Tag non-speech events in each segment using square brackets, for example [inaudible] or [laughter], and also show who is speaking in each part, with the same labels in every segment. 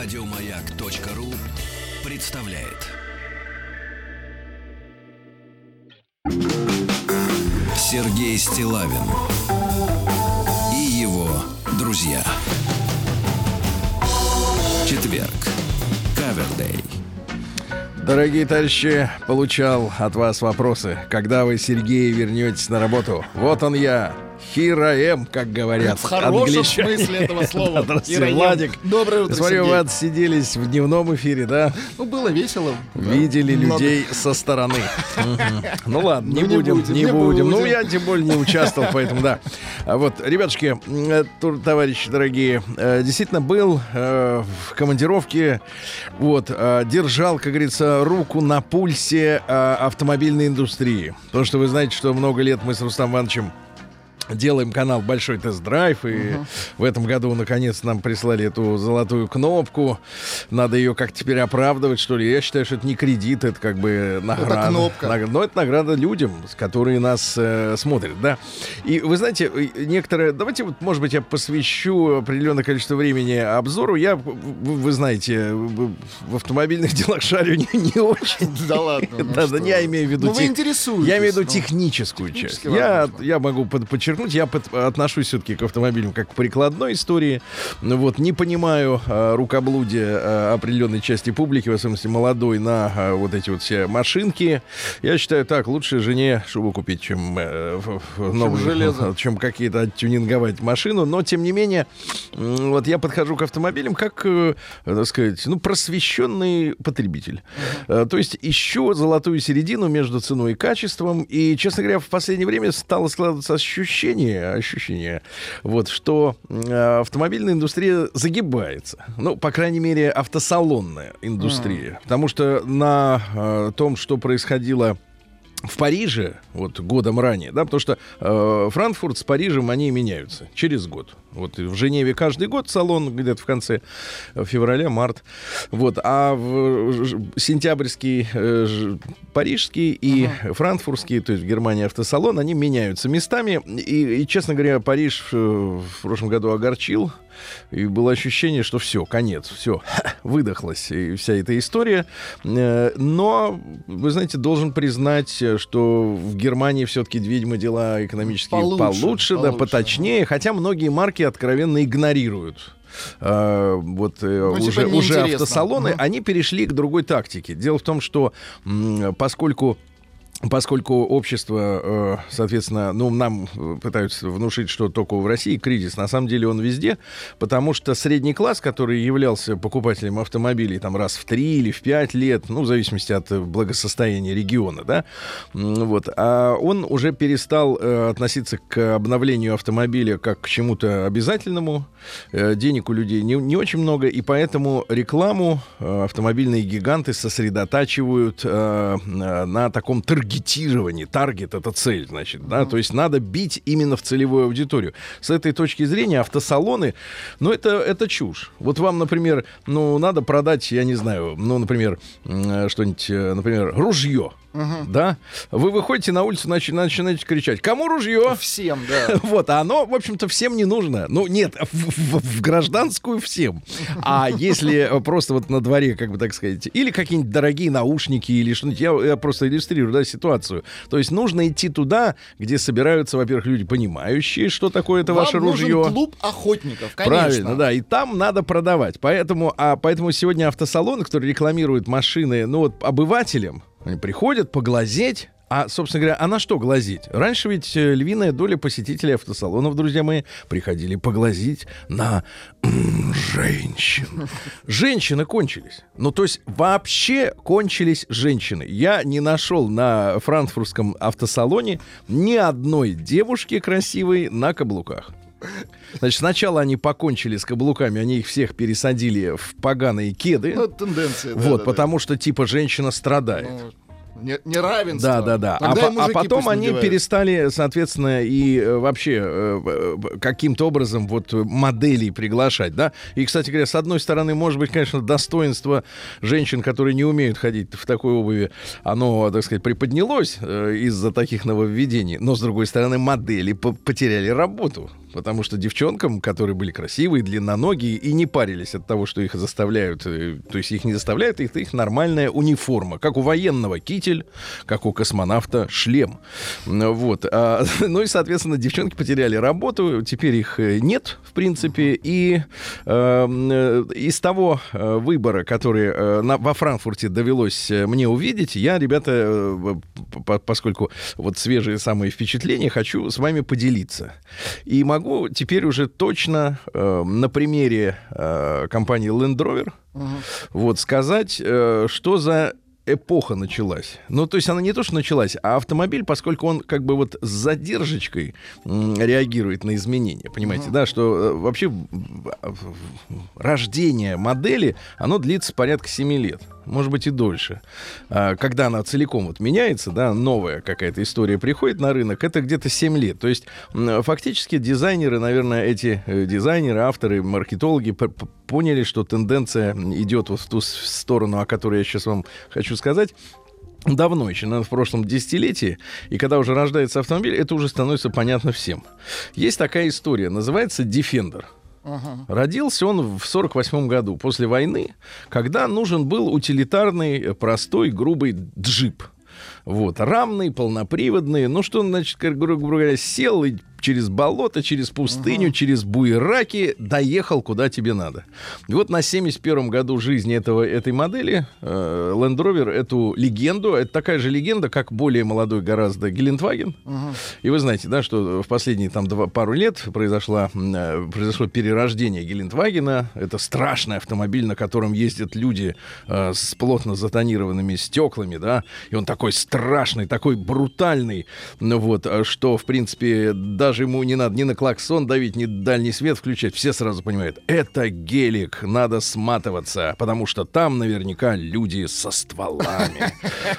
Speaker 1: Радиомаяк.ру представляет. Сергей Стилавин и его друзья. Четверг. Кавердей.
Speaker 2: Дорогие товарищи, получал от вас вопросы. Когда вы, Сергей, вернетесь на работу? Вот он я, Хираем, как говорят.
Speaker 3: В хорошем
Speaker 2: англичане.
Speaker 3: смысле этого слова. [laughs]
Speaker 2: Здравствуйте. Владик.
Speaker 3: Доброе утро,
Speaker 2: Смотрю,
Speaker 3: Сергей.
Speaker 2: вы отсиделись в дневном эфире, да?
Speaker 3: Ну, было весело. Да.
Speaker 2: Видели
Speaker 3: Много.
Speaker 2: людей со стороны. Ну ладно, не
Speaker 3: Ну,
Speaker 2: будем, не будем. Ну, я тем более не участвовал, поэтому да. А Вот, ребятушки, э, товарищи дорогие, э, действительно был э, в командировке, вот, держал, как говорится, руку на пульсе автомобильной индустрии. Потому что вы знаете, что много лет мы с Рустам Ивановичем делаем канал Большой тест-драйв, и в этом году, наконец, нам прислали эту золотую кнопку. Надо ее как теперь оправдывать, что ли. Я считаю, что это не кредит, это как бы награда.
Speaker 3: кнопка.
Speaker 2: Наг- Но это награда людям, которые нас э, смотрят, да. И вы знаете, некоторые... Давайте вот, может быть, я посвящу определенное количество времени обзору. Я, вы, вы знаете, в автомобильных [laughs] делах шарю не, не очень.
Speaker 3: Да ладно. ну
Speaker 2: Да, да, я имею в виду
Speaker 3: Ну, вы интересуетесь.
Speaker 2: я имею в виду
Speaker 3: ну.
Speaker 2: техническую часть. Я, могу под- подчеркнуть, я под- отношусь все-таки к автомобилям как к прикладной истории. Вот, не понимаю э, рукоблудия э, определенной части публики, в особенности молодой, на э, вот эти вот все машинки. Я считаю, так, лучше жене шубу купить, чем, э, новую-
Speaker 3: железо. [laughs]
Speaker 2: чем какие-то оттюнинговать машину. Но, тем не менее, вот я подхожу к автомобилям как, э, так сказать, ну, просвещенный потребитель. Э, То есть ищу золотую середину между ценой и качеством. И, честно говоря, в последнее время стало складываться ощущение, ощущение вот, что э, автомобильная индустрия загибается. Ну, по крайней мере, автосалонная индустрия. Потому что на э, том, что происходило в Париже, вот годом ранее, да, потому что э, Франкфурт с Парижем, они меняются через год. Вот в Женеве каждый год салон где-то в конце э, февраля, март. Вот, а в сентябрьский э, парижский и франкфуртский, то есть в Германии автосалон, они меняются местами. И, и, честно говоря, Париж э, в прошлом году огорчил. И было ощущение, что все, конец, все, [laughs] выдохлась и вся эта история. Э, Но, вы знаете, должен признать, э, что в Германии все-таки, видимо, дела экономически получше,
Speaker 3: Получше,
Speaker 2: да,
Speaker 3: получше,
Speaker 2: поточнее, хотя многие марки откровенно игнорируют. э, вот э,
Speaker 3: Ну, типа
Speaker 2: уже, уже
Speaker 3: неинтересно.
Speaker 2: автосалоны,
Speaker 3: Мгм.
Speaker 2: они перешли к другой тактике. Дело в том, что поскольку Поскольку общество, э, соответственно, ну, нам э, пытаются внушить, что только в России кризис, на самом деле он везде, потому что средний класс, который являлся покупателем автомобилей там раз в три или в пять лет, ну, в зависимости от э, благосостояния региона, да, вот, а он уже перестал относиться к обновлению автомобиля как к чему-то обязательному, денег у людей не, не очень много, и поэтому рекламу автомобильные гиганты сосредотачивают на таком таргетировании. Таргет — это цель, значит, да, то есть надо бить именно в целевую аудиторию. С этой точки зрения автосалоны, ну, это, это чушь. Вот вам, например, ну, надо продать, я не знаю, ну, например, э, что-нибудь, э, например, ружье, да? Вы выходите на улицу, начи- начинаете кричать, кому ружье? [laughs]
Speaker 3: Всем, да. [laughs]
Speaker 2: Вот, а оно, в общем-то, всем не нужно. Ну, нет, [laughs] в, в- в гражданскую всем. А если просто вот на дворе, как бы так сказать, или какие-нибудь дорогие наушники, или что-нибудь, я, я просто иллюстрирую, да, ситуацию. То есть нужно идти туда, где собираются, во-первых, люди, понимающие, что такое это
Speaker 3: Вам
Speaker 2: ваше
Speaker 3: нужен
Speaker 2: ружье.
Speaker 3: клуб охотников, конечно.
Speaker 2: Правильно, да. И там надо продавать. Поэтому, а поэтому сегодня автосалоны, которые рекламируют машины, ну вот обывателям, они приходят поглазеть. А, собственно говоря, а на что глазеть? Раньше ведь э, львиная доля посетителей автосалонов, друзья мои, приходили поглазеть на женщин. Женщины кончились. Ну, то есть вообще кончились женщины. Я не нашел на франкфуртском автосалоне ни одной девушки красивой на каблуках. Значит, сначала они покончили с каблуками, они их всех пересадили в поганые кеды.
Speaker 3: Ну, тенденция. да,
Speaker 2: вот,
Speaker 3: да,
Speaker 2: потому что типа женщина
Speaker 3: да.
Speaker 2: страдает.
Speaker 3: Ну, неравенство.
Speaker 2: Да, да, да. А,
Speaker 3: Тогда
Speaker 2: а потом они
Speaker 3: надевают.
Speaker 2: перестали, соответственно, и э, вообще э, э, каким-то образом вот моделей приглашать, да. И, кстати говоря, с одной стороны, может быть, конечно, достоинство женщин, которые не умеют ходить в такой обуви, оно, так сказать, приподнялось э, из-за таких нововведений. Но, с другой стороны, модели по- потеряли работу. потому что девчонкам, которые были красивые, длинноногие и не парились от того, что их заставляют, э, то есть их не заставляют, это их нормальная униформа, как у военного китель, как у космонавта шлем. Вот. А, [laughs] ну и, соответственно, девчонки потеряли работу, теперь их э, нет, в принципе, и эм, э, из того э, выбора, который э, на, во Франкфурте довелось мне увидеть, я, ребята, по, поскольку вот свежие самые впечатления, хочу с вами поделиться. И могу теперь уже точно э, на примере э, компании Land Rover uh-huh. вот сказать, э, что за эпоха началась. Ну, то есть она не то, что началась, а автомобиль, поскольку он как бы вот с задержечкой реагирует на изменения, понимаете, uh-huh. да, что э, вообще рождение модели, оно длится порядка 7 лет может быть и дольше. А, когда она целиком вот меняется, да, новая какая-то история приходит на рынок, это где-то 7 лет. То есть фактически дизайнеры, наверное, эти э, дизайнеры, авторы, маркетологи поняли, что тенденция идет вот в ту сторону, о которой я сейчас вам хочу сказать давно еще, наверное, в прошлом десятилетии, и когда уже рождается автомобиль, это уже становится понятно всем. Есть такая история, называется Defender. Ага. Родился он в 48 году, после войны, когда нужен был утилитарный, простой, грубый джип. Вот, рамный, полноприводный. Ну, что, значит, грубо говоря, сел и через болото, через пустыню, uh-huh. через буераки доехал куда тебе надо. И вот на 71-м году жизни этого, этой модели э, Land Rover эту легенду, это такая же легенда, как более молодой гораздо Гелендваген. Uh-huh. И вы знаете, да, что в последние там два, пару лет произошло, э, произошло перерождение Гелендвагена. Это страшный автомобиль, на котором ездят люди э, с плотно затонированными стеклами, да, и он такой страшный, такой брутальный, ну вот, э, что, в принципе, да даже ему не надо ни на клаксон давить, ни дальний свет включать. Все сразу понимают, это гелик, надо сматываться, потому что там наверняка люди со стволами.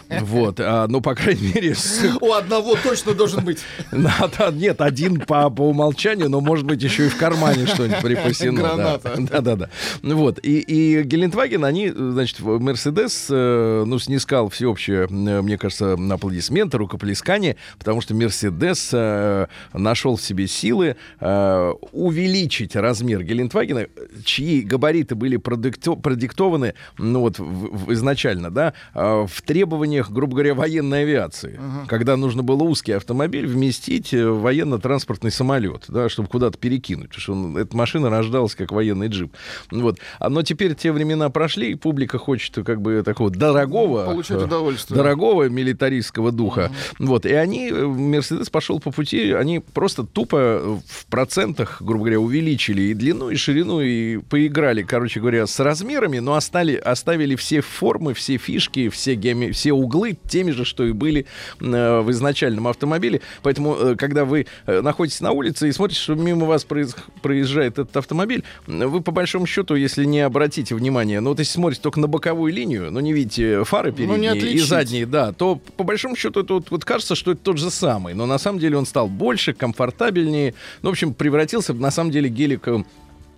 Speaker 2: [laughs] Вот, а, ну, по крайней мере...
Speaker 3: У одного точно должен быть. [laughs]
Speaker 2: Нет, один по, по умолчанию, но может быть еще и в кармане что-нибудь припасено. Граната. [laughs] Да-да-да. Вот, и, и Гелендваген, они, значит, Мерседес, э, ну, снискал всеобщее, э, мне кажется, аплодисменты, рукоплескание, потому что Мерседес э, наш нашел в себе силы э, увеличить размер Гелендвагена, чьи габариты были продикто продиктованы, ну вот в, в, изначально, да, э, в требованиях, грубо говоря, военной авиации, uh-huh. когда нужно было узкий автомобиль вместить в военно-транспортный самолет, да, чтобы куда-то перекинуть, потому что он, эта машина рождалась как военный джип. Вот. А, но теперь те времена прошли, и публика хочет как бы такого дорогого,
Speaker 3: получать удовольствие,
Speaker 2: дорогого милитаристского духа. Uh-huh. Вот. И они, э, Мерседес пошел по пути, они просто просто тупо в процентах, грубо говоря, увеличили и длину, и ширину, и поиграли, короче говоря, с размерами, но остали, оставили все формы, все фишки, все, геоми, все углы теми же, что и были э, в изначальном автомобиле. Поэтому, э, когда вы э, находитесь на улице и смотрите, что мимо вас произ, проезжает этот автомобиль, вы, по большому счету, если не обратите внимания, ну вот если смотрите только на боковую линию, но не видите фары передние ну, и задние, да, то, по большому счету, это вот, вот кажется, что это тот же самый, но на самом деле он стал больше, комфортнее, комфортабельнее. Ну, в общем, превратился, на самом деле, гелик э,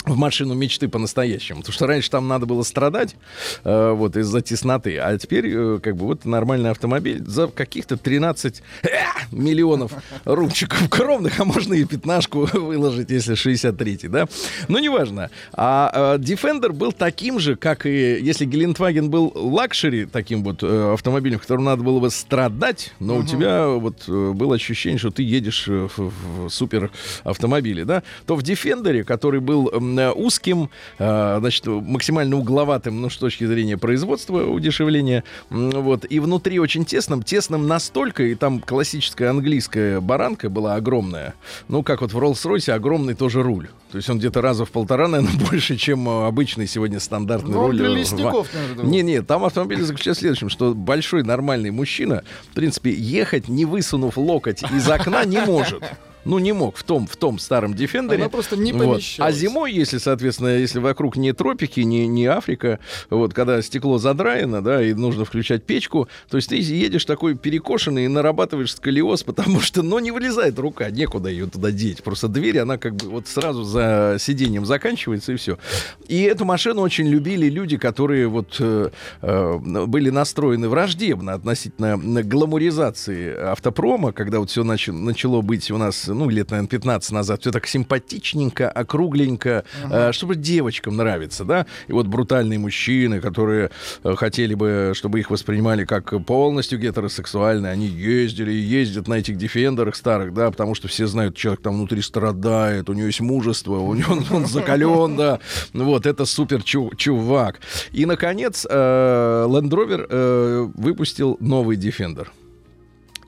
Speaker 2: в машину мечты по-настоящему. Потому что раньше там надо было страдать э, вот из-за тесноты. А теперь э, как бы вот нормальный автомобиль за каких-то 13 э, миллионов рубчиков кровных, а можно и пятнашку выложить, если 63-й, да? Но неважно. А э, Defender был таким же, как и если Гелендваген был luxury, таким вот э, автомобилем, в котором надо было бы страдать, но uh-huh. у тебя вот э, было ощущение, что ты едешь в, в супер автомобиле, да? То в Defender, который был Э, узким, э, значит, максимально угловатым, ну, с точки зрения производства, удешевления, вот, и внутри очень тесным, тесным настолько, и там классическая английская баранка была огромная, ну, как вот в Rolls-Royce огромный тоже руль. То есть он где-то раза в полтора, [laughs] наверное, больше, чем э, обычный сегодня стандартный
Speaker 3: Но
Speaker 2: руль.
Speaker 3: Для лесников, наверное.
Speaker 2: Не, не, там автомобиль заключается в следующем, что большой нормальный мужчина, в принципе, ехать, не высунув локоть из окна, не может ну, не мог в том, в том старом Defender.
Speaker 3: Она просто не помещалась.
Speaker 2: Вот. А зимой, если, соответственно, если вокруг не тропики, не, не Африка, вот, когда стекло задраено, да, и нужно включать печку, то есть ты едешь такой перекошенный и нарабатываешь сколиоз, [laughs] потому что, ну, не вылезает рука, некуда ее туда деть. Просто дверь, она как бы вот сразу за сиденьем заканчивается, и все. И эту машину очень любили люди, которые вот э, э, были настроены враждебно относительно гламуризации автопрома, когда вот все начало быть у нас ну, лет, наверное, 15 назад, все так симпатичненько, округленько, э, чтобы девочкам нравится, да. И вот брутальные мужчины, которые э, хотели бы, чтобы их воспринимали как полностью гетеросексуальные, они ездили и ездят на этих дефендерах старых, да, потому что все знают, человек там внутри страдает, у него есть мужество, у него он, он закален, да. Вот, это супер чувак. И, наконец, э, Land Rover выпустил новый Defender.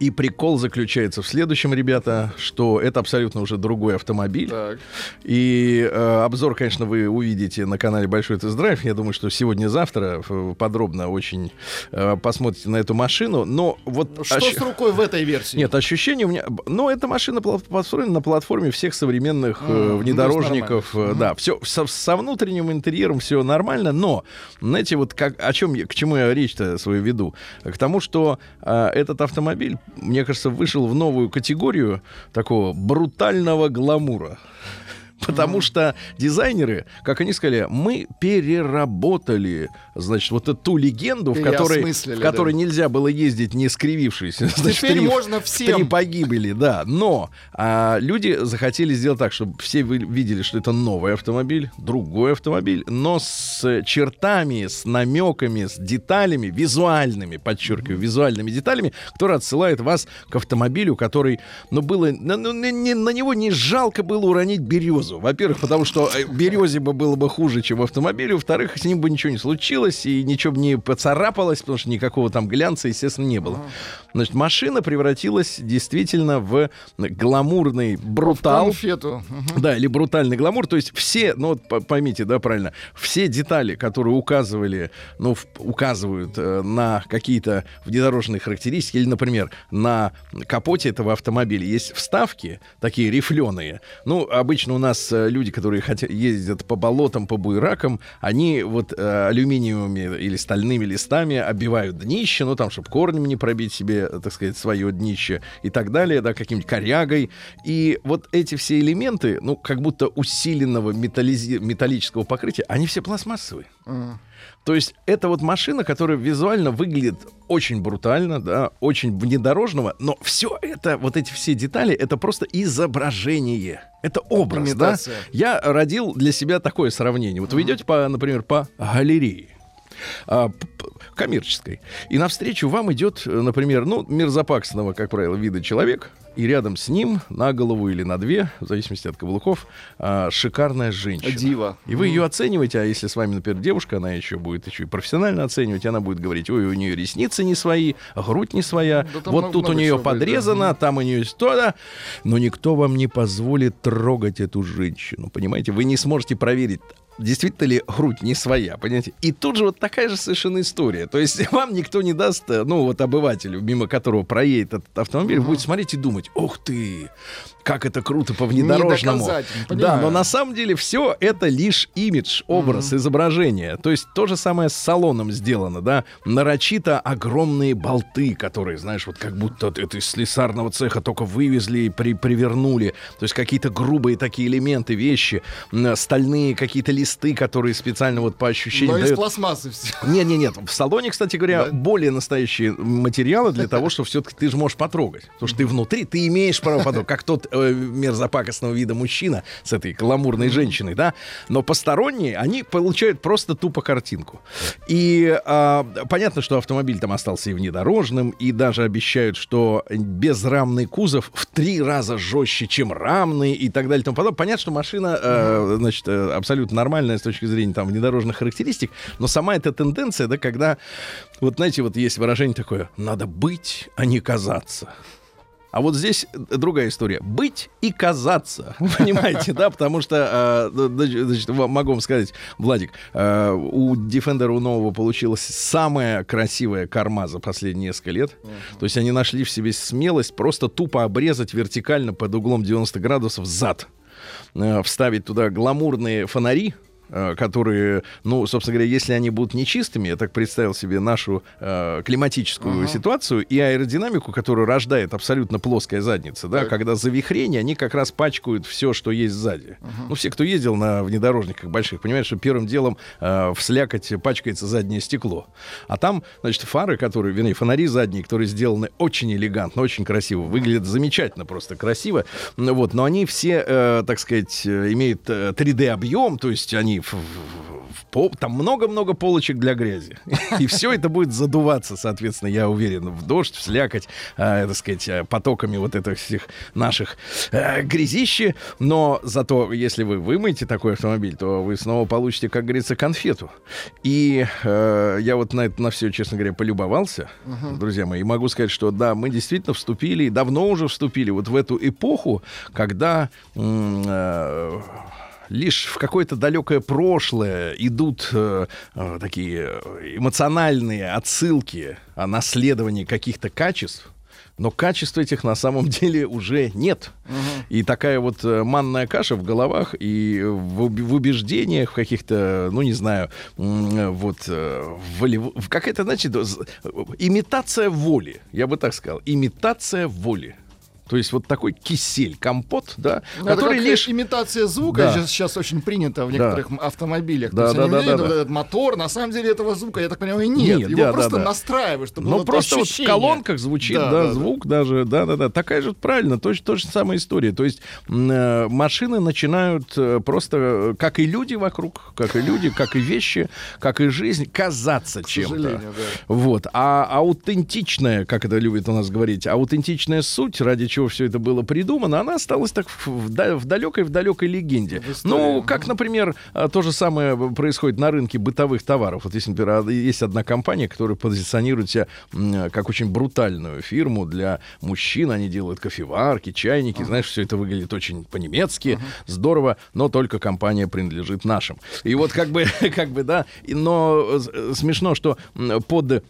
Speaker 2: И прикол заключается в следующем, ребята, что это абсолютно уже другой автомобиль. Так. И э, обзор, конечно, вы увидите на канале Большой Тест-Драйв. Я думаю, что сегодня-завтра подробно очень э, посмотрите на эту машину. Но вот...
Speaker 3: Ну, что ощ... с рукой в этой версии?
Speaker 2: Нет, ощущение у меня... Ну, эта машина построена на платформе всех современных э, мм, внедорожников. Ну, да, все со, со внутренним интерьером все нормально, но, знаете, вот как, о чем, к чему я речь-то свою веду? К тому, что э, этот автомобиль мне кажется, вышел в новую категорию такого брутального гламура. Потому что дизайнеры, как они сказали, мы переработали, значит, вот эту ту легенду, в которой, в которой да. нельзя было ездить, не скривившись.
Speaker 3: Значит, Теперь три, можно всем.
Speaker 2: Три погибели, да. Но а, люди захотели сделать так, чтобы все видели, что это новый автомобиль, другой автомобиль, но с чертами, с намеками, с деталями, визуальными, подчеркиваю, визуальными деталями, которые отсылают вас к автомобилю, который, ну, было, ну, не, на него не жалко было уронить березу березу. Во-первых, потому что э, березе бы было бы хуже, чем автомобилю. Во-вторых, с ним бы ничего не случилось и ничего бы не поцарапалось, потому что никакого там глянца, естественно, не было. Значит, машина превратилась действительно в гламурный брутал. В
Speaker 3: конфету.
Speaker 2: Да, или брутальный гламур. То есть все, ну вот поймите, да, правильно, все детали, которые указывали, ну, в, указывают э, на какие-то внедорожные характеристики, или, например, на капоте этого автомобиля есть вставки, такие рифленые. Ну, обычно у нас э, люди, которые ездят по болотам, по буйракам, они вот э, алюминиевыми или стальными листами оббивают днище, ну там, чтобы корнем не пробить себе, так сказать, свое днище и так далее, да, каким-нибудь корягой. И вот эти все элементы, ну, как будто усиленного металлизи- металлического покрытия, они все пластмассовые. Mm. То есть это вот машина, которая визуально выглядит очень брутально, да, очень внедорожного, но все это, вот эти все детали, это просто изображение. Это образ, Имитация. да? Я родил для себя такое сравнение. Вот вы идете, по, например, по галерее, а, коммерческой. И навстречу вам идет, например, ну, мерзопакостного, как правило, вида человек, и рядом с ним на голову или на две, в зависимости от каблуков, а, шикарная женщина.
Speaker 3: Дива.
Speaker 2: И вы ее оцениваете, а если с вами, например, девушка, она еще будет еще и профессионально оценивать, она будет говорить, ой, у нее ресницы не свои, грудь не своя, да вот тут у нее подрезано, быть, да. там у нее что-то, но никто вам не позволит трогать эту женщину, понимаете? Вы не сможете проверить, действительно ли грудь не своя, понимаете? И тут же вот такая же совершенно история. То есть [laughs] вам никто не даст, э, ну вот обывателю, мимо которого проедет этот автомобиль, uh-huh. будет смотреть и думать, ох ты, как это круто по внедорожному. Да, но на самом деле все это лишь имидж, образ, mm-hmm. изображение. То есть то же самое с салоном сделано, да. Нарочито огромные болты, которые, знаешь, вот как будто это из слесарного цеха только вывезли и при, привернули. То есть какие-то грубые такие элементы, вещи, стальные какие-то листы, которые специально вот по ощущениям
Speaker 3: Но дают... из пластмассы все.
Speaker 2: Нет, нет, нет. В салоне, кстати говоря, да? более настоящие материалы для [laughs] того, что все-таки ты же можешь потрогать. Потому что ты внутри, ты имеешь право потрогать. Как тот э, мерзопакостного вида мужчина с этой гламурной женщиной, да, но посторонние, они получают просто тупо картинку. И э, понятно, что автомобиль там остался и внедорожным, и даже обещают, что безрамный кузов в три раза жестче, чем рамный и так далее и тому подобное. Понятно, что машина, э, значит, э, абсолютно нормальная с точки зрения там внедорожных характеристик, но сама эта тенденция, да, когда, вот знаете, вот есть выражение такое, надо быть, а не казаться. А вот здесь другая история. Быть и казаться. [laughs] Понимаете, да? Потому что, э, значит, могу вам сказать, Владик, э, у Defender у нового получилась самая красивая корма за последние несколько лет. То есть они нашли в себе смелость просто тупо обрезать вертикально под углом 90 градусов зад. Э, вставить туда гламурные фонари, которые, ну, собственно говоря, если они будут нечистыми, я так представил себе нашу э, климатическую ситуацию и аэродинамику, которую рождает абсолютно плоская задница, да, когда завихрения, они как раз пачкают все, что есть сзади. Ну, все, кто ездил на внедорожниках больших, понимают, что первым делом э, в слякоть пачкается заднее стекло. А там, значит, фары, которые, вернее, фонари задние, которые сделаны очень элегантно, очень красиво, выглядят замечательно, просто красиво. Ну, Вот, но они все, э, так сказать, э, имеют э, 3D-объем, то есть они в- в- в там много-много полочек для грязи. [laughs] И все это будет задуваться, соответственно, я уверен, в дождь, в слякоть, э, так сказать, э, потоками вот этих всех наших э, грязищи. Но зато, если вы вымоете такой автомобиль, то вы снова получите, как говорится, конфету. И э, я вот на это на все, честно говоря, полюбовался, друзья мои, и могу сказать, что да, мы действительно вступили, и давно уже вступили вот в эту эпоху, когда э, лишь в какое-то далекое прошлое идут э, э, такие эмоциональные отсылки о наследовании каких-то качеств, но качеств этих на самом [laughs] деле уже нет. И такая вот э, манная каша в головах и в, в убеждениях, в каких-то, ну не знаю, э, вот э, волев- в какая-то, значит, э, имитация воли, я бы так сказал, имитация воли. То есть вот такой кисель, компот, да,
Speaker 3: Ну, это
Speaker 2: который
Speaker 3: как
Speaker 2: лишь...
Speaker 3: имитация звука
Speaker 2: Да.
Speaker 3: сейчас, очень принято в некоторых м- автомобилях.
Speaker 2: Да,
Speaker 3: То
Speaker 2: да, да, да, да.
Speaker 3: этот мотор, на самом деле этого звука, я так понимаю, нет.
Speaker 2: Нет,
Speaker 3: Его
Speaker 2: да,
Speaker 3: просто
Speaker 2: да, да.
Speaker 3: настраиваешь, чтобы
Speaker 2: Ну,
Speaker 3: было
Speaker 2: просто вот в колонках звучит, да,
Speaker 3: Да, да, да.
Speaker 2: звук даже, да-да-да. Такая же, правильно, точно же самая история. То есть э, машины начинают э, просто, э, как и люди вокруг, как и люди, как и вещи, как и жизнь, казаться чем-то.
Speaker 3: да.
Speaker 2: Вот. А аутентичная, как это любят у нас говорить, аутентичная суть, ради чего все это было придумано, она осталась так в, в да- в далекой, в далекой легенде. Ну, как, например, а, то же самое происходит на рынке бытовых товаров. Вот если, например, а, есть одна компания, которая позиционирует себя как очень брутальную фирму для мужчин. Они делают кофеварки, чайники. Знаешь, все это выглядит очень по-немецки, здорово, но только компания принадлежит нашим. И вот как бы, [laughs] как бы, да, но э, смешно, что под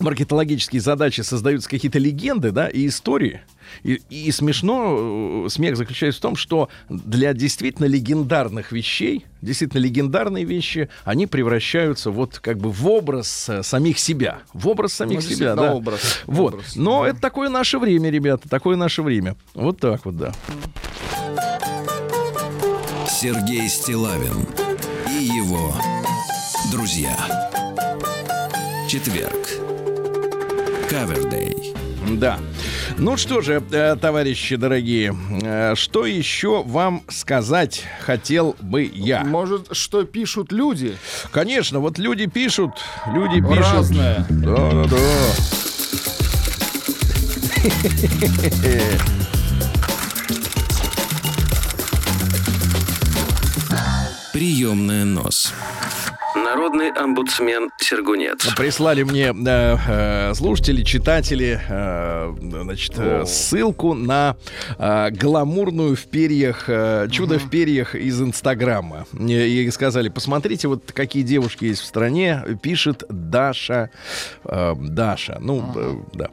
Speaker 2: маркетологические задачи создаются какие-то легенды, да, и истории. И, и смешно, э, смех заключается в том, что для действительно легендарных вещей, действительно легендарные вещи, они превращаются вот как бы в образ э, самих себя. В образ самих
Speaker 3: Ну,
Speaker 2: себя, да.
Speaker 3: образ.
Speaker 2: Вот.
Speaker 3: Образ,
Speaker 2: Но
Speaker 3: да.
Speaker 2: это такое наше время, ребята, такое наше время. Вот так вот, да.
Speaker 1: Сергей Стилавин и его друзья. Четверг. Кавердей.
Speaker 2: Да. Ну что же, э, товарищи дорогие, э, что еще вам сказать хотел бы я?
Speaker 3: Может, что пишут люди?
Speaker 2: Конечно, вот люди пишут, люди пишут.
Speaker 3: Разное.
Speaker 2: Да, да, да.
Speaker 1: Приемная нос. Народный омбудсмен Сергунец.
Speaker 2: Прислали мне э, э, слушатели, читатели, э, значит, э, ссылку на э, гламурную в перьях, э, чудо в перьях из Инстаграма. И, и сказали, посмотрите, вот какие девушки есть в стране, пишет Даша. э, Даша, ну, э, да.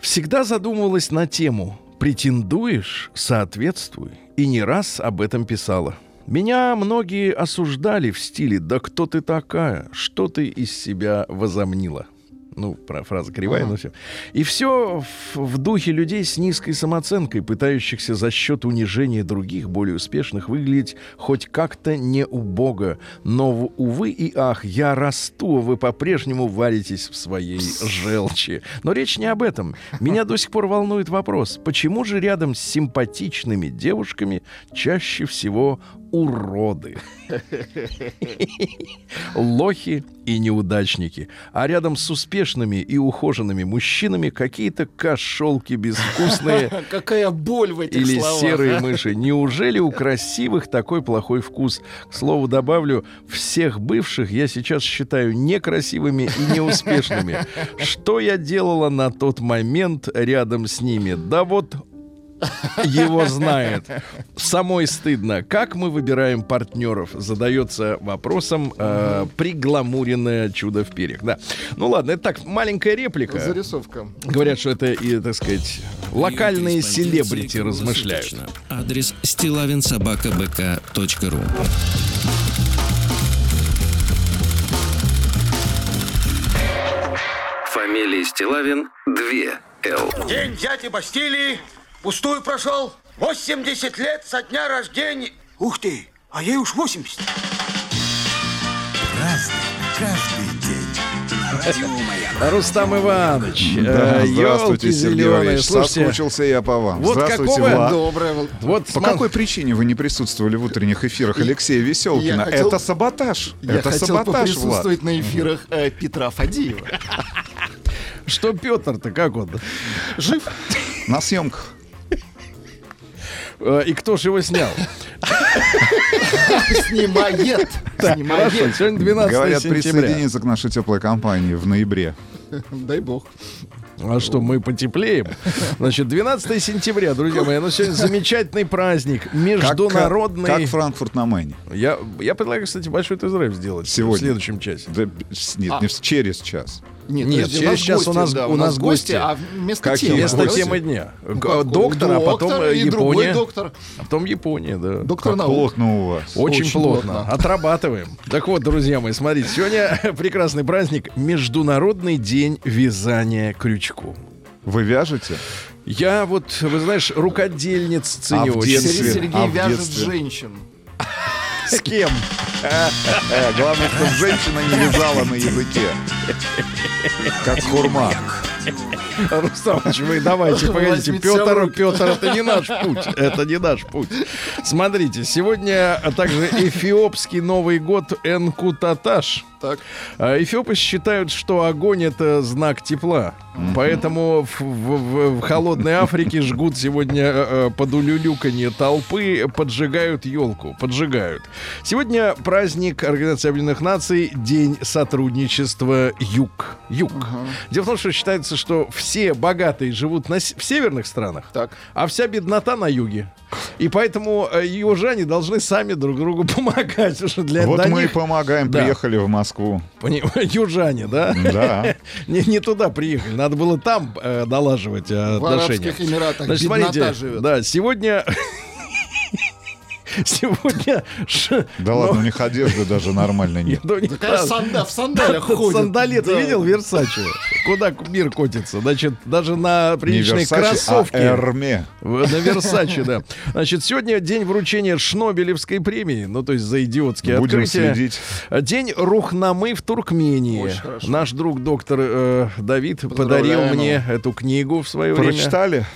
Speaker 2: Всегда задумывалась на тему «Претендуешь? Соответствуй». И не раз об этом писала. Меня многие осуждали в стиле «Да кто ты такая? Что ты из себя возомнила?» Ну, про- фраза кривая, но все. И все в, в духе людей с низкой самооценкой, пытающихся за счет унижения других, более успешных, выглядеть хоть как-то не убого. Но, увы и ах, я расту, а вы по-прежнему варитесь в своей желчи. Но речь не об этом. Меня до сих пор волнует вопрос, почему же рядом с симпатичными девушками чаще всего уроды? лохи и неудачники, а рядом с успешными и ухоженными мужчинами какие-то кошелки безвкусные [laughs]
Speaker 3: Какая боль в этих
Speaker 2: или
Speaker 3: словах.
Speaker 2: серые
Speaker 3: а?
Speaker 2: мыши. Неужели у красивых такой плохой вкус? К слову добавлю, всех бывших я сейчас считаю некрасивыми и неуспешными. [laughs] Что я делала на тот момент рядом с ними? Да вот его знает. Самой стыдно. Как мы выбираем партнеров? Задается вопросом э, пригламуренное чудо в перьях. Да. Ну ладно, это так, маленькая реплика.
Speaker 3: Зарисовка.
Speaker 2: Говорят, что это, и, так сказать, локальные селебрити размышляют.
Speaker 1: Адрес стилавинсобакабк.ру Фамилия Стилавин 2 Л.
Speaker 4: День дяди Бастилии пустую прошел. 80 лет со дня рождения. Ух ты, а ей уж 80. [laughs]
Speaker 2: Рустам Иванович.
Speaker 5: Да,
Speaker 2: э,
Speaker 5: здравствуйте, Сергей. Валерьевич. Соскучился я по вам.
Speaker 2: Вот
Speaker 5: здравствуйте,
Speaker 2: какого-
Speaker 5: Влад.
Speaker 3: Доброе. вот.
Speaker 5: По какой причине вы не присутствовали в утренних эфирах Алексея Веселкина?
Speaker 3: хотел-
Speaker 5: Это саботаж.
Speaker 3: Я
Speaker 5: Это
Speaker 3: хотел
Speaker 5: саботаж, Влад.
Speaker 3: поприсутствовать на эфирах э, Петра Фадеева.
Speaker 2: Что Петр-то, как он?
Speaker 3: Жив?
Speaker 5: На съемках.
Speaker 2: Э, И кто же его снял? [laughs]
Speaker 3: Снимает.
Speaker 2: Хорошо,
Speaker 3: Снимает.
Speaker 2: сегодня 12
Speaker 5: Говорят, присоединиться к нашей теплой компании в ноябре.
Speaker 3: Дай бог.
Speaker 2: А что, мы потеплеем? Значит, 12 сентября, друзья мои, ну сегодня замечательный праздник,
Speaker 5: Как,
Speaker 2: международный.
Speaker 5: как Франкфурт на Мэне.
Speaker 2: Я, я предлагаю, кстати, большой тест-драйв сделать
Speaker 5: Сегодня.
Speaker 2: в следующем часе.
Speaker 5: Да, нет, не в- через час.
Speaker 3: Нет,
Speaker 2: Нет,
Speaker 3: подожди,
Speaker 2: через час у нас-
Speaker 3: да,
Speaker 2: у нас гости.
Speaker 3: а вместо
Speaker 5: Какие
Speaker 3: темы.
Speaker 2: Вместо
Speaker 5: гости?
Speaker 2: темы дня.
Speaker 3: Ну,
Speaker 2: Г-
Speaker 3: какой?
Speaker 2: Доктор, а потом
Speaker 3: Доктор и другой
Speaker 2: Япония.
Speaker 3: доктор.
Speaker 2: А потом Япония, да.
Speaker 3: Доктор
Speaker 5: Как
Speaker 3: наук.
Speaker 5: плотно у вас.
Speaker 2: Очень,
Speaker 3: Очень
Speaker 2: плотно.
Speaker 3: плотно.
Speaker 2: Отрабатываем. Так вот, друзья мои, смотрите, сегодня [laughs] прекрасный праздник Международный день вязания крючку.
Speaker 5: Вы вяжете?
Speaker 2: Я вот, вы знаешь, рукодельниц ценю
Speaker 5: в
Speaker 2: очень.
Speaker 5: детстве?
Speaker 3: Сергей Сергей
Speaker 5: А в
Speaker 3: вяжет
Speaker 5: детстве?
Speaker 3: женщин.
Speaker 2: С кем?
Speaker 5: Э, главное, чтобы женщина не вязала на языке. Как хурма.
Speaker 2: Рустамович, вы давайте, погодите. Петр. Петр, это не наш путь. Это не наш путь. Смотрите, сегодня также эфиопский Новый год Энкутаташ.
Speaker 3: Так.
Speaker 2: А Эфиопы считают, что огонь это знак тепла. Поэтому в, в- в- в холодной Африке жгут сегодня э, э, под улюлюканье толпы, поджигают елку, поджигают. Сегодня праздник Организации Объединенных Наций, День сотрудничества Юг. Юг. Дело в том, что считается, что все богатые живут на, с- в северных странах,
Speaker 3: Так.
Speaker 2: а вся беднота на юге. И поэтому э, южане должны сами друг другу [laughs] помогать. что для,
Speaker 5: Вот мы и
Speaker 2: них-
Speaker 5: помогаем,
Speaker 2: Да.
Speaker 5: приехали в Москву.
Speaker 2: Пони- [laughs] Южане, да?
Speaker 5: Да. [laughs]
Speaker 2: Не, не туда приехали, надо было там э, налаживать э,
Speaker 3: В
Speaker 2: отношения.
Speaker 3: Арабских Эмиратах
Speaker 2: Значит, смотрите,
Speaker 3: живет.
Speaker 2: да, сегодня... [laughs] Сегодня...
Speaker 5: Да ладно, у них одежды даже нормально нет. [laughs]
Speaker 3: в сандалях [laughs] ходит.
Speaker 2: Сандали, ты видел Версаче? Куда мир котится? Значит, даже на кроссовки.
Speaker 5: а Эрме.
Speaker 2: В- На Версаче, да. Значит, сегодня день вручения Шнобелевской премии, ну, то есть за идиотские
Speaker 5: Будем
Speaker 2: открытия.
Speaker 5: следить.
Speaker 2: День Рухнамы в Туркмении. Наш друг доктор э, Давид подарил мне эту книгу в свое время.
Speaker 5: Прочитали?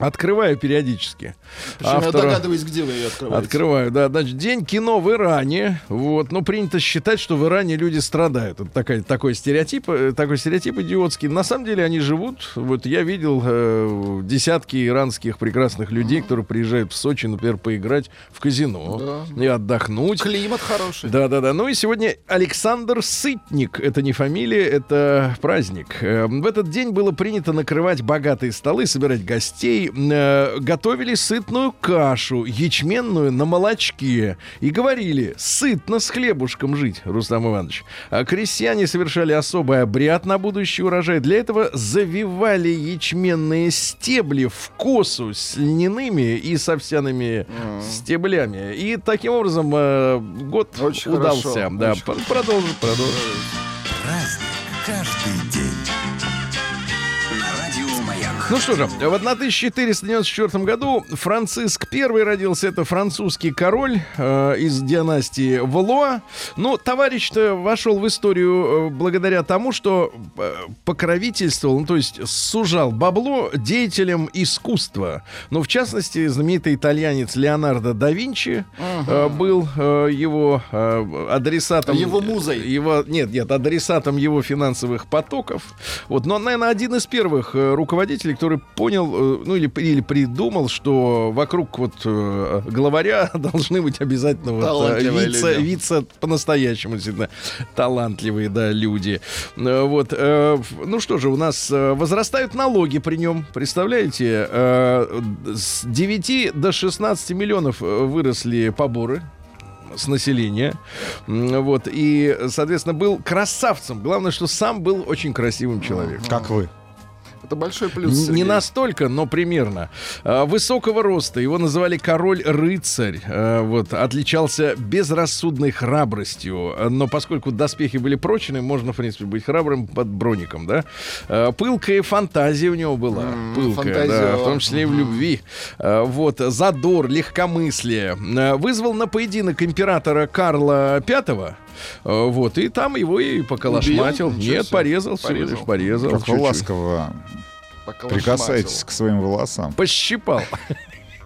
Speaker 2: Открываю периодически.
Speaker 3: Причем я
Speaker 2: Автора-
Speaker 3: догадываюсь, где вы ее открываете.
Speaker 2: Открываю, да. Значит, день кино в Иране. Вот. Ну, принято считать, что в Иране люди страдают. Это такая, такой стереотип, э, такой стереотип идиотский. На самом деле они живут. Вот я видел э, десятки иранских прекрасных людей, которые приезжают в Сочи, например, поиграть в казино и отдохнуть.
Speaker 3: Климат хороший.
Speaker 2: Да, да, да. Ну и сегодня Александр Сытник. Это не фамилия, это праздник. Э, В этот день было принято накрывать богатые столы, собирать гостей. Э, Готовили сытную кашу, ячменную на молочке. И говорили, сытно с хлебушком жить, Рустам Иванович. А крестьяне совершали особый обряд на будущий урожай. Для этого завивали ячменные стебли в косу с льняными и с овсяными стеблями. И таким образом э, год
Speaker 3: Очень
Speaker 2: удался.
Speaker 3: хорошо,
Speaker 2: да,
Speaker 3: очень
Speaker 2: продолжим, продолжим. Ну что же, в 1494 году Франциск I родился. Это французский король э, из династии Валуа. Но товарищ-то вошел в историю э, благодаря тому, что э, покровительствовал, ну, то есть сужал бабло деятелям искусства. Ну, в частности, знаменитый итальянец Леонардо да Винчи э, был э, его э, адресатом.
Speaker 3: Его музой.
Speaker 2: Его, нет, нет, адресатом его финансовых потоков. Вот, но наверное, один из первых э, руководителей, который понял, э, ну или, или придумал, что вокруг вот э, главаря [laughs] должны быть обязательно вот, э,
Speaker 3: Талантливые
Speaker 2: вице,
Speaker 3: люди.
Speaker 2: вице по-настоящему действительно талантливые, да, люди. Вот, ну что же, у нас возрастают налоги при нем, представляете? С 9 до 16 миллионов выросли поборы с населения. Вот. И, соответственно, был красавцем. Главное, что сам был очень красивым человеком.
Speaker 5: Как вы.
Speaker 3: Это большой плюс.
Speaker 2: Н- Не
Speaker 3: Сергей.
Speaker 2: настолько, но примерно. А, Высокого роста. Его называли король-рыцарь. А, Вот. Отличался безрассудной храбростью. Но поскольку доспехи были прочные, можно, в принципе, быть храбрым под броником, да? А, Пылкая фантазия у него была. Пылкая,
Speaker 3: фантазия.
Speaker 2: да, в том числе и в любви. Вот. Задор, легкомыслие. Вызвал на поединок императора Карла V. А, Вот. И там его и поколошматил.
Speaker 3: Убил?
Speaker 2: Нет,
Speaker 3: себе.
Speaker 2: порезал, всего
Speaker 3: Порезал.
Speaker 2: лишь порезал.
Speaker 5: Как ласково прикасаетесь к своим волосам.
Speaker 2: Пощипал.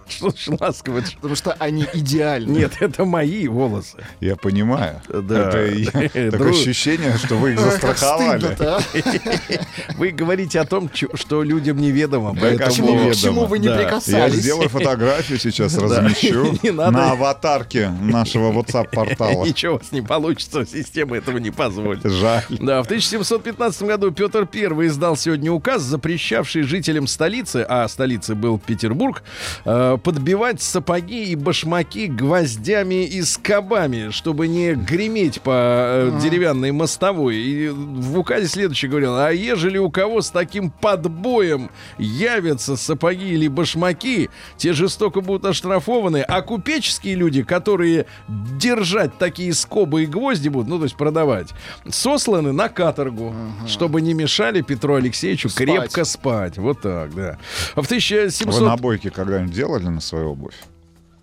Speaker 2: [laughs] Что ж ласково?
Speaker 3: Потому что они идеальны.
Speaker 2: Нет, это мои волосы.
Speaker 5: Я понимаю.
Speaker 2: Да.
Speaker 5: Это [laughs] такое ощущение, что вы их застраховали.
Speaker 3: а. [laughs]
Speaker 2: Вы говорите о том, что людям неведомо.
Speaker 5: Да,
Speaker 2: поэтому-
Speaker 5: кому
Speaker 3: Чему,
Speaker 5: ведомо.
Speaker 3: к чему вы не
Speaker 2: Да.
Speaker 5: Я
Speaker 3: прикасались?
Speaker 5: сделаю фотографию сейчас, размещу на аватарке нашего WhatsApp-портала.
Speaker 2: Ничего у вас не получится, система этого не позволит.
Speaker 5: Жаль.
Speaker 2: Да, в 1715 году Петр I издал сегодня указ, запрещавший жителям столицы, а столицей был Петербург, э, подбивать сапоги и башмаки гвоздями и скобами, чтобы не греметь по э, деревянной мостовой. И в указе следующее говорил, а ежели у кого с таким подбоем явятся сапоги или башмаки, те жестоко будут оштрафованы, а купеческие люди, которые держать такие скобы и гвозди будут, ну, то есть продавать, сосланы на каторгу, чтобы не мешали Петру Алексеевичу
Speaker 3: Спать.
Speaker 2: крепко спать. Вот так, да. А В
Speaker 5: Вы
Speaker 2: 1700...
Speaker 5: набойки когда-нибудь делали на свою обувь?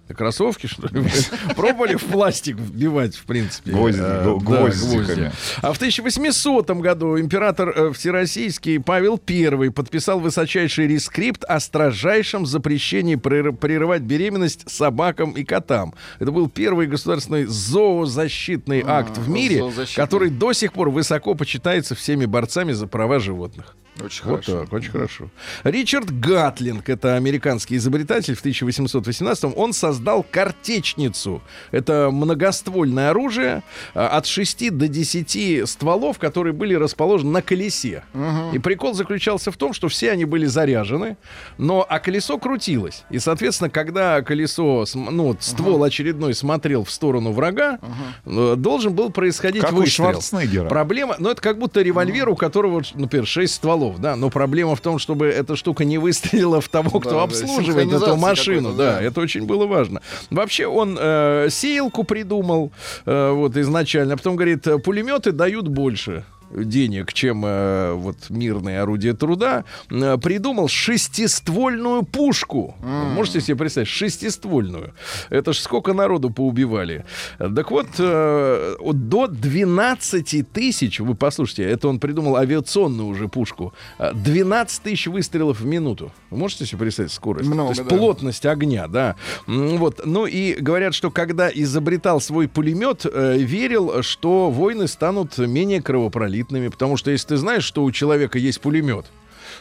Speaker 2: Кроссовки, что ли? [laughs] Пробовали в пластик вбивать, в принципе.
Speaker 5: Гвозди-
Speaker 2: Э,
Speaker 5: г-
Speaker 2: да,
Speaker 5: гвоздиками.
Speaker 2: гвозди. А в 1800 году император э, Всероссийский Павел I подписал высочайший рескрипт о строжайшем запрещении прер- прерывать беременность собакам и котам. Это был первый государственный зоозащитный акт в мире,
Speaker 3: зоозащитный.
Speaker 2: который до сих пор высоко почитается всеми борцами за права животных.
Speaker 3: Очень
Speaker 2: Вот
Speaker 3: хорошо.
Speaker 2: так, очень хорошо. Ричард Гатлинг, это американский изобретатель в 1818 он создал картечницу. Это многоствольное оружие а, от 6 до 10 стволов, которые были расположены на колесе. И прикол заключался в том, что все они были заряжены, но а колесо крутилось. И, соответственно, когда колесо, ну, ствол очередной смотрел в сторону врага, э, должен был происходить
Speaker 5: Как у
Speaker 2: выстрел.
Speaker 5: Шварценеггера.
Speaker 2: Проблема, ну это как будто револьвер, у которого, например, 6 стволов, да, но проблема в том, чтобы эта штука не выстрелила в того, кто
Speaker 3: Да, да,
Speaker 2: обслуживает эту
Speaker 3: синхронизация
Speaker 2: машину, да,
Speaker 3: да.
Speaker 2: это очень было важно. Вообще он э, сеялку придумал, э, вот изначально, а потом говорит, пулеметы дают больше денег, чем э, вот мирные орудия труда, э, придумал шестиствольную пушку. Можете себе представить, шестиствольную. Это ж сколько народу поубивали. Так вот, э, до 12 тысяч, вы послушайте, это он придумал авиационную уже пушку, э, 12 тысяч выстрелов в минуту. Вы можете себе представить скорость?
Speaker 3: Много,
Speaker 2: То есть
Speaker 3: да.
Speaker 2: плотность огня, да. Вот. Ну и говорят, что когда изобретал свой пулемет, э, верил, что войны станут менее кровопролитными, потому что если ты знаешь, что у человека есть пулемет,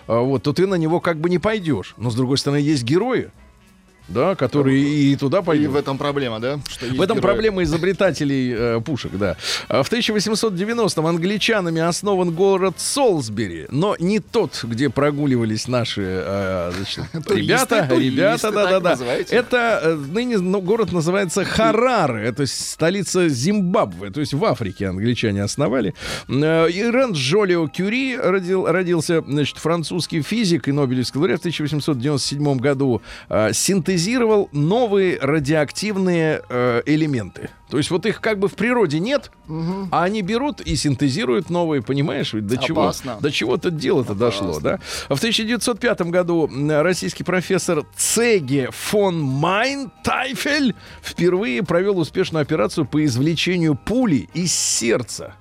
Speaker 2: а, вот, то ты на него как бы не пойдешь. Но с другой стороны есть герои, да, которые и туда
Speaker 3: И
Speaker 2: пойдут.
Speaker 3: в этом проблема, да? Что
Speaker 2: В этом
Speaker 3: герои.
Speaker 2: проблема изобретателей э, пушек, да. А В 1890-м англичанами основан город Солсбери, но не тот, где прогуливались наши э, значит, [laughs] ребята,
Speaker 3: туристы,
Speaker 2: ребята, да-да-да. Это э, ныне ну, город называется Хараре, это столица Зимбабве, то есть в Африке англичане основали. Э, Ирен Жолио Кюри родил, родился, значит, французский физик и Нобелевский лауреат в 1897 году, э, синтезировал новые радиоактивные э, элементы. То есть вот их как бы в природе нет, а они берут и синтезируют новые, понимаешь? Ведь до чего, до чего-то дело-то дошло, да? А в 1905 году российский профессор Цеге фон Майнтайфель впервые провел успешную операцию по извлечению пули из сердца.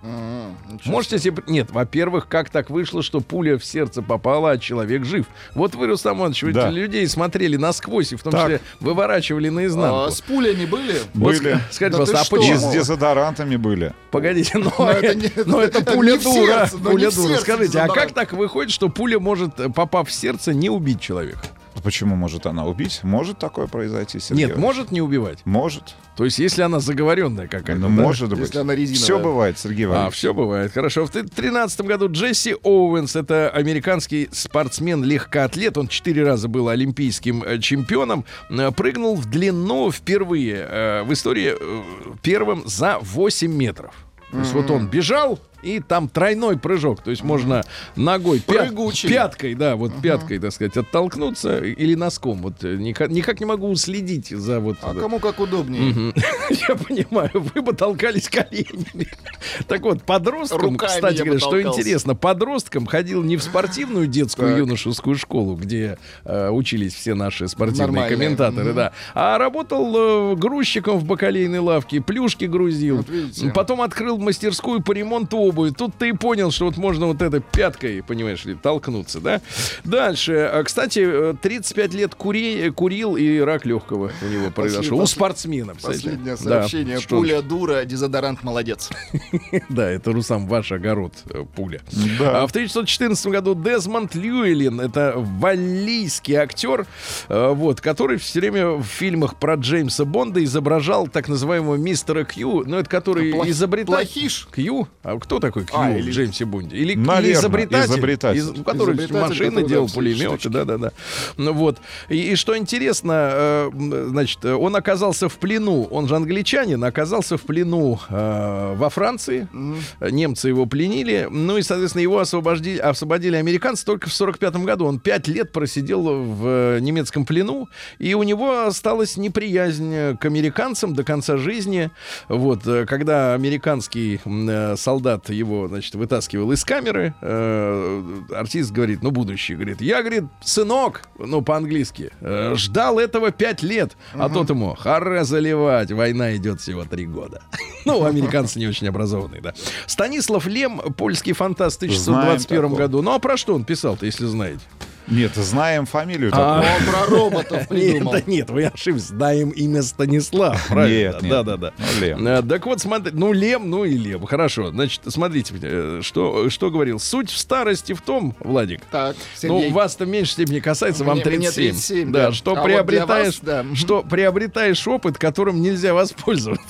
Speaker 3: Ничего
Speaker 2: Можете себе... Нет, во-первых, как так вышло, что пуля в сердце попала, а человек жив? Вот вы, Рустам Иванович, вы
Speaker 5: Да.
Speaker 2: людей смотрели насквозь и в том
Speaker 5: Так.
Speaker 2: Числе выворачивали наизнанку.
Speaker 3: А, с пулями были?
Speaker 2: Вот
Speaker 5: Были.
Speaker 2: ска- Скажите,
Speaker 3: Да
Speaker 2: пожалуйста, а
Speaker 3: что?
Speaker 5: И
Speaker 2: почему?
Speaker 5: с дезодорантами были.
Speaker 2: Погодите, но,
Speaker 3: Но это не-
Speaker 2: но это
Speaker 3: это
Speaker 2: пуля дура.
Speaker 3: сердце,
Speaker 2: пуля дура. Скажите, а как так выходит, что пуля может, попав в сердце, не убить человека?
Speaker 5: А Почему может она убить? Может такое произойти, Сергей?
Speaker 2: Нет, может не убивать.
Speaker 5: Может.
Speaker 2: То есть, если она заговоренная какая-то.
Speaker 5: Ну,
Speaker 2: да?
Speaker 5: может быть.
Speaker 3: Если она резиновая.
Speaker 5: Все бывает, Сергей
Speaker 2: А,
Speaker 5: Валерьевич.
Speaker 2: все бывает. Хорошо. В 2013 году Джесси Оуэнс, это американский спортсмен-легкоатлет, он четыре раза был олимпийским э, чемпионом, э, прыгнул в длину впервые э, в истории э, первым за 8 метров. То есть вот он бежал, и там тройной прыжок. То есть можно ногой, пя-
Speaker 3: Прыгучий.
Speaker 2: пяткой, да, вот пяткой, так сказать, оттолкнуться или носком. Вот э, никак, никак не могу следить за вот...
Speaker 3: А кому как удобнее.
Speaker 2: Мгм. [laughs] Я понимаю, вы бы толкались коленями. [laughs] Так вот, подросткам,
Speaker 3: Руками
Speaker 2: кстати говоря, что интересно, подросткам ходил не в спортивную детскую
Speaker 3: Так.
Speaker 2: юношескую школу, где э, учились все наши спортивные
Speaker 3: Нормальные.
Speaker 2: комментаторы,
Speaker 3: Мгм.
Speaker 2: да, а работал э, грузчиком в бакалейной лавке, плюшки грузил.
Speaker 3: Вот видите.
Speaker 2: Потом открыл мастерскую по ремонту обуви. Тут ты и понял, что вот можно вот этой пяткой, понимаешь ли, толкнуться, да? Дальше. А, Кстати, э, 35 лет кури- курил, и рак легкого у него произошел. У
Speaker 3: послед-
Speaker 2: спортсмена, представляете?
Speaker 3: Последнее
Speaker 2: Да,
Speaker 3: сообщение.
Speaker 2: что-
Speaker 3: Пуля дура, дезодорант молодец. [laughs]
Speaker 2: Да, это, Русам, ваш огород, э, пуля.
Speaker 5: Да.
Speaker 2: А в 1914 году Дезмонд Льюэлин, это валлийский актер, э, вот, который все время в фильмах про Джеймса Бонда изображал так называемого мистера Кью, ну, это который
Speaker 3: Плох-
Speaker 2: изобретатель...
Speaker 3: плохиш?
Speaker 2: Кью? А кто такой Кью
Speaker 3: А,
Speaker 2: в
Speaker 3: или-
Speaker 2: Джеймсе Бонде? Или, или
Speaker 5: Наверно,
Speaker 2: изобретатель?
Speaker 5: изобретатель.
Speaker 2: из- который
Speaker 3: Изобретатель,
Speaker 2: машины делал, пулеметы, да-да-да. Ну вот. И, и что интересно, э, значит, он оказался в плену, он же англичанин, оказался в плену э, во Франции. Немцы его пленили. Ну и, соответственно, его освободили, освободили американцы только в 45 году. Он пять лет просидел в э, немецком плену, и у него осталась неприязнь к американцам до конца жизни. Вот, э, когда американский э, солдат его, значит, вытаскивал из камеры, э, артист говорит, ну, будущий, говорит, я, говорит, сынок, ну, по-английски, э, ждал этого пять лет, а тот ему, харе заливать, война идет всего три года. [laughs] Ну, американцы не очень образованные, да. Станислав Лем, польский фантаст в 1921
Speaker 5: такого.
Speaker 2: году. Ну, а про что он писал-то, если знаете?
Speaker 5: Нет, знаем фамилию
Speaker 2: А.
Speaker 3: Он про роботов [laughs] придумал.
Speaker 2: Нет, да нет, вы ошиблись. Знаем имя Станислав. Правильно.
Speaker 5: Нет, нет.
Speaker 2: Да, да, да.
Speaker 5: Лем.
Speaker 2: Э, Так вот, смотри, ну, Лем, ну и Лем. Хорошо. Значит, смотрите, э, что, что говорил. Суть в старости в том, Владик,
Speaker 3: Так, Сергей.
Speaker 2: ну, вас-то в меньшей степени касается, вам
Speaker 3: Мне- мне
Speaker 2: 37.
Speaker 3: 37,
Speaker 2: да,
Speaker 3: да.
Speaker 2: что
Speaker 3: А
Speaker 2: приобретаешь,
Speaker 3: вас, да.
Speaker 2: что приобретаешь опыт, которым нельзя воспользоваться.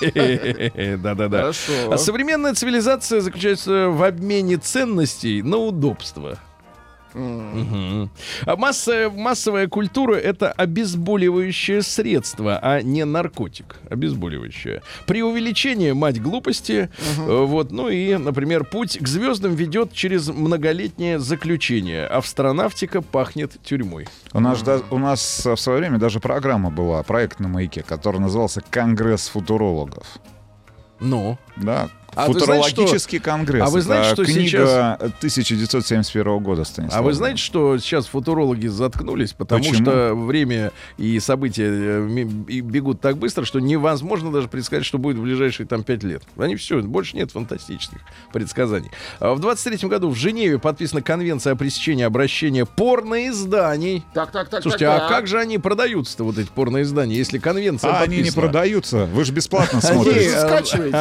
Speaker 2: [laughs] Да-да-да.
Speaker 3: Хорошо.
Speaker 2: А современная цивилизация заключается в обмене ценностей на удобство. Масса- массовая культура это обезболивающее средство, а не наркотик. Обезболивающее. При увеличении мать глупости. э, Вот, ну и, например, путь к звездам ведет через многолетнее заключение. Астронавтика пахнет тюрьмой.
Speaker 5: У нас, да- у нас в свое время даже программа была, проект на маяке, который назывался «Конгресс футурологов».
Speaker 2: Ну.
Speaker 5: Да,
Speaker 2: А вы знаете,
Speaker 5: футурологический конгресс.
Speaker 2: а вы знаете, что
Speaker 5: книга 1971 года Станислава.
Speaker 2: А вы знаете, что сейчас футурологи заткнулись, потому
Speaker 5: Почему?
Speaker 2: что время и события э, бегут так быстро, что невозможно даже предсказать, что будет в ближайшие там пять лет. Они все, больше нет фантастических предсказаний. А В 23 году в Женеве подписана конвенция о пресечении обращения порноизданий.
Speaker 3: Так, так, так,
Speaker 2: Слушайте,
Speaker 3: так,
Speaker 2: а
Speaker 3: так.
Speaker 2: как же они продаются-то, вот эти порноиздания, если конвенция
Speaker 5: А они не
Speaker 2: подписана?
Speaker 5: продаются. Вы же бесплатно
Speaker 2: Они,
Speaker 5: смотрите.
Speaker 2: э,
Speaker 3: скачиваете.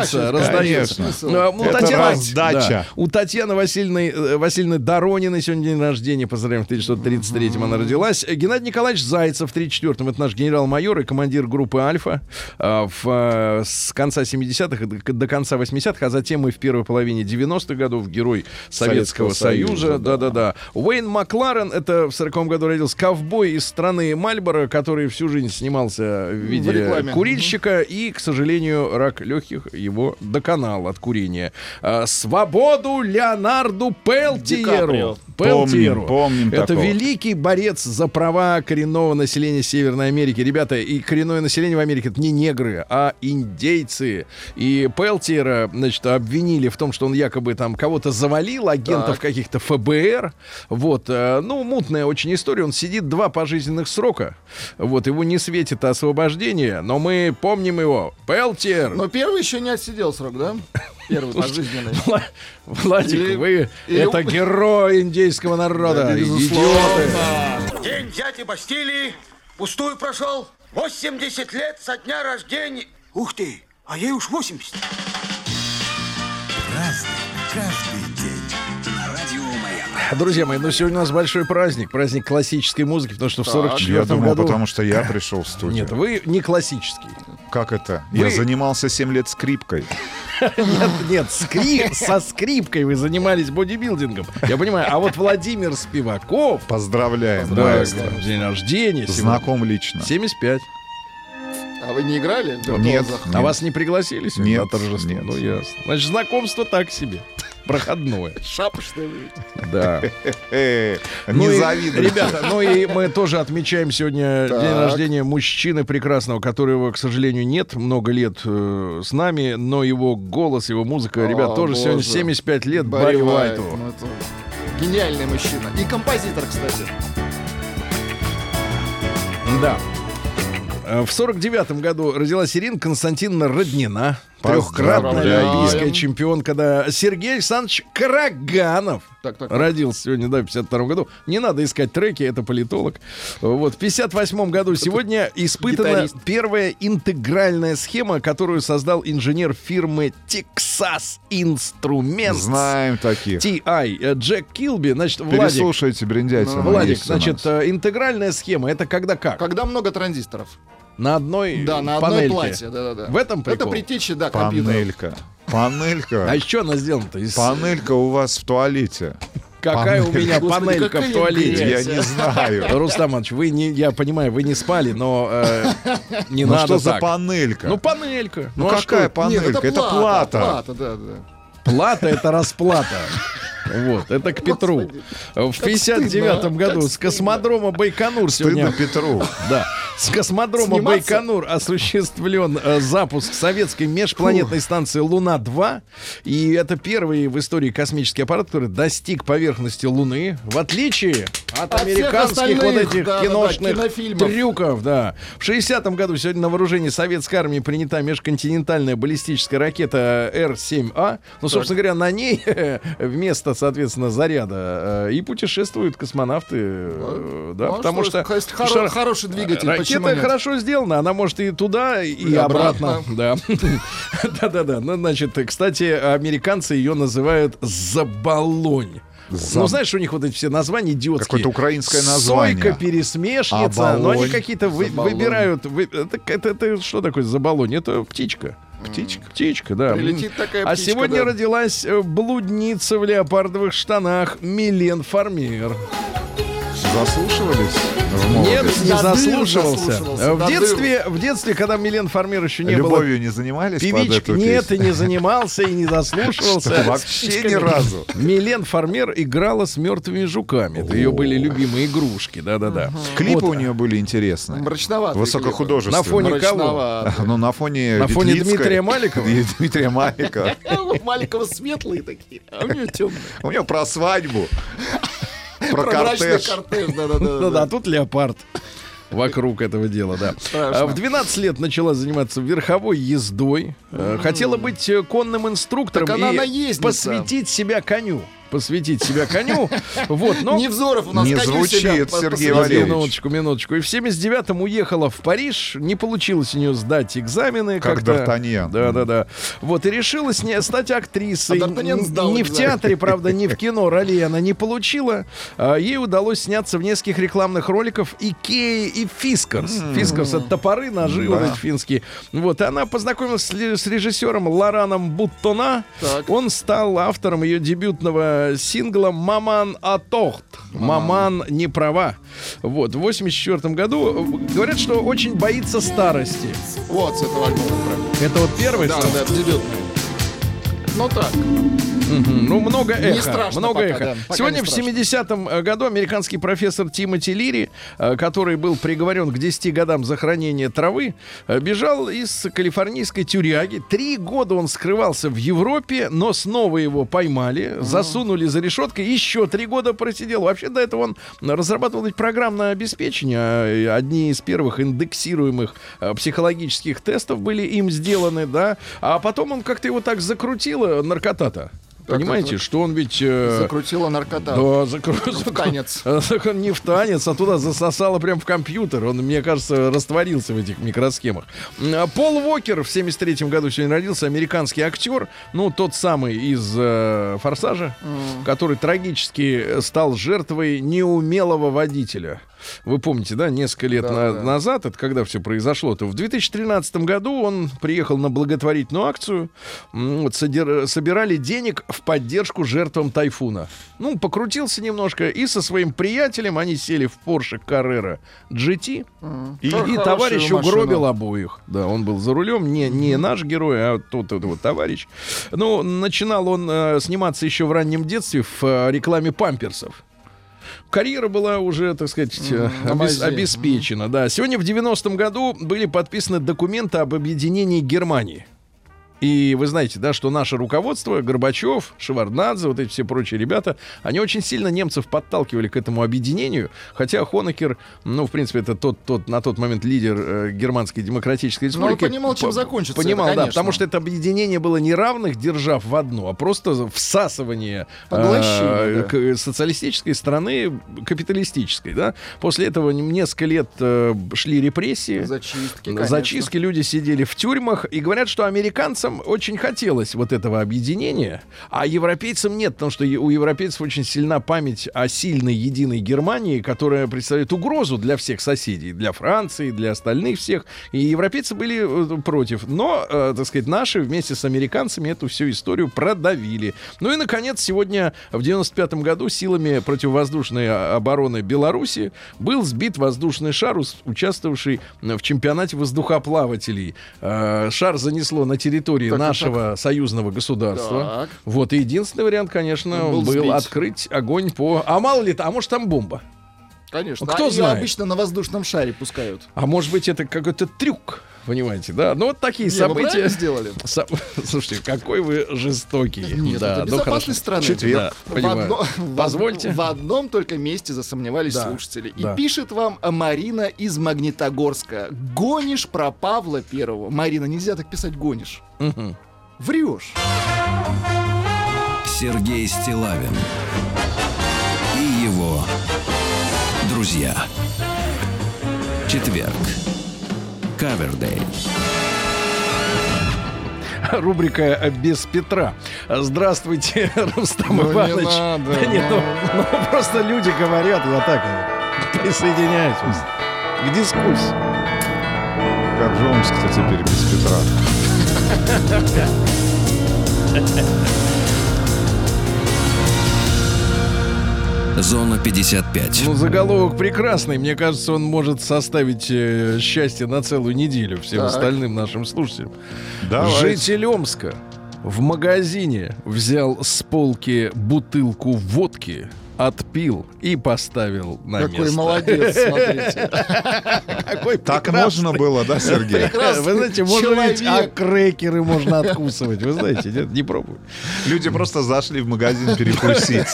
Speaker 2: Раздаются,
Speaker 3: скачивать,
Speaker 2: раздаются.
Speaker 5: конечно.
Speaker 2: Ну, а у
Speaker 5: Это
Speaker 2: Татьяны-
Speaker 5: раздача.
Speaker 2: да. У Татьяны Васильевны, э, Васильевны Дорониной сегодня день рождения. Поздравляем, в 1933-м она родилась. Геннадий Николаевич Зайцев в 34-м. Это наш генерал-майор и командир группы «Альфа». А, В, э, с конца 70-х до- конца 80-х, а затем и в первой половине 90-х годов герой Советского,
Speaker 5: Советского
Speaker 2: Союза. Да-да-да. Уэйн Макларен, это в 40 году родился ковбой из страны Мальборо, который всю жизнь снимался в виде
Speaker 3: рекламе.
Speaker 2: курильщика, и, к сожалению, рак легких его доконал от курения. А, свободу Леонарду Пелтиеру. Пелтиеру.
Speaker 5: Помним, помним
Speaker 2: Это
Speaker 5: такого.
Speaker 2: великий борец за права коренного населения Северной Америки. Ребята, и коренное население в Америке это не негры, а индейцы. И Пелтиера, значит, обвинили в том, что он якобы там кого-то завалил, агентов
Speaker 3: Так.
Speaker 2: каких-то ФБР. Вот, э, ну, мутная очень история. Он сидит два пожизненных срока. Вот, его не светит освобождение, но мы помним его. Пелтиер.
Speaker 3: Но первый еще не отсидел срок, да? Первый пожизненный.
Speaker 2: Вла- Владик, вы это герой индейского народа.
Speaker 3: Да,
Speaker 2: Идиоты.
Speaker 3: безусловно.
Speaker 4: День дяди Бастилии пустую прошел. 80 лет со дня рождения. Ух ты, а ей уж 80. [laughs]
Speaker 2: Друзья мои, ну сегодня у нас большой праздник, праздник классической музыки, потому что в
Speaker 3: Так.
Speaker 2: 44
Speaker 5: Я думал,
Speaker 2: году...
Speaker 5: потому что я [coughs] пришел в студию.
Speaker 2: Нет, вы не классический.
Speaker 5: Как это?
Speaker 2: Вы-
Speaker 5: Я занимался 7 лет скрипкой. [laughs]
Speaker 2: Нет, нет, скри- со скрипкой вы занимались бодибилдингом. Я понимаю, а вот Владимир Спиваков,
Speaker 5: Поздравляем,
Speaker 2: да,
Speaker 5: маэстро.
Speaker 2: день рождения.
Speaker 5: Знаком лично.
Speaker 2: 75.
Speaker 3: А вы не играли?
Speaker 5: Нет.
Speaker 2: А вас не пригласили сегодня
Speaker 5: Нет,
Speaker 2: на торжество?
Speaker 5: нет.
Speaker 2: Ну, ясно. Значит, знакомство так себе. Проходное.
Speaker 3: Шапочные вы.
Speaker 2: Да. Ну
Speaker 5: Не
Speaker 2: и,
Speaker 5: завидуйте.
Speaker 2: Ребята, ну и мы тоже отмечаем сегодня
Speaker 3: Так.
Speaker 2: день рождения мужчины прекрасного, которого, к сожалению, нет много лет э, с нами, но его голос, его музыка,
Speaker 3: О,
Speaker 2: ребят, тоже сегодня
Speaker 3: боже.
Speaker 2: 75 лет Барри Уайту.
Speaker 3: ну, это Гениальный мужчина. И композитор, кстати.
Speaker 2: Да. Э, В 49 году родилась Ирина Константиновна Роднина, трехкратная олимпийская чемпионка, да. Сергей Александрович Караганов.
Speaker 3: Так, так.
Speaker 2: Родился сегодня, да, в 52 году. Не надо искать треки, это политолог. Вот, в 58 году сегодня испытана
Speaker 3: гитарист.
Speaker 2: первая интегральная схема, которую создал инженер фирмы Texas Instruments.
Speaker 5: Знаем таких.
Speaker 2: TI. Э, Джек Килби, значит, Владик.
Speaker 5: Переслушайте Бриндятина.
Speaker 2: Владик, значит, э, интегральная схема, это когда как?
Speaker 3: Когда много транзисторов.
Speaker 2: На одной
Speaker 3: Да, на одной
Speaker 2: панельке.
Speaker 3: плате. Да, да, да.
Speaker 2: В этом прикол?
Speaker 3: Это притечи, да, компьютера.
Speaker 5: Панелька. Панелька.
Speaker 2: А чего она сделана-то? Из-
Speaker 5: Панелька у вас в туалете.
Speaker 2: Какая у
Speaker 5: панель.
Speaker 2: меня
Speaker 3: Господи,
Speaker 2: панелька в туалете?
Speaker 5: Я не знаю.
Speaker 2: Рустам Иванович, вы не, я понимаю, вы не спали, но э, [laughs] не
Speaker 5: Ну
Speaker 2: надо
Speaker 5: что за
Speaker 2: так.
Speaker 5: панелька?
Speaker 2: Ну, панелька.
Speaker 5: Ну
Speaker 2: а
Speaker 5: какая
Speaker 2: что?
Speaker 5: панелька?
Speaker 3: Нет,
Speaker 5: Это плата.
Speaker 3: Плата, да, да.
Speaker 2: Плата — это расплата. Вот, это к Петру. В 59
Speaker 3: стыдно,
Speaker 2: году с космодрома Байконур сегодня...
Speaker 5: Петру. [laughs]
Speaker 2: Да. С космодрома? Байконур осуществлен э, запуск советской межпланетной станции Луна-2. И это первый в истории космический аппарат, который достиг поверхности Луны. В отличие от, американских вот этих
Speaker 3: да, да, да,
Speaker 2: киношных трюков. Да. В 60-м году сегодня на вооружении советской армии принята межконтинентальная баллистическая ракета Р-7А. Ну, собственно говоря, на ней [laughs] вместо, соответственно, заряда э, и путешествуют космонавты. э, Да,
Speaker 3: Ну, а
Speaker 2: потому
Speaker 3: что,
Speaker 2: что...
Speaker 3: если хоро-
Speaker 2: что
Speaker 3: хороший двигатель, почему
Speaker 2: Ракета хорошо сделана, она может и туда, и,
Speaker 3: И
Speaker 2: обратно.
Speaker 3: обратно.
Speaker 2: Да. [laughs] Да-да-да. Ну, значит, кстати, американцы ее называют забалонь. Ну, знаешь, у них вот эти все названия идиотские.
Speaker 5: Какое-то украинское название.
Speaker 2: Сойка, пересмешница. Но они
Speaker 5: Оболонь.
Speaker 2: какие-то вы- выбирают. вы- это, это- это что такое забалонь? Это птичка. Птичка. Птичка, да.
Speaker 3: Прилетит такая
Speaker 2: а
Speaker 3: птичка,
Speaker 2: сегодня
Speaker 3: да.
Speaker 2: родилась э, блудница в леопардовых штанах Милен Фармер.
Speaker 5: Заслушивались
Speaker 2: Нет, не заслушивался.
Speaker 3: заслушивался,
Speaker 2: В детстве, в детстве, когда Милен Фармер еще не было
Speaker 5: Любовью не занимались эту
Speaker 2: нет, и
Speaker 5: песню?
Speaker 2: не занимался, и не заслушивался.
Speaker 5: Вообще ни разу.
Speaker 2: Милен Фармер играла с мертвыми жуками. Это ее были любимые игрушки, да-да-да.
Speaker 5: Клипы у нее были интересные.
Speaker 3: Мрачноватые
Speaker 5: Высокохудожественные.
Speaker 2: На фоне кого?
Speaker 3: Мрачноватые.
Speaker 5: Ну, на фоне
Speaker 2: На фоне Дмитрия Маликова?
Speaker 5: и [laughs] Дмитрия Маликова. [laughs]
Speaker 3: Маликова светлые такие, а у нее темные.
Speaker 5: У него про свадьбу. Про
Speaker 3: Прозрачный
Speaker 5: кортеж.
Speaker 3: кортеж,
Speaker 2: Ну
Speaker 3: да-да-да.
Speaker 2: да, тут леопард. Вокруг этого дела, да.
Speaker 3: Страшно.
Speaker 2: А В 12 лет начала заниматься верховой ездой. Э, Хотела быть э, конным инструктором
Speaker 3: Так она
Speaker 2: и посвятить себя коню. Посвятить себя коню. Вот, но
Speaker 3: Невзоров у нас
Speaker 5: Не звучит,
Speaker 3: себя
Speaker 5: Сергей. Валерьевич.
Speaker 2: Минуточку, минуточку. И в 79-м уехала в Париж. Не получилось у нее сдать экзамены.
Speaker 5: Как. Д'Артаньян.
Speaker 2: Да, да, да. Вот, и решила с ней стать актрисой.
Speaker 3: А сдал
Speaker 2: не в театре, правда, не в [laughs] кино. Ролей она не получила. А, Ей удалось сняться в нескольких рекламных роликов Икеи и Фискарс. Фискарс — это топоры, ножи вот
Speaker 5: Да.
Speaker 2: эти финские. Вот, и она познакомилась с, режиссером Лораном Буттона.
Speaker 3: Так.
Speaker 2: Он стал автором ее дебютного сингла «Маман Атохт». «Маман не права». Вот, в 84 году. э, Говорят, что очень боится старости.
Speaker 3: Вот с этого альбома.
Speaker 2: Это вот первый
Speaker 3: Да,
Speaker 2: сам?
Speaker 3: да, дебютный. Ну так.
Speaker 2: Мгм. Ну, много
Speaker 3: Не
Speaker 2: эхо.
Speaker 3: страшно
Speaker 2: много
Speaker 3: пока,
Speaker 2: эхо.
Speaker 3: да,
Speaker 2: Сегодня
Speaker 3: не
Speaker 2: в
Speaker 3: страшно.
Speaker 2: 70-м году американский профессор Тимоти Лири, э, который был приговорен к 10 годам за хранение травы, э, бежал из калифорнийской тюряги. Три года он скрывался в Европе, но снова его поймали, засунули за решеткой, еще три года просидел. Вообще до этого он разрабатывал ведь программное обеспечение. Одни из первых индексируемых э, психологических тестов были им сделаны, да. А потом он как-то его так закрутило, наркота-то.
Speaker 3: Так,
Speaker 2: Понимаете,
Speaker 3: так,
Speaker 2: что он ведь... э,
Speaker 3: Закрутила наркота.
Speaker 2: да, закру-
Speaker 3: В танец. [laughs]
Speaker 2: Э, не в танец, а туда засосало прям в компьютер. Он, мне кажется, растворился в этих микросхемах. А Пол Уокер в 73 году сегодня родился, американский актер, ну, тот самый из э, «Форсажа», который трагически стал жертвой неумелого водителя. Вы помните, да, несколько лет
Speaker 3: Да,
Speaker 2: на-
Speaker 3: да.
Speaker 2: назад, это когда все произошло-то, в 2013 году он приехал на благотворительную акцию. Вот содер- собирали денег в поддержку жертвам тайфуна. Ну, покрутился немножко, и со своим приятелем они сели в Porsche Carrera GT.
Speaker 5: И,
Speaker 2: И,
Speaker 3: Хорошую
Speaker 2: товарищ
Speaker 3: машину.
Speaker 2: угробил обоих. Да, он был за рулем, не, не наш герой, а тот, тот вот товарищ. Ну, начинал он э, сниматься еще в раннем детстве в э, рекламе памперсов. Карьера была уже, так сказать, обес- обеспечена. Да. Сегодня в 90-м году были подписаны документы об объединении Германии. И вы знаете, да, что наше руководство, Горбачев, Шеварднадзе, вот эти все прочие ребята, они очень сильно немцев подталкивали к этому объединению, хотя Хонекер, ну, в принципе, это тот, тот на тот момент лидер э, Германской Демократической
Speaker 3: Ну, он
Speaker 2: Республики.
Speaker 3: понимал, чем закончится
Speaker 2: Понимал,
Speaker 3: это,
Speaker 2: да, потому что это объединение было не равных держав в одну, а просто всасывание э,
Speaker 3: да.
Speaker 2: к- социалистической страны капиталистической, да. После этого несколько лет э, шли репрессии.
Speaker 3: Зачистки, конечно.
Speaker 2: Зачистки, люди сидели в тюрьмах и говорят, что американцам очень хотелось вот этого объединения, а европейцам нет, потому что у европейцев очень сильна память о сильной единой Германии, которая представляет угрозу для всех соседей, для Франции, для остальных всех. И европейцы были э, против. Но, э, так сказать, наши вместе с американцами эту всю историю продавили. Ну и, наконец, сегодня в 95 году силами противовоздушной обороны Беларуси был сбит воздушный шар, участвовавший в чемпионате воздухоплавателей. Э, Шар занесло на территории
Speaker 3: Так,
Speaker 2: нашего союзного государства.
Speaker 3: Так.
Speaker 2: Вот, и единственный вариант, конечно,
Speaker 3: Был
Speaker 2: был,
Speaker 3: сбить.
Speaker 2: открыть огонь по... А мало ли, а может там бомба?
Speaker 3: Конечно.
Speaker 2: Кто
Speaker 3: А
Speaker 2: знает?
Speaker 3: обычно на воздушном шаре пускают.
Speaker 2: А может быть, это какой-то трюк, понимаете, да? Ну, вот такие
Speaker 3: Не, ну
Speaker 2: события.
Speaker 3: сделали.
Speaker 2: Со- Слушайте, какой вы жестокий.
Speaker 3: Нет,
Speaker 2: да,
Speaker 3: это
Speaker 2: ну,
Speaker 3: безопасность
Speaker 2: хорошо.
Speaker 3: страны.
Speaker 2: Четверг.
Speaker 3: В
Speaker 2: понимаю.
Speaker 3: одно- в
Speaker 2: Позвольте.
Speaker 3: од- В одном только месте засомневались
Speaker 2: Да,
Speaker 3: слушатели. И
Speaker 2: да.
Speaker 3: пишет вам Марина из Магнитогорска. Гонишь про Павла Первого. Марина, нельзя так писать гонишь.
Speaker 2: Мгм.
Speaker 3: Врешь.
Speaker 6: Сергей Стилавин и его друзья. Четверг. Кавердей.
Speaker 2: Рубрика «Без Петра». Здравствуйте, [laughs] Рустам
Speaker 3: Ну, не
Speaker 2: Иванович.
Speaker 3: надо,
Speaker 2: Да нет, ну, ну, просто люди говорят, я так присоединяюсь к дискуссии.
Speaker 5: Как же Омск, теперь без Петра. [laughs]
Speaker 6: Зона 55.
Speaker 2: Ну, заголовок прекрасный. Мне кажется, он может составить э, счастье на целую неделю всем
Speaker 3: Так.
Speaker 2: остальным нашим слушателям.
Speaker 5: Давайте.
Speaker 2: Житель Омска в магазине взял с полки бутылку водки, отпил и поставил на
Speaker 3: Какой
Speaker 2: место.
Speaker 3: молодец, смотрите.
Speaker 2: Какой
Speaker 5: Так можно было, да, Сергей?
Speaker 2: Вы знаете, можно ведь а крекеры можно откусывать. Вы знаете, нет, не пробуй.
Speaker 5: Люди просто зашли в магазин перекусить.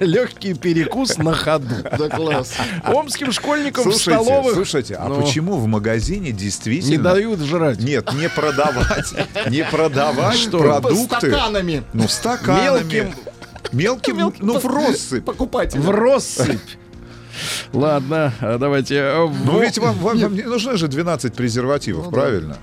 Speaker 2: Легкий перекус на ходу.
Speaker 3: Да класс.
Speaker 2: Омским школьникам в столовых
Speaker 5: слушайте, а
Speaker 2: Ну.
Speaker 5: почему в магазине действительно...
Speaker 2: не дают жрать.
Speaker 5: Нет, не продавать. Не продавать
Speaker 2: Что?
Speaker 5: продукты.
Speaker 3: Стаканами.
Speaker 5: Ну, стаканами.
Speaker 2: Мелким. [laughs]
Speaker 5: Мелким, ну, в россыпь.
Speaker 3: Покупатель.
Speaker 2: В россыпь. Ладно, а давайте. э,
Speaker 5: Ну, ведь вам, вам- вам не нужны же 12
Speaker 2: Ну
Speaker 5: презервативов, правильно?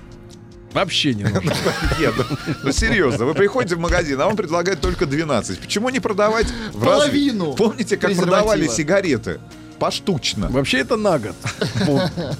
Speaker 2: Вообще не [laughs] нужно.
Speaker 5: Нет, ну, ну серьезно, вы приходите в магазин, а он предлагает только 12. Почему не продавать в?
Speaker 3: Половину
Speaker 5: Помните, как продавали сигареты? Поштучно.
Speaker 2: Вообще это на год.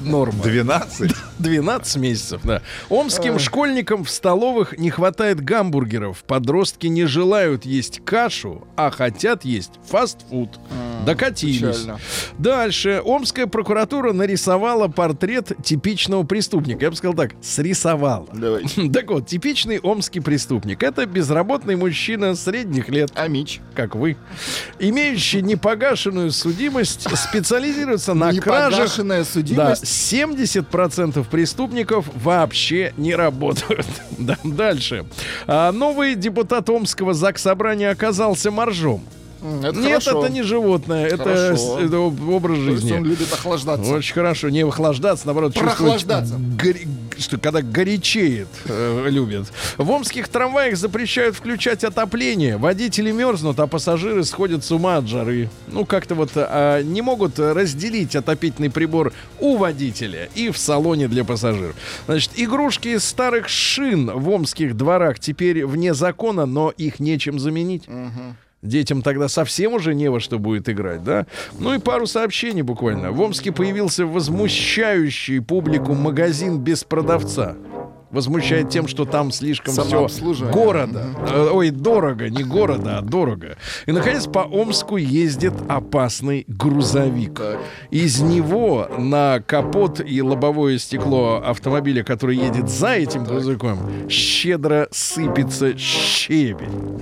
Speaker 2: Норма.
Speaker 5: 12?
Speaker 2: 12 месяцев, да. Омским школьникам в столовых не хватает гамбургеров. Подростки не желают есть кашу, а хотят есть фастфуд. Докатились.
Speaker 3: печально.
Speaker 2: Дальше. Омская прокуратура нарисовала портрет типичного преступника. Я бы сказал так, срисовала.
Speaker 3: Давай. [laughs]
Speaker 2: Так вот, типичный омский преступник. Это безработный мужчина средних лет,
Speaker 3: Амич.
Speaker 2: как вы, имеющий непогашенную судимость, специализируется на кражах
Speaker 3: Непогашенная
Speaker 2: да,
Speaker 3: судимость.
Speaker 2: 70% преступников вообще не работают. [laughs] Да, дальше. А, новый депутат Омского заксобрания оказался моржом.
Speaker 3: Это
Speaker 2: Нет,
Speaker 3: хорошо.
Speaker 2: это не животное, это, с- это об- образ
Speaker 3: То есть
Speaker 2: жизни.
Speaker 3: он любит охлаждаться.
Speaker 2: Очень хорошо, не охлаждаться, наоборот,
Speaker 3: Прохлаждаться.
Speaker 2: горе- что когда горячеет, э, любят. В омских трамваях запрещают включать отопление. Водители мерзнут, а пассажиры сходят с ума от жары. Ну, как-то вот а, не могут разделить отопительный прибор у водителя и в салоне для пассажиров. Значит, игрушки из старых шин в омских дворах теперь вне закона, но их нечем заменить. Детям тогда совсем уже не во что будет играть, да? Ну и пару сообщений буквально. В Омске появился возмущающий публику магазин без продавца. Возмущает тем, что там слишком все города. Э, Ой, дорого, не города, а дорого. И, наконец, по Омску ездит опасный грузовик. Из него на капот и лобовое стекло автомобиля, который едет за этим грузовиком, щедро сыпется щебень.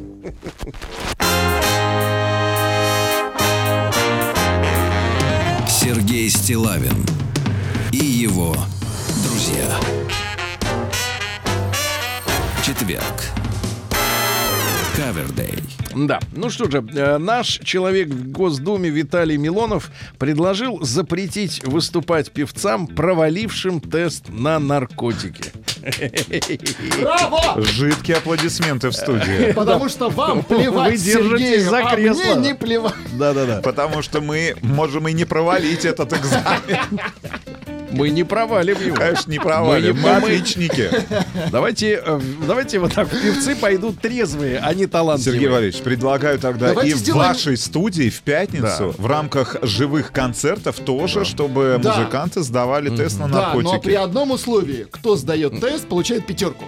Speaker 6: Сергей Стилавин и его друзья. Четверг. Кавердей.
Speaker 2: Да, ну что же, э, наш человек в Госдуме Виталий Милонов предложил запретить выступать певцам, провалившим тест на наркотики.
Speaker 3: Браво!
Speaker 5: Жидкие аплодисменты в студии. [laughs]
Speaker 3: Потому что вам плевать,
Speaker 2: Вы держитесь за
Speaker 3: а
Speaker 2: кресло.
Speaker 3: мне не плевать.
Speaker 2: Да-да-да.
Speaker 5: Потому что мы можем и не провалить этот экзамен. [laughs]
Speaker 2: Мы не провалим его.
Speaker 5: Конечно, не провалим.
Speaker 2: Мы
Speaker 5: Мы отличники.
Speaker 2: Давайте, э, давайте вот так, певцы пойдут трезвые, а не талантливые.
Speaker 5: Сергей Валерьевич, предлагаю тогда
Speaker 3: Давайте
Speaker 5: и в
Speaker 3: сделаем-
Speaker 5: вашей студии в пятницу в рамках живых концертов тоже, чтобы
Speaker 3: Да.
Speaker 5: музыканты сдавали тест на
Speaker 3: Да, но при
Speaker 5: наркотики.
Speaker 3: одном условии. Кто сдает тест, получает пятерку.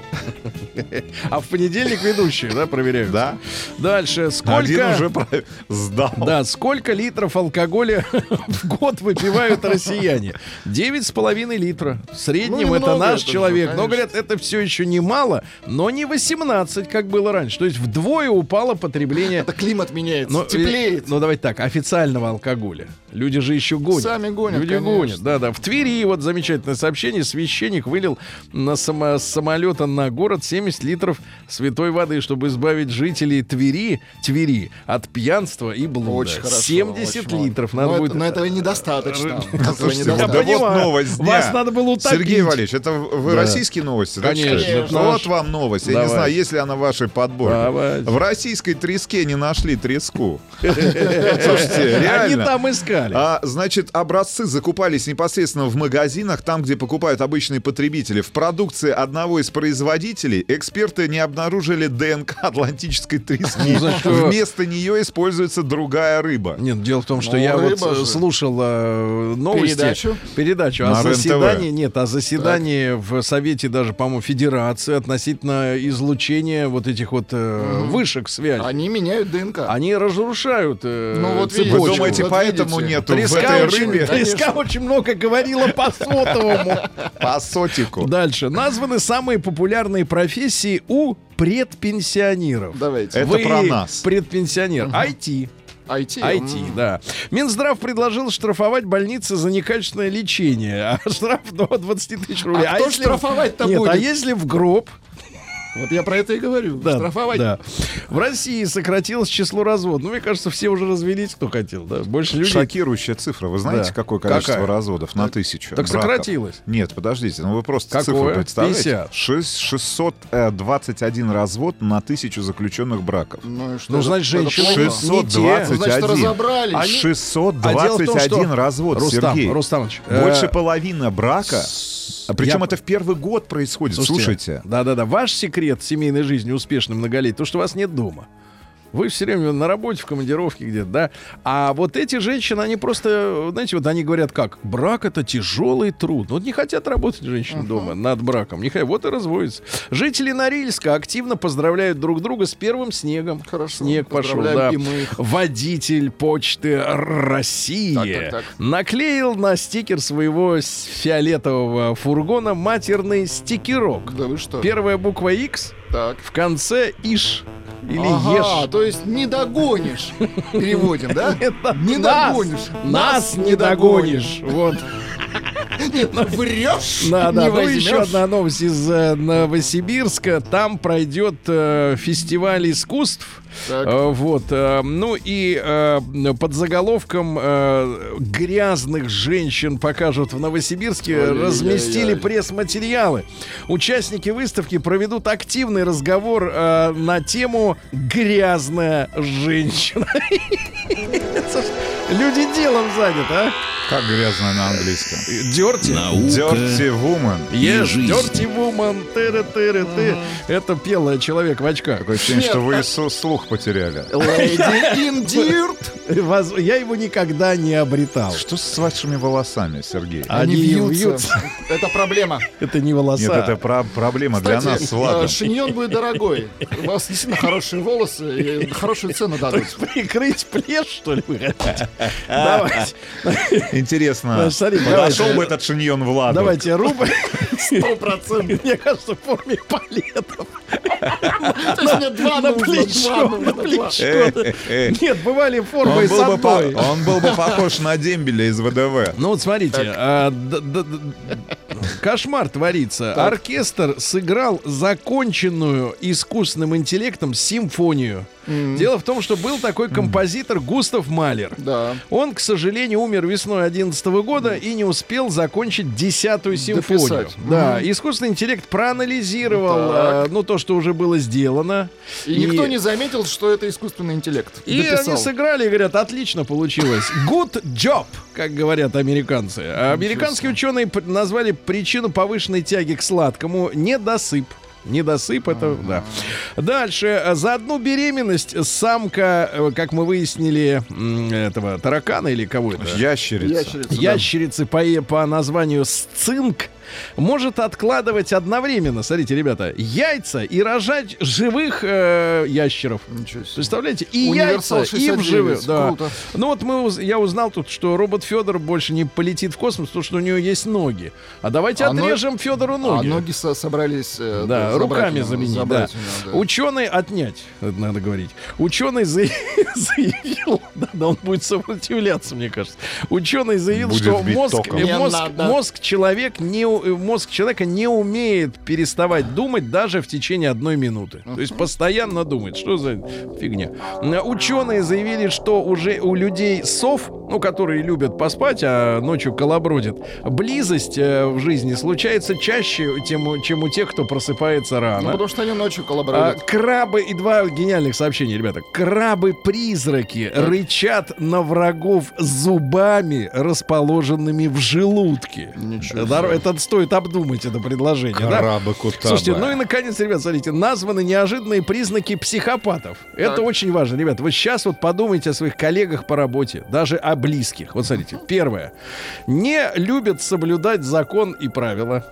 Speaker 2: А в понедельник ведущие, да, проверяют?
Speaker 5: Да.
Speaker 2: Дальше,
Speaker 5: Один
Speaker 2: сколько...
Speaker 5: уже про- сдал.
Speaker 2: Да, сколько литров алкоголя [laughs] в год выпивают россияне? Девять с половиной литра. В среднем
Speaker 3: Ну,
Speaker 2: это наш
Speaker 3: это же,
Speaker 2: человек. Но,
Speaker 3: конечно.
Speaker 2: говорят, это все еще немало, но не 18, как было раньше. То есть вдвое упало потребление...
Speaker 3: Это климат меняется,
Speaker 2: Но,
Speaker 3: теплеет.
Speaker 2: э, Ну, давайте так, официального алкоголя. Люди же еще гонят.
Speaker 3: Сами гонят,
Speaker 2: Люди
Speaker 3: конечно.
Speaker 2: гонят, да-да. В Твери вот замечательное сообщение. Священник вылил на само- с самолета на город 70 литров святой воды, чтобы избавить жителей Твери, Твери от пьянства и блуда.
Speaker 3: Очень хорошо.
Speaker 2: 70
Speaker 3: очень
Speaker 2: литров.
Speaker 3: Но
Speaker 2: Надо
Speaker 3: это-
Speaker 2: будет...
Speaker 3: Но этого недостаточно. Этого
Speaker 2: Я
Speaker 5: вот,
Speaker 3: недостаточно.
Speaker 5: вот
Speaker 2: понимаю.
Speaker 5: Новость дня.
Speaker 2: Вас надо было утопить.
Speaker 5: Сергей Валерьевич, это вы
Speaker 2: Да.
Speaker 5: российские новости, да,
Speaker 2: Конечно, это наш.
Speaker 5: Вот вам новость. Я не
Speaker 2: Давай.
Speaker 5: знаю, есть ли она в вашей подборке.
Speaker 2: Давайте.
Speaker 5: В российской треске не нашли треску. [laughs] Слушайте,
Speaker 2: Они
Speaker 5: реально.
Speaker 2: там искали.
Speaker 5: А, значит, образцы закупались непосредственно в магазинах, там, где покупают обычные потребители. В продукции одного из производителей эксперты не обнаружили ДНК атлантической трески.
Speaker 2: Ну?
Speaker 5: Вместо нее используется другая рыба.
Speaker 2: Нет, дело в том, что
Speaker 3: Ну,
Speaker 2: я вот э,
Speaker 3: же.
Speaker 2: слушал э, новости.
Speaker 3: Передачу?
Speaker 2: Передачу.
Speaker 5: На
Speaker 2: А заседание, нет, а заседание в Совете даже, по-моему, Федерации относительно излучения вот этих вот э, вышек связи.
Speaker 3: Они меняют ДНК.
Speaker 2: Они разрушают э,
Speaker 3: Ну, вот видите,
Speaker 5: Вы
Speaker 2: цепочку.
Speaker 5: думаете,
Speaker 3: вот
Speaker 5: поэтому
Speaker 3: видите.
Speaker 5: нету в
Speaker 2: Треска
Speaker 5: этой
Speaker 2: очень,
Speaker 5: рыбе
Speaker 2: треска очень много говорила по сотовому. [laughs]
Speaker 5: по сотику?
Speaker 2: Дальше. Названы самые популярные профессии у предпенсионеров.
Speaker 3: Давайте.
Speaker 5: Это
Speaker 2: Вы
Speaker 5: про нас.
Speaker 2: предпенсионер. IT.
Speaker 3: IT.
Speaker 2: IT, да. Минздрав предложил штрафовать больницы за некачественное лечение, а штраф до 20 тысяч рублей.
Speaker 3: А кто
Speaker 2: если-
Speaker 3: штрафовать-то
Speaker 2: а
Speaker 3: будет?
Speaker 2: если в гроб,
Speaker 3: Вот я про это и говорю.
Speaker 2: да,
Speaker 3: Штрафовать.
Speaker 2: да. В России сократилось число разводов. Ну, мне кажется, все уже развелись, кто хотел, да. Больше людей.
Speaker 5: Шокирующая цифра. Вы знаете,
Speaker 2: Да.
Speaker 5: какое количество
Speaker 2: Какая?
Speaker 5: разводов на тысячу?
Speaker 2: Так
Speaker 5: браков?
Speaker 2: сократилось.
Speaker 5: Нет, подождите, ну вы просто
Speaker 2: Какое?
Speaker 5: цифру представляете.
Speaker 2: 50.
Speaker 5: Шесть- 621 развод на тысячу заключенных браков.
Speaker 3: Ну, и что
Speaker 2: Ну, значит, женщины
Speaker 3: плохо.
Speaker 2: не те.
Speaker 5: 621.
Speaker 3: Значит, разобрались.
Speaker 2: Они-
Speaker 5: 621
Speaker 2: А том, что-
Speaker 5: развод,
Speaker 2: Рустам,
Speaker 5: Сергей.
Speaker 2: Рустамович, э,
Speaker 5: Больше половины брака. А причем
Speaker 2: я-
Speaker 5: это в первый год происходит. Слушайте.
Speaker 2: Да-да-да. Ваш секрет семейной жизни успешной многолетней, то, что вас нет дома. Вы все время на работе, в командировке где-то, да? А вот эти женщины, они просто, знаете, вот они говорят как, брак это тяжелый труд. Вот не хотят работать женщины дома над браком. Не хотят, вот и разводятся. Жители Норильска активно поздравляют друг друга с первым снегом.
Speaker 3: Хорошо.
Speaker 2: Снег пошел, да.
Speaker 3: Поздравляем и мы их.
Speaker 2: Водитель почты России
Speaker 3: Так, так, так.
Speaker 2: наклеил на стикер своего фиолетового фургона матерный стикерок.
Speaker 3: Да вы что?
Speaker 2: Первая буква X
Speaker 3: Так.
Speaker 2: в конце иш или
Speaker 3: Ага,
Speaker 2: еш.
Speaker 3: то есть не догонишь. Переводим, да? [laughs] Не догонишь.
Speaker 2: Нас не догонишь. Вот.
Speaker 3: Нет, врешь,
Speaker 2: Да, да. Ну, еще одна новость из э, Новосибирска. Там пройдет э, фестиваль искусств.
Speaker 3: Так.
Speaker 2: Э, вот. ну и под заголовком «Грязных женщин покажут в Новосибирске»
Speaker 3: Ой-ой-ой-ой.
Speaker 2: разместили пресс-материалы. Участники выставки проведут активный разговор на тему «Грязная женщина». [laughs] Люди делом заняты, а?
Speaker 5: Как грязно на английском.
Speaker 2: Дерти.
Speaker 6: Наука
Speaker 5: Dirty woman.
Speaker 6: и
Speaker 2: Yes, dirty woman, тыры тыры ты. Это пела человек в очках.
Speaker 5: Такое ощущение, что вы слух потеряли.
Speaker 3: Lady in dirt. [laughs]
Speaker 2: Воз- Я его никогда не обретал.
Speaker 5: Что с вашими волосами, Сергей?
Speaker 2: Они вьются.
Speaker 3: Это проблема. [laughs]
Speaker 2: Это не волоса.
Speaker 5: Нет, это про- проблема для нас с
Speaker 3: э,
Speaker 5: Владом.
Speaker 3: шиньон будет дорогой. У вас действительно хорошие волосы и хорошую цену дадут.
Speaker 2: Прикрыть плешь, что ли, вы [laughs] хотите? Давайте.
Speaker 5: Интересно, подошел
Speaker 2: давайте.
Speaker 5: бы этот шиньон Владу?
Speaker 2: Давайте рубль.
Speaker 3: Сто процентов.
Speaker 2: Мне кажется, в форме палетов.
Speaker 3: То есть мне два
Speaker 2: На плечо,
Speaker 3: два.
Speaker 2: плечо. Нет, бывали формы
Speaker 5: Он был, бы по- он был бы похож на дембеля из ВДВ.
Speaker 2: Ну вот смотрите, а, д- д- д- кошмар творится. Оркестр сыграл законченную искусственным интеллектом симфонию. Дело в том, что был такой композитор Густав Малер.
Speaker 3: Да.
Speaker 2: Он, к сожалению, умер весной 2011 года и не успел закончить десятую симфонию.
Speaker 3: Дописать.
Speaker 2: Да, искусственный интеллект проанализировал,
Speaker 3: Так.
Speaker 2: э, ну, то, что уже было сделано.
Speaker 3: И никто не заметил, что это искусственный интеллект.
Speaker 2: И
Speaker 3: Дописал.
Speaker 2: они сыграли и говорят, отлично получилось. Good job, как говорят американцы. А Американские ученые назвали причину повышенной тяги к сладкому недосып. Недосып это, да. Дальше. За одну беременность самка, э, как мы выяснили, этого таракана или кого это?
Speaker 5: Ящерица.
Speaker 3: Ящерица, да.
Speaker 2: Ящерицы по, по названию сцинк может откладывать одновременно, смотрите, ребята, яйца и рожать живых э, ящеров.
Speaker 3: Ничего себе.
Speaker 2: Представляете? И
Speaker 3: Универсал
Speaker 2: яйца, и в
Speaker 3: 69.
Speaker 2: живых. Да.
Speaker 3: Круто.
Speaker 2: Ну вот мы, я узнал тут, что робот Федор больше не полетит в космос, потому что у него есть ноги. А давайте
Speaker 3: А но-
Speaker 2: отрежем Федору
Speaker 3: А
Speaker 2: ноги.
Speaker 3: ноги со- собрались... э,
Speaker 2: Да,
Speaker 3: забрать
Speaker 2: руками
Speaker 3: у него,
Speaker 2: заменить.
Speaker 3: забрать
Speaker 2: да.
Speaker 3: у него, да.
Speaker 2: Ученый отнять, это надо говорить. Ученый за- [laughs] заявил, да, да, он будет сопротивляться, мне кажется. Ученый заявил,
Speaker 5: Будет
Speaker 2: что мозг,
Speaker 5: током.
Speaker 2: мозг, мозг человек не, у- мозг человека не умеет переставать думать даже в течение одной минуты. То есть постоянно думает. Что за фигня? Ученые заявили, что уже у людей сов, ну, которые любят поспать, а ночью колобродят, близость э, в жизни случается чаще, чем, у- чем у тех, кто просыпается рано.
Speaker 3: Ну, потому что они ночью
Speaker 2: А,
Speaker 3: коллаборируют.
Speaker 2: крабы и два гениальных сообщения, ребята. Крабы-призраки рычат на врагов зубами, расположенными в желудке.
Speaker 3: Ничего себе.
Speaker 2: это стоит обдумать это предложение. да? Слушайте, ну и наконец, ребят, смотрите, названы неожиданные признаки психопатов. Это
Speaker 3: Так.
Speaker 2: очень важно, ребят. Вот сейчас вот подумайте о своих коллегах по работе, даже о близких. Вот смотрите, первое. Не любят соблюдать закон и правила.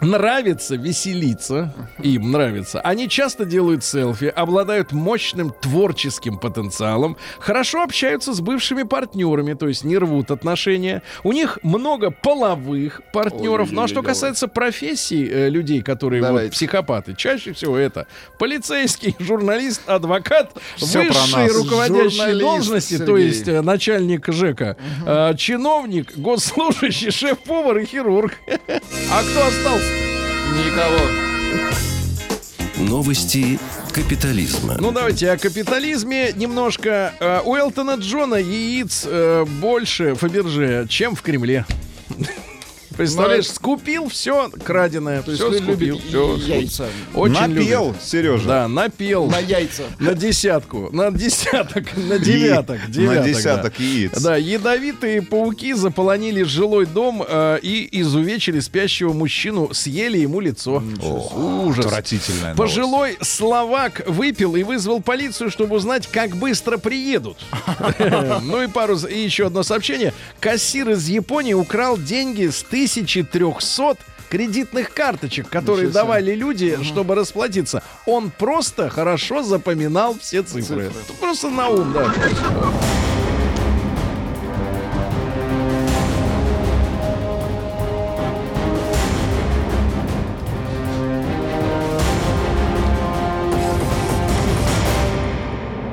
Speaker 2: Нравится веселиться, им нравится. Они часто делают селфи, обладают мощным творческим потенциалом, хорошо общаются с бывшими партнерами, то есть не рвут отношения. У них много половых партнеров. Ну а что касается профессий э, людей, которые вот психопаты, чаще всего это полицейский, [laughs] журналист, адвокат,
Speaker 5: про
Speaker 2: высшие руководящие
Speaker 3: Журналист,
Speaker 2: должности, то
Speaker 3: Сергей.
Speaker 2: есть э, начальник ЖЭКа, э, чиновник, госслужащий, [laughs] шеф-повар и хирург. [laughs] А кто остался?
Speaker 3: Никого.
Speaker 6: Новости капитализма.
Speaker 2: Ну давайте о капитализме немножко. Э, У Элтона Джона яиц э, больше Фаберже, чем в Кремле. Представляешь, скупил все краденое,
Speaker 3: То есть
Speaker 2: все скупил. всё
Speaker 3: яйца
Speaker 2: Очень
Speaker 5: Напел,
Speaker 2: любит.
Speaker 5: Сережа.
Speaker 2: Да, напел.
Speaker 3: на яйца.
Speaker 2: На десятку, на десяток, на девяток,
Speaker 5: На
Speaker 2: девяток, да.
Speaker 5: десяток яиц.
Speaker 2: Да, ядовитые пауки заполонили жилой дом э, и изувечили спящего мужчину, съели ему лицо. Ужас.
Speaker 5: Отвратительная новость.
Speaker 2: Пожилой словак выпил и вызвал полицию, чтобы узнать, как быстро приедут. [laughs] Ну и пару и еще одно сообщение. Кассир из Японии украл деньги с 1300 кредитных карточек, которые давали люди, чтобы расплатиться. Он просто хорошо запоминал все цифры.
Speaker 3: Цифры.
Speaker 2: Просто на ум, да.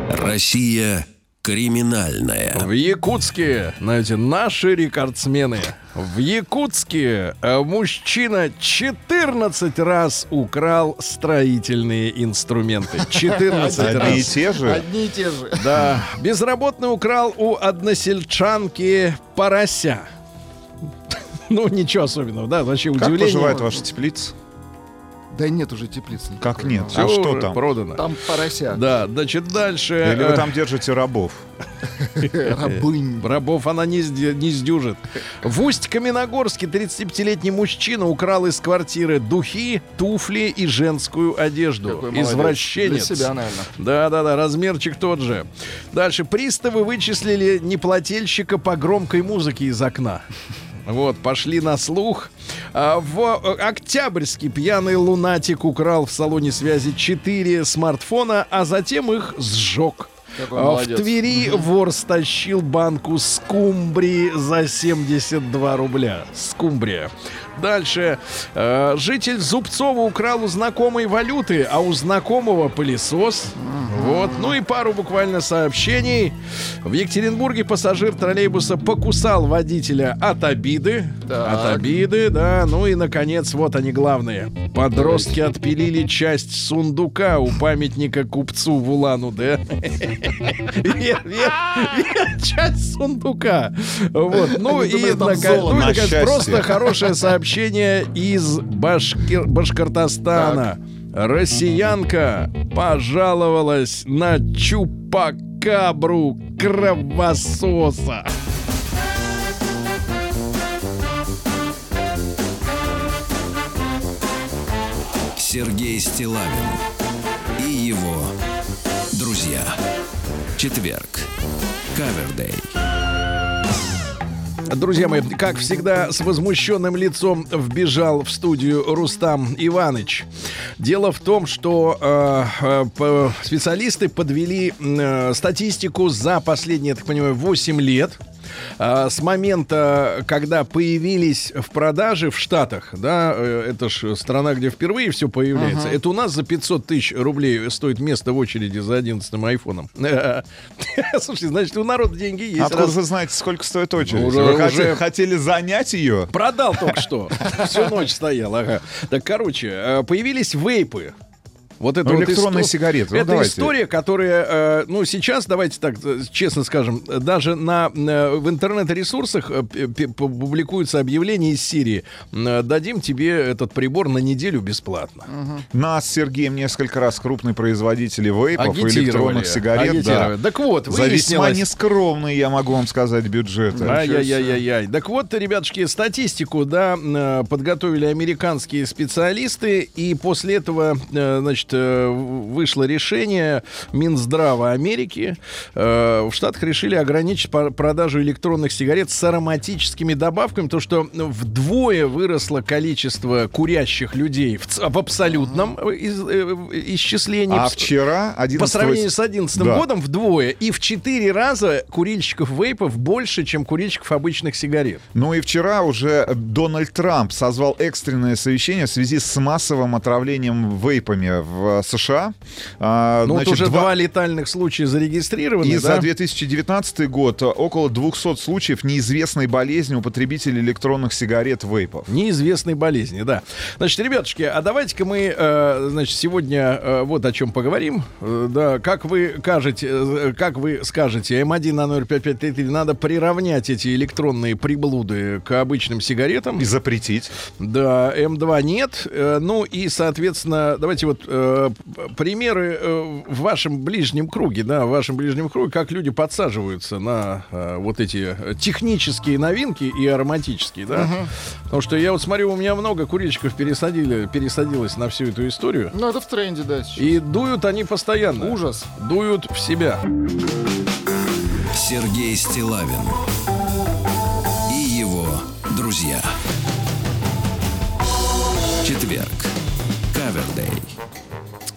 Speaker 6: Россия криминальная.
Speaker 2: В Якутске, знаете, наши рекордсмены. В Якутске э, мужчина 14 раз украл строительные инструменты. [laughs] 14
Speaker 5: Одни и
Speaker 2: раз.
Speaker 5: те же.
Speaker 3: Одни и те же.
Speaker 2: Да, безработный украл у односельчанки порося. [laughs] Ну, ничего особенного, да, вообще
Speaker 5: Как
Speaker 2: удивление.
Speaker 5: поживает ваша теплица?
Speaker 3: Да нет уже теплицы. никакой.
Speaker 5: Как нет?
Speaker 2: Всё
Speaker 5: а что
Speaker 2: уже
Speaker 5: там?
Speaker 2: Продано.
Speaker 3: Там порося.
Speaker 2: Да, значит, дальше.
Speaker 5: Или вы там [laughs] держите рабов?
Speaker 3: Рабынь.
Speaker 2: Рабов она не, не сдюжит. В Усть-Каменогорске 35-летний мужчина украл из квартиры духи, туфли и женскую одежду.
Speaker 3: Какой.
Speaker 2: Извращенец.
Speaker 3: Для себя, наверное.
Speaker 2: Да-да-да, размерчик тот же. Дальше. Приставы вычислили неплательщика по громкой музыке из окна. Вот, пошли на слух. А, в э, Октябрьске пьяный лунатик украл в салоне связи 4 смартфона, а затем их сжег. А, В. Твери вор стащил банку скумбрии за 72 рубля. Скумбрия. Дальше. Э, житель Зубцова украл у знакомой валюты, а у знакомого пылесос. Вот. Ну и пару буквально сообщений. В Екатеринбурге пассажир троллейбуса покусал водителя от обиды.
Speaker 3: Так.
Speaker 2: От обиды, да. Ну и, наконец, вот они главные. Подростки отпилили часть сундука у памятника купцу в Улан-Удэ. Часть сундука. Вот. Ну и, ну наконец, просто хорошее сообщение из Башкортостана. Россиянка пожаловалась на чупакабру кровососа.
Speaker 6: Сергей Стилавин и его друзья. Четверг. Кавердей.
Speaker 2: Друзья мои, как всегда, с возмущенным лицом вбежал в студию Рустам Иваныч. Дело в том, что э, э, специалисты подвели э, статистику за последние, я так понимаю, 8 лет. А, С момента, когда появились в продаже в Штатах, да, э, это ж страна, где впервые все появляется, это у нас за 500 тысяч рублей стоит место в очереди за 11 айфоном. [laughs] Слушайте, значит, у народа деньги есть.
Speaker 5: Откуда
Speaker 2: Раз-
Speaker 5: вы знаете, сколько стоит очередь?
Speaker 2: Уже-
Speaker 5: вы
Speaker 2: уже-
Speaker 5: хотели занять ее?
Speaker 2: Продал только что. Всю ночь стоял, ага. Так, короче, э, появились вейпы. Вот это
Speaker 5: Ну,
Speaker 2: вот
Speaker 5: электронные
Speaker 2: исто-
Speaker 5: сигареты. Ну,
Speaker 2: это
Speaker 5: давайте.
Speaker 2: история, которая, э, ну, сейчас, давайте так э, честно скажем, даже на, э, в интернет-ресурсах публикуются объявления из Сирии. Дадим тебе этот прибор на неделю бесплатно.
Speaker 5: Нас с Сергеем несколько раз крупные производители вейпов и электронных сигарет. Да.
Speaker 2: Так вот,
Speaker 5: За весьма нескромные, я могу вам сказать, бюджеты.
Speaker 2: Ай-яй-яй-яй. Так вот, ребятушки, статистику, да, подготовили американские специалисты, и после этого, значит, вышло решение Минздрава Америки. Э, В Штатах решили ограничить продажу электронных сигарет с ароматическими добавками, то что вдвое выросло количество курящих людей в, в абсолютном э, э, исчислении.
Speaker 5: А вчера, 11
Speaker 2: по сравнению с 2011
Speaker 5: Да.
Speaker 2: годом вдвое и в четыре раза курильщиков вейпов больше, чем курильщиков обычных сигарет.
Speaker 5: Ну и вчера уже Дональд Трамп созвал экстренное совещание в связи с массовым отравлением вейпами в США. А,
Speaker 2: Ну,
Speaker 5: значит,
Speaker 2: вот уже
Speaker 5: два-
Speaker 2: два... летальных случая зарегистрированы,
Speaker 5: И
Speaker 2: да?
Speaker 5: за 2019 год около 200 случаев неизвестной болезни у потребителей электронных сигарет вейпов.
Speaker 2: Неизвестной болезни, да. Значит, ребятушки, а давайте-ка мы, э, значит, сегодня э, вот о чем поговорим. Э, да, как вы кажете, э, как вы скажете, М1 на 05533 надо приравнять эти электронные приблуды к обычным сигаретам.
Speaker 5: И запретить.
Speaker 2: Да, М2 нет. Э, Ну и, соответственно, давайте вот э, примеры э, в вашем ближнем круге, да, в вашем ближнем круге, как люди подсаживаются на э, вот эти э, технические новинки и ароматические, да. Потому что я вот смотрю, у меня много курильщиков пересадили, пересадилось на всю эту историю.
Speaker 3: Ну, это в тренде, да. сейчас.
Speaker 2: И дуют они постоянно.
Speaker 3: Ужас.
Speaker 2: Дуют в себя.
Speaker 6: Сергей Стилавин и его друзья. Четверг. Кавердей.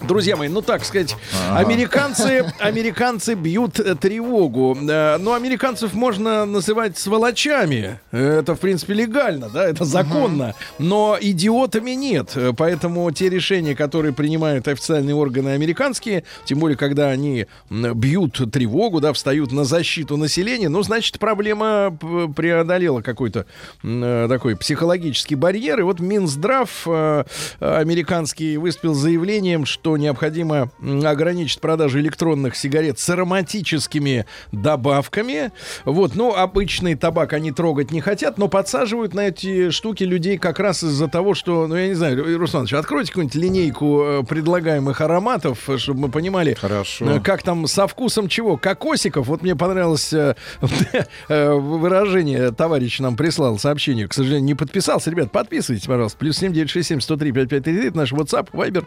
Speaker 2: Друзья мои, ну так сказать, американцы, американцы бьют э, тревогу. Э, Но американцев можно называть сволочами. Это, в принципе, легально, да, это законно. Но идиотами нет. Э, Поэтому те решения, которые принимают официальные органы американские, тем более, когда они бьют тревогу, да, встают на защиту населения, ну, значит, проблема преодолела какой-то такой психологический барьер. И вот Минздрав американский выступил заявлением, что необходимо ограничить продажу электронных сигарет с ароматическими добавками. Вот, ну, обычный табак они трогать не хотят, но подсаживают на эти штуки людей как раз из-за того, что, ну, я не знаю, Руслан, откройте какую-нибудь линейку э, предлагаемых ароматов, чтобы мы понимали,
Speaker 5: Хорошо.
Speaker 2: э, как там со вкусом чего? Кокосиков. Вот мне понравилось э, [laughs] выражение. Товарищ нам прислал сообщение. К сожалению, не подписался. Ребят, подписывайтесь, пожалуйста. Плюс 7967 103 5533. Это наш WhatsApp, Viber.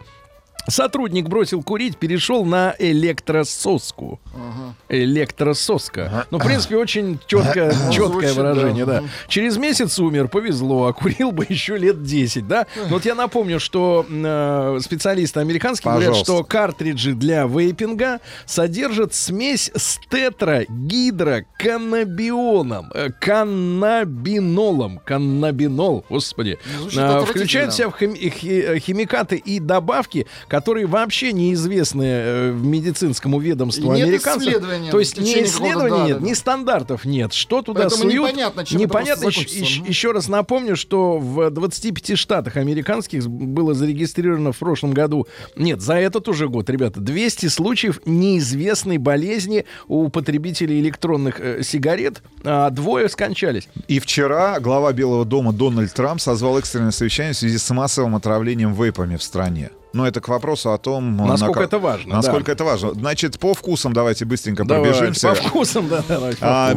Speaker 2: Сотрудник бросил курить, перешел на электрососку. Электрососка. Ну, в принципе, очень четкое, четкое выражение,
Speaker 3: да.
Speaker 2: да. Через месяц умер, повезло, а курил бы еще лет 10, да? Но вот я напомню, что э, специалисты американские говорят,
Speaker 5: Пожалуйста.
Speaker 2: что картриджи для вейпинга содержат смесь с тетрагидроканнабионом, э, каннабинолом, каннабинол, господи. А,
Speaker 3: отвратительно.
Speaker 2: включают в себя хим- хи- химикаты и добавки, которые вообще неизвестны э, в медицинскому ведомству
Speaker 3: И нет
Speaker 2: американцев. То есть ни исследований нет,
Speaker 3: да, да.
Speaker 2: ни стандартов нет. Что туда
Speaker 3: Поэтому
Speaker 2: суют?
Speaker 3: непонятно, чем это
Speaker 2: непонятно.
Speaker 3: просто
Speaker 2: Еще, еще раз напомню, что в 25 штатах американских было зарегистрировано в прошлом году, нет, за этот уже год, ребята, 200 случаев неизвестной болезни у потребителей электронных э, сигарет, а двое скончались.
Speaker 5: И вчера глава Белого дома Дональд Трамп созвал экстренное совещание в связи с массовым отравлением вейпами в стране. Но это к вопросу о том,
Speaker 2: Насколько
Speaker 5: на-
Speaker 2: это важно,
Speaker 5: Насколько
Speaker 2: да.
Speaker 5: это важно. Значит, по вкусам давайте быстренько
Speaker 2: Давайте,
Speaker 5: пробежимся.
Speaker 2: по вкусам, да, давайте, по
Speaker 5: А,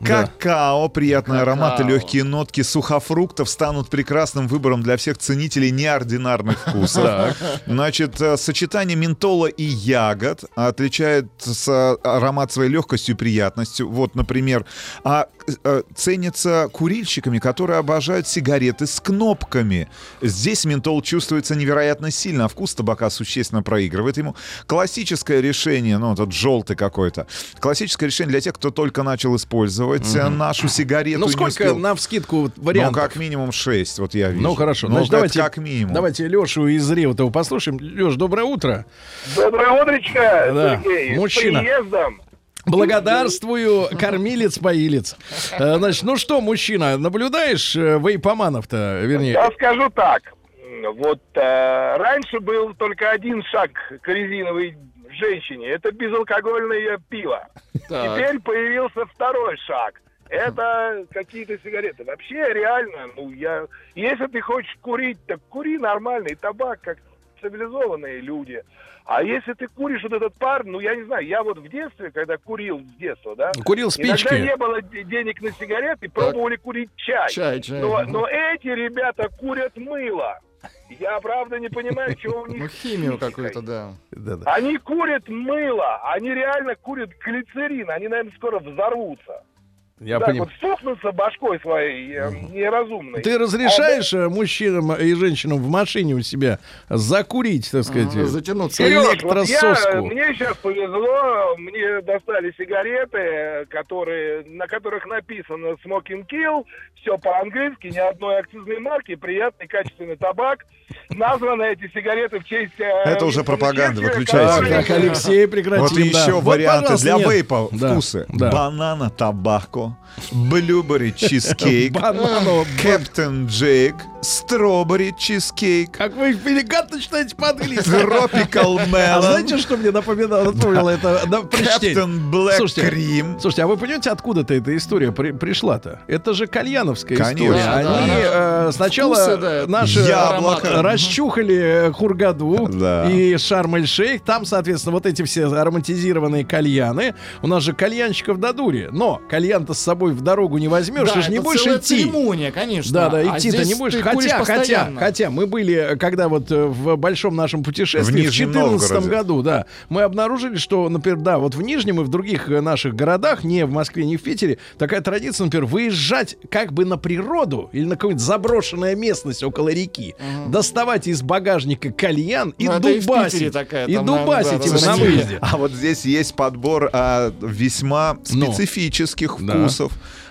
Speaker 2: Да.
Speaker 5: какао, приятный аромат и
Speaker 3: Какао.
Speaker 5: легкие нотки сухофруктов станут прекрасным выбором для всех ценителей неординарных вкусов. [laughs] Значит, э, сочетание ментола и ягод отличает аромат своей легкостью и приятностью. Вот, например, а э, ценится курильщиками, которые обожают сигареты с кнопками. Здесь ментол чувствуется невероятно сильно, а вкус табака существенно проигрывает ему. Классическое решение, ну, этот желтый какой-то. Классическое решение для тех, кто только начал использовать э, нашу сигарету.
Speaker 2: Ну, сколько на вскидку вот
Speaker 5: Ну,
Speaker 2: вариантов?
Speaker 5: как минимум 6, вот я вижу.
Speaker 2: Ну, хорошо.
Speaker 5: Ну,
Speaker 2: Значит, давайте,
Speaker 5: как минимум.
Speaker 2: давайте Лешу из Реутова послушаем. Леш, доброе утро.
Speaker 7: Доброе утречко,
Speaker 2: Да,
Speaker 7: Сергей.
Speaker 2: мужчина.
Speaker 7: С приездом.
Speaker 2: Благодарствую, кормилец-поилец. [laughs] Э, Значит, ну что, мужчина, наблюдаешь э, вейпоманов-то, вернее?
Speaker 7: Я скажу так. Вот э, раньше был только один шаг к резиновой женщине. Это безалкогольное пиво. [laughs]
Speaker 3: Так.
Speaker 7: Теперь появился второй шаг. Это [laughs] какие-то сигареты. Вообще, реально, ну, я... Если ты хочешь курить, так кури нормальный табак, как цивилизованные люди. А если ты куришь вот этот пар, ну, я не знаю, я вот в детстве, когда курил с детства, да,
Speaker 2: Курил
Speaker 7: Иногда
Speaker 2: спички.
Speaker 7: не было де- денег на сигареты, пробовали курить чай.
Speaker 3: Чай, чай.
Speaker 7: Но, но эти ребята курят мыло. Я, правда, не понимаю, чего у них...
Speaker 3: Ну, химию какую-то, да.
Speaker 2: Да-да.
Speaker 7: Они курят мыло, они реально курят глицерин, они, наверное, скоро взорвутся.
Speaker 2: Я
Speaker 7: так
Speaker 2: понимаю.
Speaker 7: вот стукнутся башкой своей э, неразумной.
Speaker 2: Ты разрешаешь э, мужчинам и женщинам в машине у себя закурить, так сказать,
Speaker 3: Ага, затянуться.
Speaker 7: Серёж, вот
Speaker 2: электрососку?
Speaker 7: я, мне сейчас повезло, мне достали сигареты, э, которые, на которых написано Smoking Kill, все по-английски, ни одной акцизной марки, приятный качественный табак. Названы эти сигареты в честь... э,
Speaker 5: Это уже пропаганда, выключайте.
Speaker 2: Так, так, Алексей, прекратим.
Speaker 5: Вот и
Speaker 2: да.
Speaker 5: еще
Speaker 2: Вот,
Speaker 5: варианты для
Speaker 2: нет.
Speaker 5: вейпа
Speaker 2: Да,
Speaker 5: вкусы.
Speaker 2: да.
Speaker 5: Банана табако, блюбери чизкейк. Кэптен Джейк, стробери чизкейк,
Speaker 2: Как вы элегантно читаете по-английски.
Speaker 5: Tropical
Speaker 2: А
Speaker 5: Melon,
Speaker 2: знаете, что мне напоминало, напомнило это на прочтение?
Speaker 5: Кэптен Блэк
Speaker 2: Слушайте,
Speaker 5: Крим.
Speaker 2: Слушайте, а вы понимаете, откуда-то эта история при- пришла-то? Это же кальяновская
Speaker 5: Конечно.
Speaker 2: история.
Speaker 3: Да,
Speaker 2: Они
Speaker 3: да.
Speaker 2: э, сначала
Speaker 3: Вкусы, да,
Speaker 2: наши
Speaker 5: яблоко.
Speaker 2: расчухали Хургаду
Speaker 5: Да.
Speaker 2: и Шарм-эль-Шейх. Там, соответственно, вот эти все ароматизированные кальяны. У нас же кальянщиков до дури. Но кальян-то с собой в дорогу не возьмешь,
Speaker 3: Да,
Speaker 2: ты же не будешь идти.
Speaker 3: церемония, конечно.
Speaker 2: Да, да,
Speaker 3: А
Speaker 2: идти-то
Speaker 3: здесь
Speaker 2: не будешь. Хотя, хотя, хотя мы были, когда вот э, в большом нашем путешествии
Speaker 5: В
Speaker 2: в
Speaker 5: Нижнем
Speaker 2: 2014
Speaker 5: Новгороде.
Speaker 2: году, да, мы обнаружили, что, например, да, вот в Нижнем и в других э, наших городах, не в Москве, не в Питере, такая традиция, например, выезжать как бы на природу или на какую-нибудь заброшенная местность около реки, доставать из багажника кальян и
Speaker 3: Ну, и
Speaker 2: дубасить.
Speaker 3: Питере такая,
Speaker 2: и
Speaker 3: там, наверное,
Speaker 2: дубасить
Speaker 3: да,
Speaker 2: его на выезде.
Speaker 5: А вот здесь есть подбор а, весьма специфических
Speaker 2: Да.
Speaker 5: вкусов.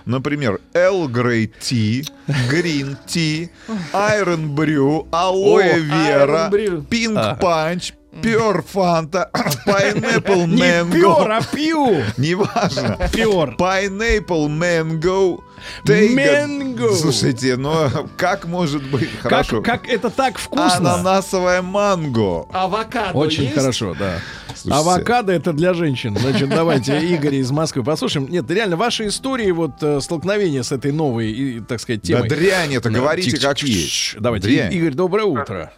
Speaker 5: Например, Earl Grey Tea, Green Tea, Iron Brew, Алоэ
Speaker 3: О,
Speaker 5: Вера,
Speaker 3: Iron Brew.
Speaker 5: Pink
Speaker 2: А.
Speaker 5: Punch, Pure Fanta, [coughs] Pineapple
Speaker 2: Не пёр,
Speaker 5: Mango.
Speaker 2: а пью.
Speaker 5: Неважно.
Speaker 2: Пёр.
Speaker 5: Pineapple Mango.
Speaker 2: Mango.
Speaker 5: Слушайте, ну как может быть
Speaker 2: Как,
Speaker 5: хорошо?
Speaker 2: как это так вкусно.
Speaker 5: Ананасовая манго.
Speaker 3: Авокадо
Speaker 2: Очень
Speaker 3: есть?
Speaker 2: хорошо, да.
Speaker 5: Слушайте.
Speaker 2: Авокадо это для женщин. Значит, давайте [laughs] Игорь из Москвы послушаем. Нет, реально, ваши истории, вот э, столкновения с этой новой, и, так сказать,
Speaker 5: Да
Speaker 2: темой.
Speaker 5: дрянь это,
Speaker 2: Да,
Speaker 5: говорите как есть.
Speaker 2: Давайте. Игорь, доброе утро.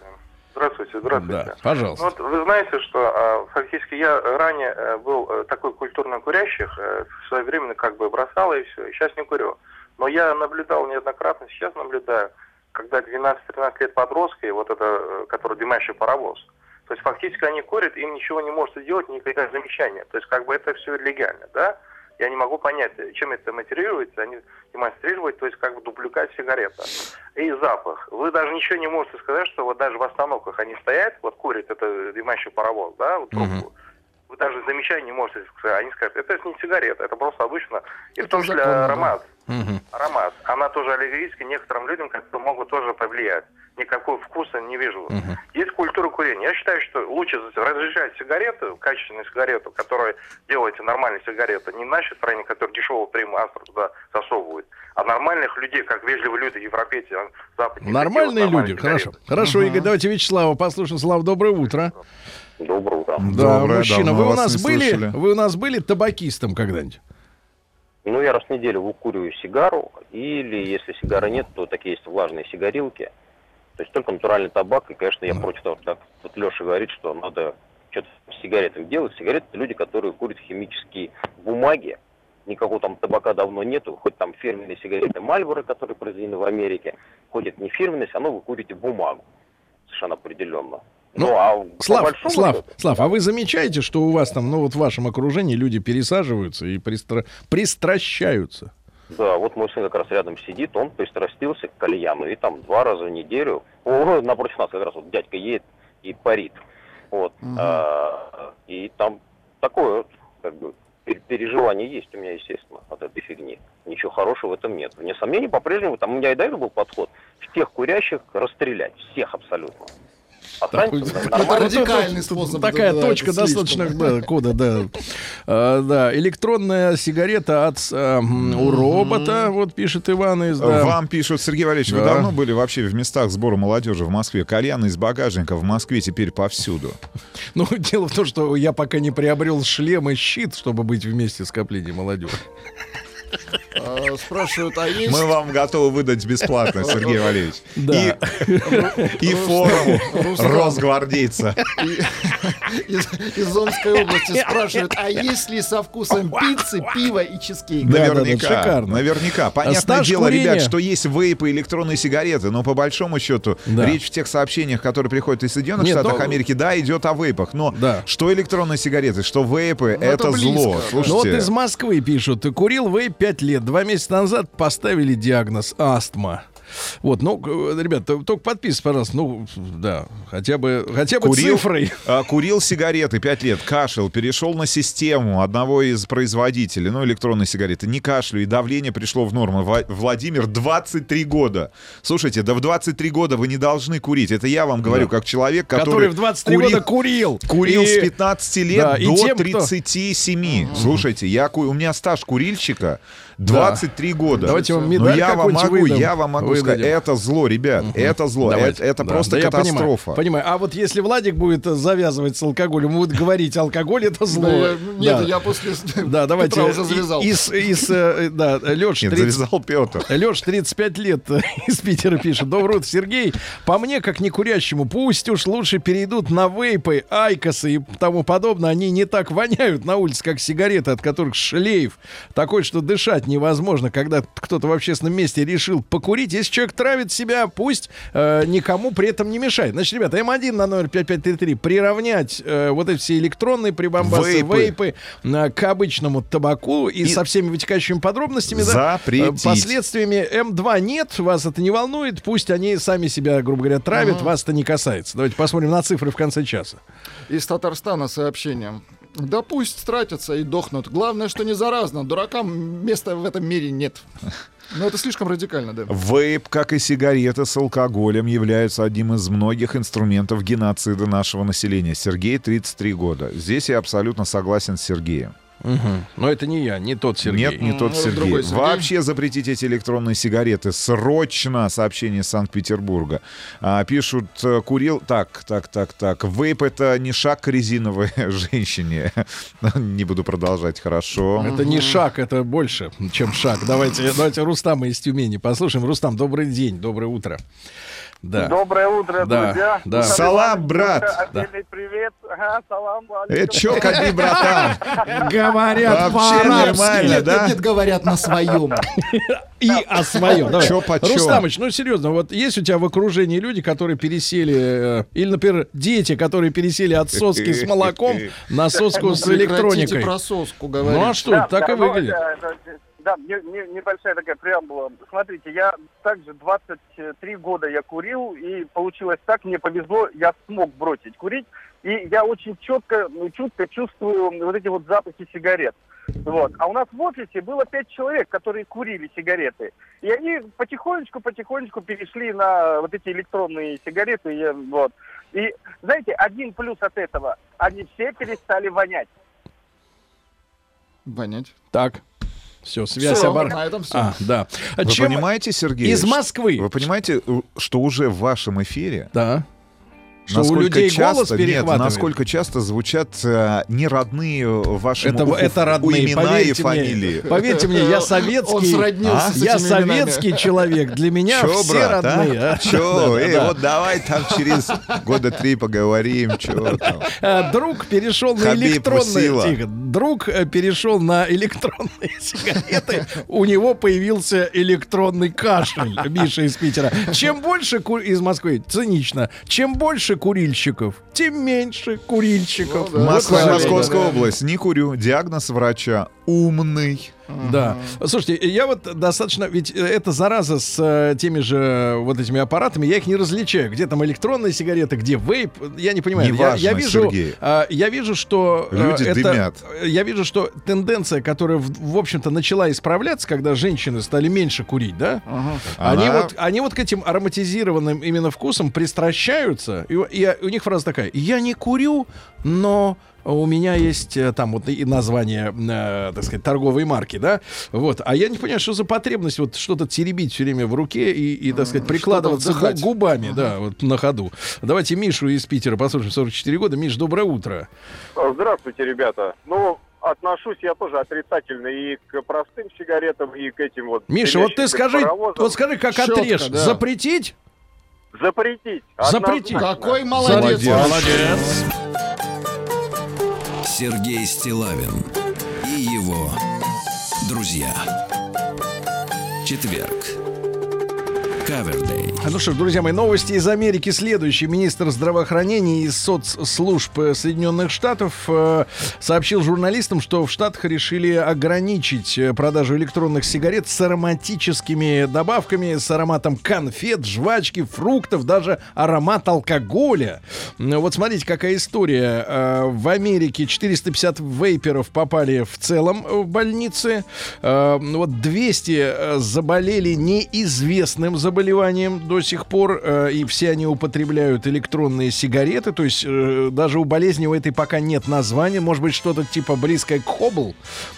Speaker 8: Здравствуйте, здравствуйте.
Speaker 2: Да, пожалуйста.
Speaker 8: Ну, вот вы знаете, что а, фактически я ранее э, был э, такой культурно курящих, в свое время как бы бросал и все, и сейчас не курю. Но я наблюдал неоднократно, сейчас наблюдаю, когда 12-13 лет подростка, и вот это, который дымящий паровоз, то есть фактически они курят, им ничего не может сделать, никаких замечания. То есть как бы это все легально, да? Я не могу понять, чем это мотивируется, они демонстрируют, то есть как бы дубликат сигарета. И запах. Вы даже ничего не можете сказать, что вот даже в остановках они стоят, вот курят это дымящий паровоз, да, вот трубку. Вы даже замечания не можете сказать. Они скажут, это не сигарета, это просто обычно. И в том числе
Speaker 3: законно, да.
Speaker 8: Аромат. Аромат. Она тоже аллергическая некоторым людям, которые могут тоже повлиять. Никакого вкуса не вижу. Есть культура курения. Я считаю, что лучше разрешать сигарету, качественную сигарету, которая делается нормальной сигаретой, не в нашей стране, которая дешевого премастра туда засовывают, а нормальных людей, как вежливые люди, европейцы, а, западные.
Speaker 2: Нормальные
Speaker 8: делают
Speaker 2: люди,
Speaker 8: нормальные
Speaker 2: хорошо.
Speaker 8: сигареты.
Speaker 2: Хорошо, Игорь, давайте Вячеслава послушаем. Слава, доброе утро.
Speaker 8: Доброе утро.
Speaker 2: Да,
Speaker 5: Доброе,
Speaker 2: мужчина, вы у нас были,
Speaker 5: слышали.
Speaker 2: вы у нас были табакистом когда-нибудь?
Speaker 9: Ну, я раз в неделю выкуриваю сигару, или если сигары нет, то такие есть влажные сигарилки. То есть только натуральный табак, и, конечно, я против того, что так вот Леша говорит, что надо что-то с сигаретами делать. Сигареты – это люди, которые курят химические бумаги, никакого там табака давно нету, хоть там фирменные сигареты Мальборо, которые произведены в Америке, хоть это не фирменные, все равно вы курите бумагу, совершенно определенно.
Speaker 2: Ну,
Speaker 9: а по
Speaker 2: Слав,
Speaker 9: большому
Speaker 2: Слав, Слав, а вы замечаете, что у вас там, ну вот в вашем окружении люди пересаживаются и пристра- пристращаются?
Speaker 9: Да, вот мой сын как раз рядом сидит, он пристрастился к кальяну, и там два раза в неделю, о, напротив нас как раз вот дядька едет и парит, вот, а, и там такое вот, как бы, пер- переживание есть у меня, естественно, от этой фигни. Ничего хорошего в этом нет. Вне сомнений, по-прежнему, там у меня и до этого был подход, всех курящих расстрелять, всех абсолютно.
Speaker 3: Это радикальный способ,
Speaker 2: Такая точка достаточно, кода, да. А, да, электронная сигарета от а, у робота, вот пишет Иван из...
Speaker 5: Вам пишут, Сергей Валерьевич, вы
Speaker 2: Да.
Speaker 5: давно были вообще в местах сбора молодежи в Москве? Кальян из багажника в Москве теперь повсюду. [laughs]
Speaker 2: Ну, дело в том, что я пока не приобрел шлем и щит, чтобы быть вместе скопления молодежи.
Speaker 3: А, Спрашивают, а есть...
Speaker 5: Мы вам готовы выдать бесплатно, Сергей Валерьевич.
Speaker 2: Да.
Speaker 5: И, и
Speaker 3: Рустам.
Speaker 5: Росгвардейца.
Speaker 3: из, из Омской области спрашивают, а есть ли со вкусом пиццы, пива и чизкейка?
Speaker 2: Да, да, да,
Speaker 5: Наверняка,
Speaker 2: шикарно.
Speaker 5: наверняка. Понятное
Speaker 2: стаж
Speaker 5: дело,
Speaker 2: курения?
Speaker 5: ребят, что есть вейпы, электронные сигареты, но по большому счету
Speaker 2: Да.
Speaker 5: речь в тех сообщениях, которые приходят из Соединенных
Speaker 2: Нет,
Speaker 5: Штатов
Speaker 2: ну-
Speaker 5: Америки, да, идет о вейпах. Но
Speaker 2: Да.
Speaker 5: что электронные сигареты, что вейпы,
Speaker 3: Ну,
Speaker 5: это,
Speaker 3: это близко,
Speaker 5: зло.
Speaker 3: да.
Speaker 5: Слушайте,
Speaker 2: Ну вот из Москвы пишут. Курил вейп 5 лет. Два месяца назад поставили диагноз астма. Вот, ну, э, ребят, только подписывайтесь, пожалуйста. Ну, да, хотя бы, хотя бы
Speaker 5: Курил,
Speaker 2: цифрой.
Speaker 5: а, курил сигареты 5 лет, кашлял, перешел на систему одного из производителей, ну, электронной сигареты, не кашлю, и давление пришло в норму. Владимир, 23 года. Слушайте, да в 23 года вы не должны курить. Это я вам говорю, как человек, который...
Speaker 2: Который в 23
Speaker 5: курил-
Speaker 2: года курил.
Speaker 5: Курил
Speaker 2: И-
Speaker 5: с 15 лет
Speaker 2: Да,
Speaker 5: до
Speaker 2: тем, кто-
Speaker 5: 37. Слушайте, я, у меня стаж курильщика 23 года.
Speaker 2: Давайте вам
Speaker 5: Но
Speaker 2: медаль
Speaker 5: я вам могу,
Speaker 2: выдам.
Speaker 5: я вам могу
Speaker 2: Выдадим.
Speaker 5: сказать, это зло, ребят, это зло,
Speaker 2: Давайте.
Speaker 5: это, это
Speaker 2: Да,
Speaker 5: просто
Speaker 2: да, я понимаю,
Speaker 5: катастрофа.
Speaker 2: Понимаю, А вот если Владик будет завязывать с алкоголем, будет говорить, алкоголь это зло.
Speaker 3: Да, я- нет,
Speaker 2: Да.
Speaker 3: я после
Speaker 2: Да, давайте.
Speaker 3: Петра уже завязал.
Speaker 2: Из, из, э, да, Леш,
Speaker 5: Нет,
Speaker 2: 30
Speaker 5: завязал Петр.
Speaker 2: Леш, 35 лет э, из Питера пишет. Доброе утро, Сергей. По мне, как не курящему, пусть уж лучше перейдут на вейпы, айкосы и тому подобное. Они не так воняют на улице, как сигареты, от которых шлейф такой, что дышать невозможно, когда кто-то в общественном месте решил покурить. Если человек травит себя, пусть э, никому при этом не мешает. Значит, ребята, М1 на номер 5533 приравнять э, вот эти все электронные прибамбасы,
Speaker 5: Вейпы.
Speaker 2: вейпы, э, к обычному табаку и,
Speaker 5: И
Speaker 2: со всеми вытекающими подробностями. да,
Speaker 5: Запретить.
Speaker 2: э, последствиями М2 нет, вас это не волнует, пусть они сами себя, грубо говоря, травят, вас это не касается. Давайте посмотрим на цифры в конце часа.
Speaker 3: Из Татарстана сообщение. Да пусть тратятся и дохнут. Главное, что не заразно. Дуракам места в этом мире нет. Ну, это слишком радикально, да.
Speaker 5: Вейп, как и сигареты с алкоголем, являются одним из многих инструментов геноцида нашего населения. Сергей, 33 года. Здесь я абсолютно согласен с Сергеем.
Speaker 2: Угу. Но это не я, не тот Сергей.
Speaker 5: Нет, не тот Сергей.
Speaker 3: другой Сергей.
Speaker 5: Вообще запретите эти электронные сигареты. Срочно сообщение из Санкт-Петербурга. А, пишут, э, курил... Так, так, так, так. Вейп — это не шаг к резиновой [laughs] женщине. [laughs] Не буду продолжать, хорошо.
Speaker 2: Это не шаг, это больше, чем шаг. Давайте, давайте Рустама из Тюмени послушаем. Рустам, добрый день, доброе утро. Да.
Speaker 10: Доброе утро,
Speaker 2: Да,
Speaker 10: друзья.
Speaker 2: да.
Speaker 5: Салам, брат.
Speaker 10: Отдельный привет. Ага, салам.
Speaker 5: Э, чё, Каби, братан?
Speaker 2: Говорят
Speaker 5: Вообще нормально, да?
Speaker 3: нет, говорят на своем. [laughs]
Speaker 2: И о своем.
Speaker 5: Чё почём?
Speaker 2: Рустамыч, ну серьезно, вот есть у тебя в окружении люди, которые пересели, э, или, например, дети, которые пересели от соски с молоком [laughs] на соску с
Speaker 3: Прекратите
Speaker 2: электроникой.
Speaker 3: про соску
Speaker 2: Ну а
Speaker 3: говорить.
Speaker 2: что, так и
Speaker 10: ну,
Speaker 2: выглядит.
Speaker 10: да, да, Да, не- не- небольшая такая преамбула. Смотрите, я также 23 года я курил, и получилось так, мне повезло, я смог бросить курить, и я очень четко, ну, чутко чувствую вот эти вот запахи сигарет. Вот. А у нас в офисе было пять человек, которые курили сигареты. И они потихонечку-потихонечку перешли на вот эти электронные сигареты. и, вот. И знаете, один плюс от этого, они все перестали вонять.
Speaker 3: Вонять.
Speaker 2: Так. Все, связь
Speaker 3: Всё,
Speaker 2: обор...
Speaker 3: на этом всё.
Speaker 2: А, да. А
Speaker 5: Вы
Speaker 2: чем-
Speaker 5: понимаете, Сергей?
Speaker 2: Из Москвы.
Speaker 5: Вы понимаете, у- что уже в вашем эфире
Speaker 2: Да. Что у
Speaker 5: насколько
Speaker 2: людей
Speaker 5: часто,
Speaker 2: голос
Speaker 5: нет, насколько часто звучат э, неродные вашему
Speaker 2: Это,
Speaker 5: уху
Speaker 2: это родные,
Speaker 5: имена и
Speaker 2: поверьте
Speaker 5: фамилии.
Speaker 2: мне. Поверьте мне, я советский.
Speaker 3: с
Speaker 2: Я
Speaker 3: этими именами.
Speaker 2: советский человек. Для меня
Speaker 5: Чё,
Speaker 2: все
Speaker 5: брат,
Speaker 2: родные.
Speaker 5: а?
Speaker 2: а?
Speaker 5: Чё? [laughs]
Speaker 2: Да,
Speaker 5: Эй,
Speaker 2: да,
Speaker 5: вот давай там через года три поговорим, чё там.
Speaker 2: А, Друг перешел на электронные. Тихо. Друг э, перешел на электронные сигареты. У него появился электронный кашель. Миша из Питера. Чем больше ку- из Москвы, цинично, чем больше курильщиков, тем меньше курильщиков.
Speaker 3: Ну да.
Speaker 5: Москва,
Speaker 3: правильно,
Speaker 5: Московская
Speaker 3: да.
Speaker 5: область. Не курю. Диагноз врача. Умный.
Speaker 2: Да. Слушайте, я вот достаточно, ведь э, эта зараза с э, теми же э, вот этими аппаратами, я их не различаю. Где там электронные сигареты, где вейп, я не понимаю. Я-
Speaker 5: Неважно,
Speaker 2: я, вижу,
Speaker 5: Сергей.
Speaker 2: а, я вижу, что э,
Speaker 5: Люди
Speaker 2: это-
Speaker 5: дымят.
Speaker 2: я вижу, что тенденция, которая в, в общем-то начала исправляться, когда женщины стали меньше курить, да? Они
Speaker 5: Она-
Speaker 2: вот, они вот к этим ароматизированным именно вкусам пристращаются, и, и у них фраза такая: я не курю, но у меня есть э, там вот и название, э, так сказать, торговой марки, да, вот, а я не понимаю, что за потребность вот что-то теребить все время в руке и, и так сказать, прикладываться губами, да, вот на ходу. Давайте Мишу из Питера послушаем, 44 года. Миш, доброе утро.
Speaker 10: Здравствуйте, ребята. Ну, отношусь я тоже отрицательно и к простым сигаретам, и к этим вот...
Speaker 2: Миша, вот ты скажи,
Speaker 10: паровозам.
Speaker 2: вот скажи, как
Speaker 3: Четко,
Speaker 2: отрежь,
Speaker 3: да.
Speaker 2: запретить?
Speaker 10: Запретить.
Speaker 2: Запретить.
Speaker 10: Однозначно.
Speaker 3: Какой молодец.
Speaker 2: Молодец.
Speaker 6: Сергей Стилавин и его друзья. Четверг.
Speaker 2: Ну что ж, друзья мои, новости из Америки следующие. Министр здравоохранения и соцслужб э, Соединенных Штатов э, сообщил журналистам, что в Штатах решили ограничить э, продажу электронных сигарет с ароматическими добавками, с ароматом конфет, жвачки, фруктов, даже аромат алкоголя. Вот смотрите, какая история. В Америке 450 вейперов попали в целом в больницы. Вот 200 э, заболели неизвестным заболеванием до сих пор, э, и все они употребляют электронные сигареты, то есть э, даже у болезни у этой пока нет названия, может быть что-то типа близкое к хобл,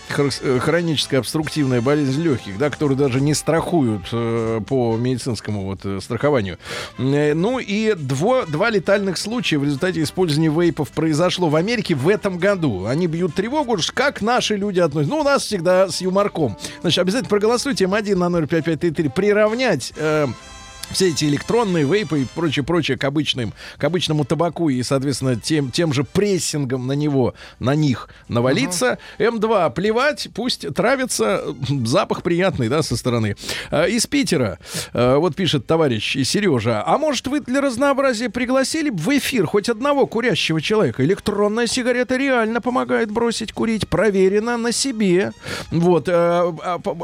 Speaker 2: хр- э, хроническая обструктивная болезнь легких, да, которую даже не страхуют э, по медицинскому вот э, страхованию. Э, Ну и дво- два летальных случая в результате использования вейпов произошло в Америке в этом году. Они бьют тревогу, как наши люди относятся. Ну, у нас всегда с юморком. Значит, обязательно проголосуйте М1 на 05533. Приравнять э, все эти электронные вейпы и прочее, прочее к обычным, к обычному табаку и, соответственно, тем, тем же прессингом на него, на них навалиться. М2 плевать, пусть травится, запах приятный, да, со стороны. Э, Из Питера, э, вот пишет товарищ Сережа, а может вы для разнообразия пригласили бы в эфир хоть одного курящего человека? Электронная сигарета реально помогает бросить курить, проверено на себе. Вот, а,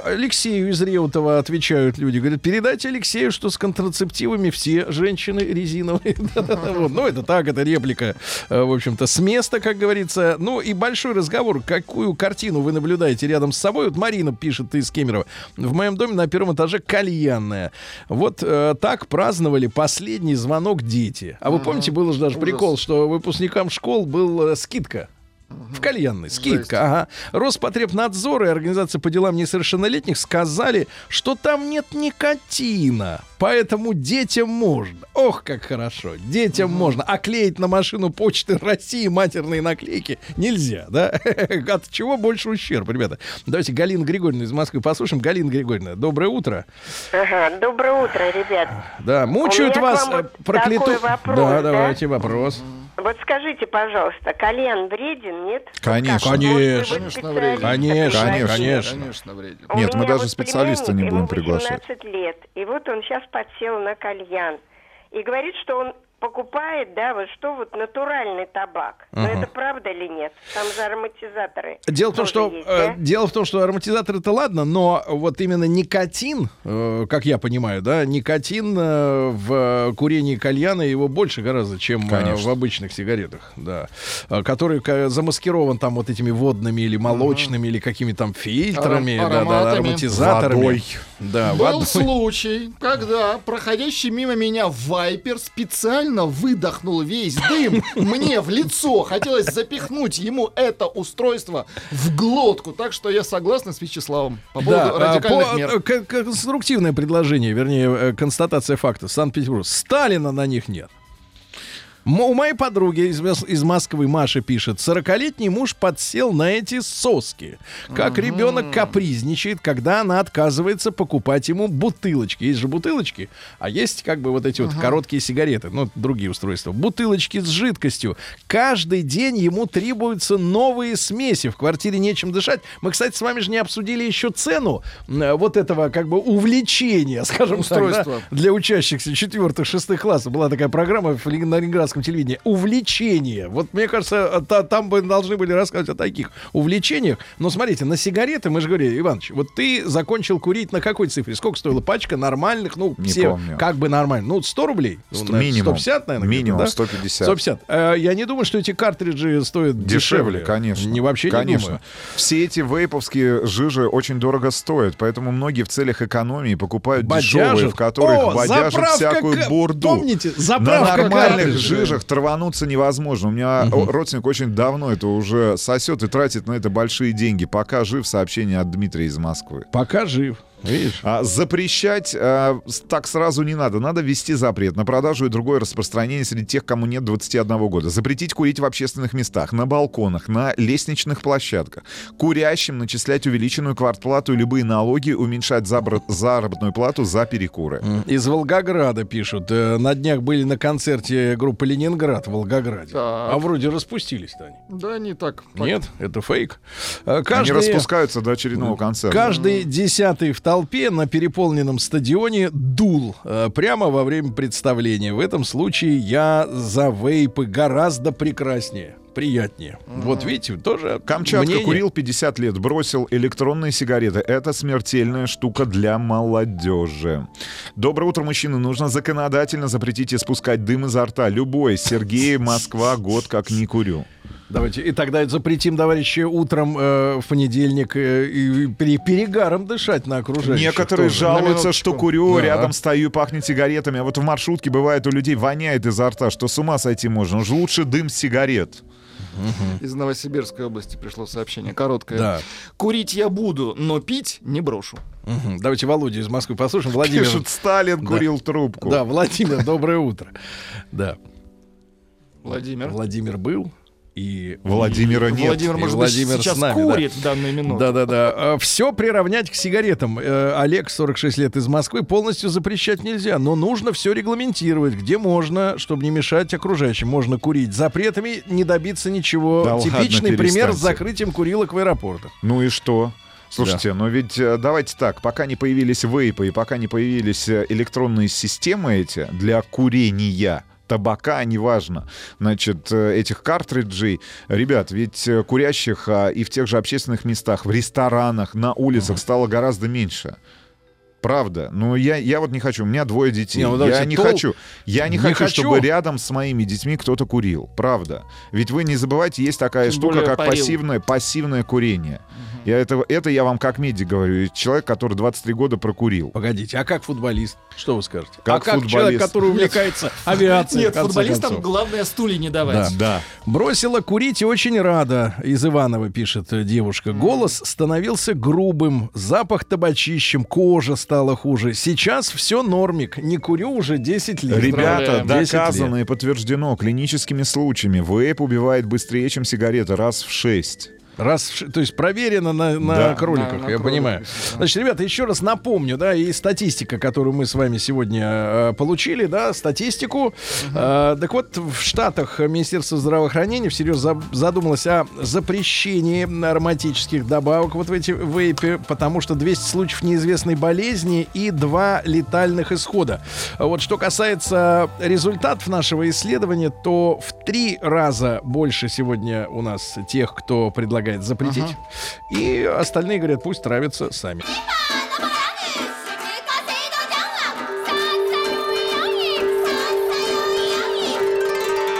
Speaker 2: Алексею из Реутова отвечают люди, говорят, передайте Алексею, что сконтролирует контрацептивами все женщины резиновые. [laughs] Ну, это так, это реплика, э, в общем-то, с места, как говорится. Ну, и большой разговор, какую картину вы наблюдаете рядом с собой. Вот Марина пишет из Кемерово. В моем доме на первом этаже кальянная. Вот э, так праздновали последний звонок дети. А вы помните, был же даже прикол, что выпускникам школ был э, скидка. В кальянной. Скидка. Ага. Роспотребнадзор и Организация по делам несовершеннолетних сказали, что там нет никотина. Поэтому детям можно. Ох, как хорошо. Детям можно. А клеить на машину Почты России матерные наклейки нельзя, да? [laughs] От чего больше ущерб, ребята? Давайте Галина Григорьевна из Москвы послушаем. Галина Григорьевна, доброе утро.
Speaker 11: Ага, доброе утро, ребят.
Speaker 2: Да, мучают вас э,
Speaker 11: вот
Speaker 2: да,
Speaker 11: да?
Speaker 2: давайте вопрос.
Speaker 11: Вот скажите, пожалуйста, кальян вреден, нет?
Speaker 5: Конечно.
Speaker 11: Вот
Speaker 2: Конечно.
Speaker 3: Конечно, вреден.
Speaker 2: Конечно, конечно.
Speaker 3: Конечно, вреден.
Speaker 11: У
Speaker 5: Нет, мы даже
Speaker 11: вот
Speaker 5: специалиста не будем приглашать.
Speaker 11: 18 лет, и вот он сейчас подсел на кальян. И говорит, что он покупает, да, вот что вот натуральный табак. Но
Speaker 2: Ага.
Speaker 11: это правда или нет? Там же ароматизаторы.
Speaker 2: Дело в том, что
Speaker 11: есть,
Speaker 2: э,
Speaker 11: да?
Speaker 2: дело в том, что ароматизатор это ладно, но вот именно никотин, э, как я понимаю, да, никотин э, в курении кальяна его больше гораздо, чем
Speaker 5: Конечно.
Speaker 2: в обычных сигаретах, да, который замаскирован там вот этими водными или молочными или какими там фильтрами,
Speaker 3: Аром-
Speaker 2: да, да, ароматизаторами,
Speaker 5: Водой.
Speaker 2: да,
Speaker 3: Был
Speaker 2: водой.
Speaker 3: случай, когда проходящий мимо меня вайпер специально выдохнул весь дым мне в лицо. Хотелось запихнуть ему это устройство в глотку. Так что я согласен с Вячеславом по поводу
Speaker 2: Да, а,
Speaker 3: радикальных
Speaker 2: по-
Speaker 3: мер.
Speaker 2: э, конструктивное предложение, вернее, э, констатация факта. Санкт-Петербург. Сталина на них нет. У моей подруги из, из Москвы Маша пишет, 40-летний муж подсел на эти соски. Как ребенок капризничает, когда она отказывается покупать ему бутылочки. Есть же бутылочки, а есть как бы вот эти вот короткие сигареты, ну, другие устройства. Бутылочки с жидкостью. Каждый день ему требуются новые смеси. В квартире нечем дышать. Мы, кстати, с вами же не обсудили еще цену э, вот этого как бы увлечения, [laughs] скажем так, да,
Speaker 3: Устройства.
Speaker 2: для учащихся четвертых, шестых классов. Была такая программа в Лени- на ленинградском телевидении. Увлечение. Вот мне кажется, та- там бы должны были рассказывать о таких увлечениях. Но смотрите, на сигареты, мы же говорили, Иваныч, вот ты закончил курить на какой цифре? Сколько стоила пачка нормальных? Ну,
Speaker 5: Не
Speaker 2: все
Speaker 5: помню.
Speaker 2: как бы нормально. Ну, 100 рублей? Ну,
Speaker 5: минимум.
Speaker 2: 150, наверное?
Speaker 5: Минимум
Speaker 2: да?
Speaker 5: 150.
Speaker 2: 150. Э, я не думаю, что эти картриджи стоят
Speaker 5: Дешевле,
Speaker 2: дешевле.
Speaker 5: конечно.
Speaker 2: Не вообще не
Speaker 5: конечно.
Speaker 2: думаю.
Speaker 5: Все эти вейповские жижи очень дорого стоят, поэтому многие в целях экономии покупают
Speaker 2: Бодяжат.
Speaker 5: дешевые, в которых
Speaker 2: О,
Speaker 5: бодяжат
Speaker 2: заправка
Speaker 5: всякую бурду.
Speaker 2: помните,
Speaker 5: На
Speaker 2: заправка
Speaker 5: нормальных
Speaker 2: картриджей.
Speaker 5: Жижах травануться невозможно. У меня о- родственник очень давно это уже сосет и тратит на это большие деньги. Пока жив сообщение от Дмитрия из Москвы.
Speaker 2: Пока жив. Видишь?
Speaker 5: А запрещать а, так сразу не надо. Надо ввести запрет на продажу и другое распространение среди тех, кому нет 21 года. Запретить курить в общественных местах, на балконах, на лестничных площадках. Курящим начислять увеличенную квартплату и любые налоги, уменьшать забра- заработную плату за перекуры.
Speaker 2: Из Волгограда пишут. Э, На днях были на концерте группы Ленинград в Волгограде.
Speaker 3: Так.
Speaker 2: А вроде распустились-то они.
Speaker 3: Да, не так.
Speaker 2: Нет, это фейк. Э,
Speaker 5: Они
Speaker 2: Каждый,
Speaker 5: распускаются до очередного концерта.
Speaker 2: каждый десятый в толпе на переполненном стадионе дул э, прямо во время представления. В этом случае я за вейпы гораздо прекраснее, приятнее. Вот видите, тоже
Speaker 5: Камчатка
Speaker 2: мнение.
Speaker 5: курил 50 лет, бросил электронные сигареты. Это смертельная штука для молодежи. Доброе утро, мужчины. Нужно законодательно запретить испускать дым изо рта. Любой. Сергей, Москва, год как не курю.
Speaker 2: Давайте, и тогда запретим, товарищи, утром э, в понедельник э, и пере- перегаром дышать на окружающих.
Speaker 5: Некоторые
Speaker 2: тоже.
Speaker 5: жалуются, что курю,
Speaker 2: Да.
Speaker 5: рядом стою, пахнет сигаретами. А вот в маршрутке бывает у людей воняет изо рта, что с ума сойти можно. Уж лучше дым сигарет.
Speaker 3: Из Новосибирской области пришло сообщение короткое.
Speaker 2: Да.
Speaker 3: Курить я буду, но пить не брошу.
Speaker 2: Давайте Володю из Москвы послушаем. [laughs] Владимир.
Speaker 5: Пишут, Сталин
Speaker 2: Да.
Speaker 5: курил трубку.
Speaker 2: Да, Владимир, доброе утро. Да.
Speaker 3: Владимир.
Speaker 2: Владимир был. И
Speaker 5: Владимира нет.
Speaker 3: Владимир,
Speaker 2: И
Speaker 3: может
Speaker 2: Владимир
Speaker 3: быть, сейчас
Speaker 2: нами,
Speaker 3: курит в данную минуту.
Speaker 2: Да-да-да. Все приравнять к сигаретам. Э, Олег, 46 лет из Москвы, полностью запрещать нельзя, но нужно все регламентировать, где можно, чтобы не мешать окружающим. Можно курить. Запретами не добиться ничего.
Speaker 5: Да ладно,
Speaker 2: Типичный пример с закрытием курилок в аэропортах.
Speaker 5: Ну и что? Слушайте, но ведь э, давайте так, пока не появились вейпы и пока не появились э, электронные системы эти для курения, табака, неважно, значит, э, этих картриджей. Ребят, ведь э, курящих а, и в тех же общественных местах, в ресторанах, на улицах стало гораздо меньше. Правда. Но я, я вот не хочу. У меня двое детей.
Speaker 2: Не, ну,
Speaker 5: я не
Speaker 2: тол-
Speaker 5: хочу. Я не,
Speaker 2: Не
Speaker 5: хочу,
Speaker 2: хочу.
Speaker 5: чтобы рядом с моими детьми кто-то курил. Правда. Ведь вы не забывайте, есть такая
Speaker 3: Тем
Speaker 5: штука, как
Speaker 3: парил.
Speaker 5: пассивное, пассивное курение. Я это, это я вам как медик говорю. Человек, который 23 года прокурил.
Speaker 2: Погодите, а как футболист? Что вы скажете?
Speaker 5: Как
Speaker 2: а как
Speaker 5: футболист?
Speaker 2: человек, который увлекается [laughs] авиацией?
Speaker 3: Нет, футболистам
Speaker 2: концов?
Speaker 3: главное стулья не давать.
Speaker 5: Да.
Speaker 2: Бросила курить и очень рада, из Иванова пишет э, девушка. Голос становился грубым, запах табачищем, кожа стала хуже. Сейчас все нормик, не курю уже 10 лет.
Speaker 5: Ребята,
Speaker 2: 10 лет.
Speaker 5: доказано и подтверждено клиническими случаями. Вейп убивает быстрее, чем сигарета, раз в 6.
Speaker 2: Раз, то есть проверено на, на
Speaker 5: Да.
Speaker 2: кроликах,
Speaker 3: На- на
Speaker 2: я
Speaker 3: кроликах,
Speaker 2: понимаю.
Speaker 3: естественно.
Speaker 2: Значит, ребята, еще раз напомню, да, и статистика, которую мы с вами сегодня э, получили, да, статистику. Э, так вот, в Штатах Министерство здравоохранения всерьез за- задумалось о запрещении ароматических добавок вот в эти вейпе, потому что 200 случаев неизвестной болезни и два летальных исхода. Вот что касается результатов нашего исследования, то в три раза больше сегодня у нас тех, кто предлагает запретить. И остальные говорят, пусть травятся сами.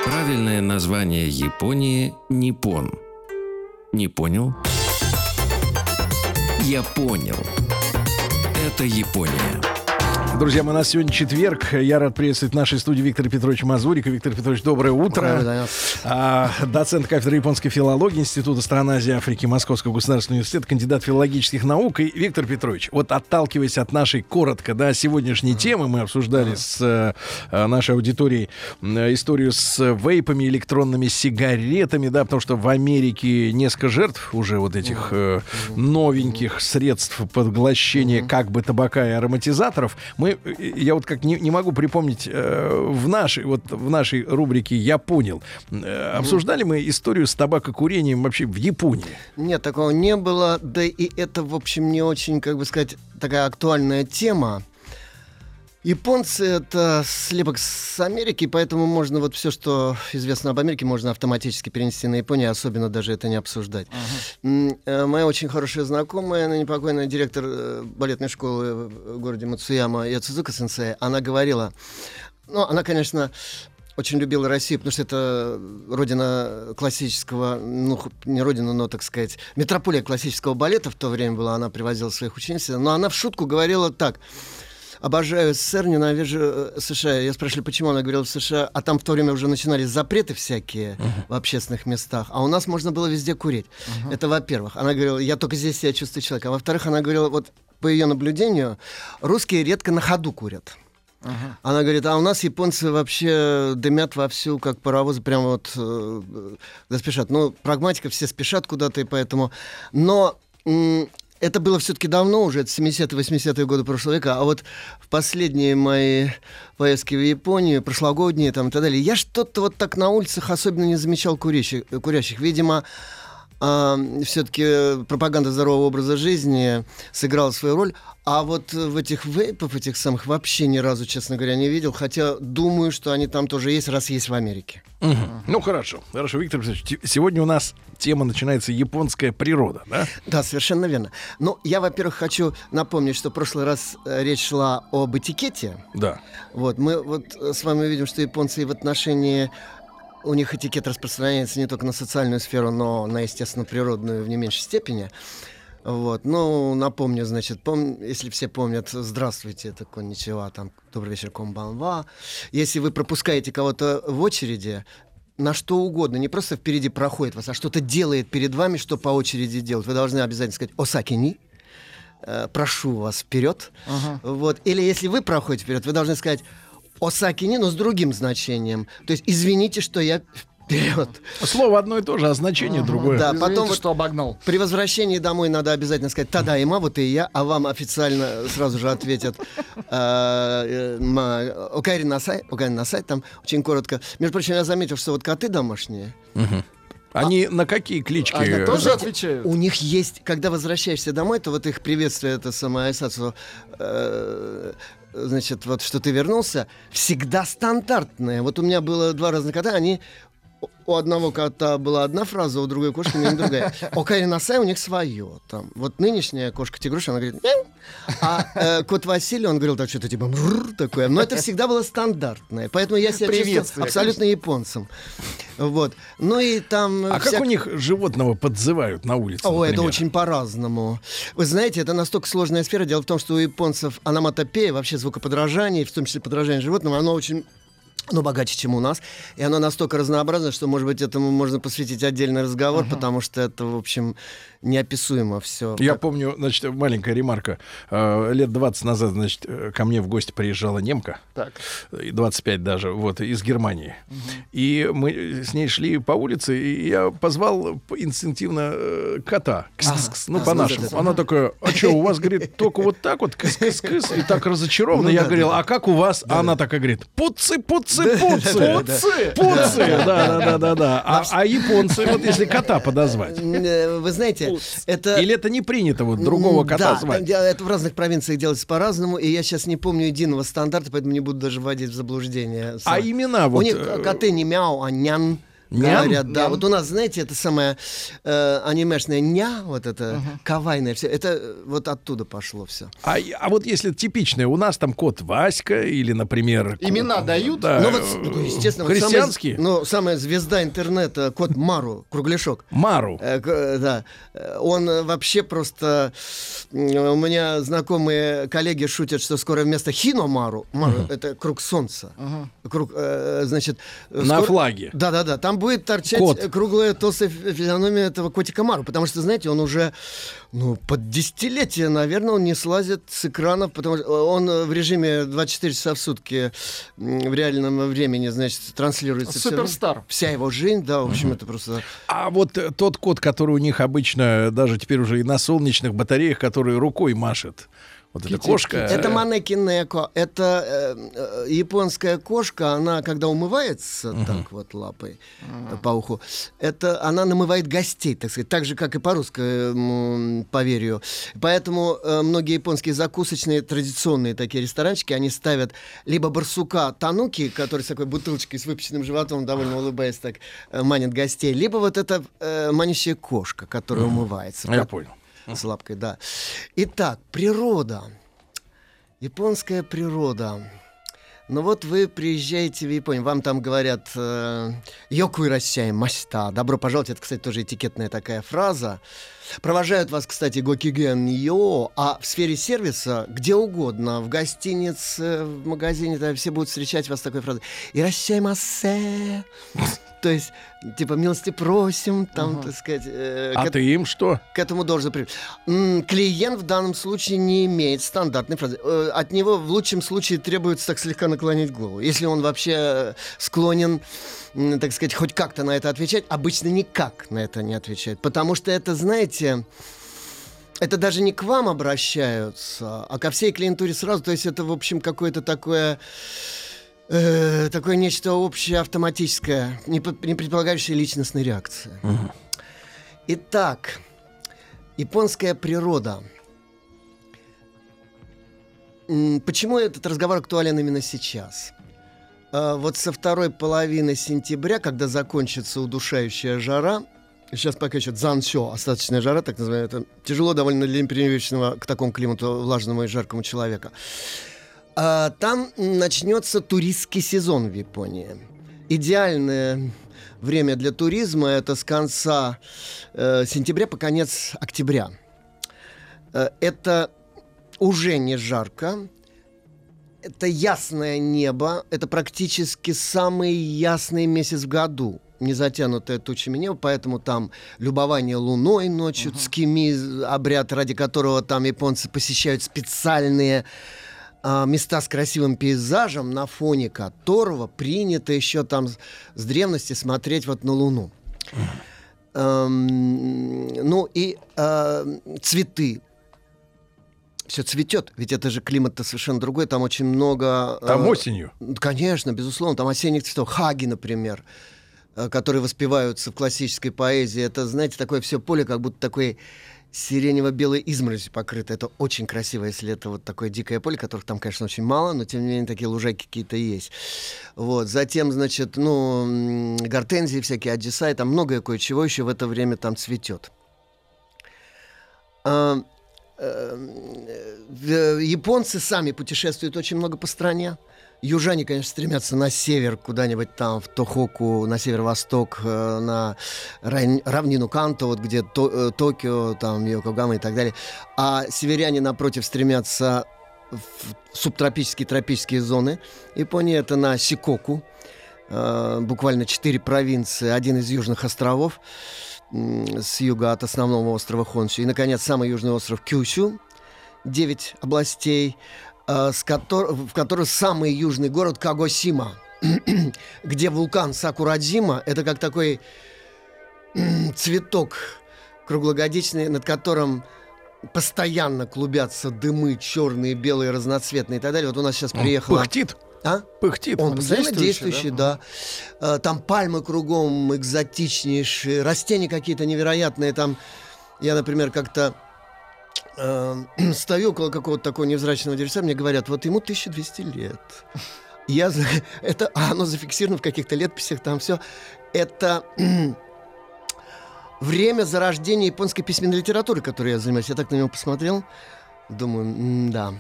Speaker 6: Правильное название Японии – Ниппон. Не понял? Я понял. Это Япония.
Speaker 2: Друзья, мы у нас сегодня четверг. Я рад приветствовать в нашей студии Виктора Петровича Мазурика. Виктор Петрович, доброе утро. А, доцент кафедры японской филологии Института стран Азии и Африки Московского государственного университета, кандидат филологических наук. И, Виктор Петрович, вот отталкиваясь от нашей коротко, да, сегодняшней темы, мы обсуждали с э, нашей аудиторией историю с вейпами, электронными сигаретами, да, потому что в Америке несколько жертв уже вот этих э, новеньких средств поглощения как бы табака и ароматизаторов. Мы, э, я вот как не, не могу припомнить э, в нашей вот в нашей рубрике «Я понял», э, обсуждали мы историю с табакокурением вообще в Японии.
Speaker 12: Нет, такого не было. Да и это, в общем, не очень, как бы сказать, такая актуальная тема. Японцы это слепок с Америки, поэтому можно вот все, что известно об Америке, можно автоматически перенести на Японию, особенно даже это не обсуждать. Э, Моя очень хорошая знакомая, ныне покойная директор э, балетной школы в городе Мацуяма Яцузука сенсей, она говорила, ну, она, конечно, очень любила Россию, потому что это родина классического, ну, не родина, но, так сказать, метрополия классического балета в то время была, она привозила своих учениц, но она в шутку говорила так, обожаю СССР, ненавижу э, США. Я спрашивали, почему она говорила в США, а там в то время уже начинались запреты всякие в общественных местах, а у нас можно было везде курить. Это во-первых. Она говорила, я только здесь себя чувствую человеком. А во-вторых, она говорила, вот по ее наблюдению, русские редко на ходу курят. Она говорит, а у нас японцы вообще дымят вовсю, как паровозы, прямо вот э, спешат. Ну, прагматика, все спешат куда-то, и поэтому... Но м, это было все-таки давно уже, это 70-80-е годы прошлого века, а вот в последние мои поездки в Японию, прошлогодние там и так далее, я что-то вот так на улицах особенно не замечал курящих. курящих. Видимо, все-таки пропаганда здорового образа жизни сыграла свою роль. А вот в этих вейпов, этих самых, вообще ни разу, честно говоря, не видел. Хотя думаю, что они там тоже есть, раз есть в Америке.
Speaker 2: Мгм. Ну хорошо, хорошо, Виктор сегодня у нас тема начинается японская природа, да?
Speaker 12: Да, совершенно верно. Ну, я, во-первых, хочу напомнить, что в прошлый раз э, речь шла об этикете.
Speaker 2: Да.
Speaker 12: Вот, мы вот э, с вами видим, что японцы в отношении у них этикет распространяется не только на социальную сферу, но на, естественно, природную в не меньшей степени. Вот, ну, напомню, значит, пом- если все помнят, здравствуйте, это конничева, там, добрый вечер, комбанва. Если вы пропускаете кого-то в очереди, на что угодно, не просто впереди проходит вас, а что-то делает перед вами, что по очереди делать. Вы должны обязательно сказать «Осакини», э, прошу вас вперед. Вот. Или если вы проходите вперед, вы должны сказать Осакини, но с другим значением. То есть извините, что я вперед.
Speaker 2: Слово одно и то же, а значение другое.
Speaker 12: Да,
Speaker 3: Извините,
Speaker 12: потом вот
Speaker 3: что обогнал.
Speaker 12: при возвращении домой надо обязательно сказать «Тада има, вот и я», а вам официально сразу же ответят э, э, ма- «Окайри насай», «Окайри насай», там очень коротко. Между прочим, я заметил, что вот коты домашние,
Speaker 2: Они на какие клички?
Speaker 3: Они тоже отвечают.
Speaker 12: У них есть, когда возвращаешься домой, то вот их приветствие, это самое э, значит, вот что ты вернулся, всегда стандартное. Вот у меня было два разных кота, они у одного кота была одна фраза, у другой кошки не другая. У Кайри Насай у них свое. Там. Вот нынешняя кошка Тигруша, она говорит «мяу». А э, кот Василий, он говорил так что-то типа «мррр» такое. Но это всегда было стандартное. Поэтому я себя чувствую абсолютно японцем. Вот. Ну и там...
Speaker 2: А как
Speaker 12: всяк-
Speaker 2: у них животного подзывают на улице?
Speaker 12: О, это
Speaker 2: например?
Speaker 12: очень по-разному. Вы знаете, это настолько сложная сфера. Дело в том, что у японцев аноматопея, вообще звукоподражание, в том числе подражание животным, оно очень ну, богаче, чем у нас. И оно настолько разнообразно, что, может быть, этому можно посвятить отдельный разговор, потому что это, в общем, неописуемо все.
Speaker 2: Я помню, значит, маленькая ремарка. Э, Лет 20 назад, значит, ко мне в гости приезжала немка.
Speaker 3: Так.
Speaker 2: и 25 даже, вот, из Германии. И мы с ней шли по улице, и я позвал инстинктивно э, кота. Кс-кс-кс, ну,
Speaker 12: А,
Speaker 2: по-нашему. Она такая, а что, у вас, говорит, только вот так вот, кс-кс-кс, и так [laughs] разочарованно.
Speaker 12: Ну
Speaker 2: я говорил, а как у вас? А она такая говорит, пуцы, пуцы, пуцы.
Speaker 12: да, да.
Speaker 3: Пуцы!
Speaker 2: Пуцы, да, да, да, да, да. А, а японцы, вот если кота подозвать.
Speaker 12: Э, Вы знаете, это...
Speaker 2: Или это не принято вот другого кота звать?
Speaker 12: это в разных провинциях делается по-разному, и я сейчас не помню единого стандарта, поэтому не буду даже вводить в заблуждение.
Speaker 2: А имена
Speaker 12: У
Speaker 2: вот...
Speaker 12: них
Speaker 2: э,
Speaker 12: коты не мяу, а нян.
Speaker 2: Нян?
Speaker 12: Говорят, да.
Speaker 3: Нян.
Speaker 12: Вот у нас, знаете, это самое э, анимешное ня, вот это кавайное все, это э, вот оттуда пошло все.
Speaker 2: А, а вот если типичное, у нас там кот Васька или, например...
Speaker 3: Имена дают?
Speaker 2: Да,
Speaker 12: ну вот,
Speaker 2: э,
Speaker 12: ну, естественно, вот самый-
Speaker 2: христианские.
Speaker 12: ну, самая звезда интернета, кот Мару, кругляшок.
Speaker 2: Мару.
Speaker 12: Э, к- э, да, Э, он э, вообще просто... У меня знакомые коллеги шутят, что скоро вместо Хиномару, Мару, это круг солнца, круг, э, значит... э,
Speaker 2: На
Speaker 12: скоро-
Speaker 2: флаге.
Speaker 12: Да-да-да, там будет торчать
Speaker 2: Кот.
Speaker 12: э, круглая толстая фи- физиономия этого котика Мару, потому что, знаете, он уже, ну, под десятилетие, наверное, он не слазит с экранов, потому что он э, в режиме 24 часа в сутки в реальном времени, значит, транслируется.
Speaker 3: Суперстар.
Speaker 12: Вся его жизнь, да, в общем, это просто...
Speaker 2: А вот э, тот кот, который у них обычно, даже теперь уже и на солнечных батареях, который рукой машет. Вот эта кошка.
Speaker 12: Это
Speaker 2: э,
Speaker 12: манеки неко. Это э, э, японская кошка, она, когда умывается так вот лапой э, по уху, это она намывает гостей, так сказать, так же, как и по-русски, поверью. Поэтому э, многие японские закусочные, традиционные такие ресторанчики, они ставят либо барсука тануки, который с такой бутылочкой с выпеченным животом, довольно улыбаясь так, э, манит гостей, либо вот эта э, манящая кошка, которая умывается.
Speaker 2: Я понял. [laughs]
Speaker 12: С лапкой, да. Итак, природа. Японская природа. Ну вот вы приезжаете в Японию, вам там говорят э, «Йоку ирасяй маста». Добро пожаловать, это, кстати, тоже этикетная такая фраза. Провожают вас, кстати, гокиген йо, а в сфере сервиса где угодно, в гостинице, в магазине, да, все будут встречать вас такой фразой «Ирасяй массе». [laughs] То есть, типа, милости просим, там, так сказать. э,
Speaker 2: А
Speaker 12: к-
Speaker 2: ты им что?
Speaker 12: к этому должен. М, Клиент в данном случае не имеет стандартной фразы. Э, От него в лучшем случае требуется так слегка наклонить голову. Если он вообще э, склонен, так сказать, хоть как-то на это отвечать, обычно никак на это не отвечает. Потому что это, знаете, это даже не к вам обращаются, а ко всей клиентуре сразу. То есть это, в общем, какое-то такое... э, такое нечто общее, автоматическое, не, не предполагающее личностной реакции. Итак, японская природа. Почему этот разговор актуален именно сейчас? А, Вот со второй половины сентября, когда закончится удушающая жара, сейчас пока еще дзансё, остаточная жара, так называемая, это тяжело довольно для непривычного к такому климату влажному и жаркому человека. А, Там начнется туристский сезон в Японии. Идеальное время для туризма это с конца э, сентября по конец октября. Э, это уже не жарко, это ясное небо, это практически самый ясный месяц в году. Не затянутое тучами небо, поэтому там любование луной ночью, цкими, обряд, ради которого там японцы посещают специальные а, места с красивым пейзажем, на фоне которого принято еще там с- с древности смотреть вот на Луну. Эм, ну и э, цветы. Все цветет, ведь это же климат-то совершенно другой, там очень много... э,
Speaker 2: Там осенью.
Speaker 12: Конечно, безусловно, там осенних цветов. Хаги, например, э, которые воспеваются в классической поэзии. Это, знаете, такое все поле, как будто такой сиренево-белой изморозью покрыто. Это очень красиво, если это вот такое дикое поле, которых там, конечно, очень мало, но тем не менее такие лужайки какие-то есть. Вот. Затем, значит, ну, гортензии всякие, аджисай, там многое кое-чего еще в это время там цветет. А, э, э, Японцы сами путешествуют очень много по стране. Южане, конечно, стремятся на север, куда-нибудь там, в Тохоку, на северо-восток, э, на равнину Канто, вот где То- э, Токио, там, Йокогама и так далее. А северяне, напротив, стремятся в субтропические, тропические зоны. Япония — это на Сикоку, э, буквально четыре провинции, один из южных островов с юга от основного острова Хонсю. И, наконец, самый южный остров Кюсю, 9 областей, э, с котор- в котором самый южный город Кагосима, [clears throat] где вулкан Сакурадзима, это как такой цветок круглогодичный, над которым постоянно клубятся дымы черные, белые, разноцветные и так далее. Вот у нас сейчас приехала...
Speaker 2: пыхтит?
Speaker 12: А?
Speaker 2: Пыхтит.
Speaker 12: Он
Speaker 2: Он
Speaker 12: постоянно
Speaker 2: действующий,
Speaker 12: действующий, да. Э, Там пальмы кругом экзотичнейшие, растения какие-то невероятные. Там я, например, как-то э, [clears throat] стою около какого-то такого невзрачного деревца, мне говорят, вот ему 1200 лет. Я, [laughs] это, а оно зафиксировано в каких-то летописях, там все. Это [clears throat] время зарождения японской письменной литературы, которой я занимаюсь. Я так на него посмотрел, думаю, да.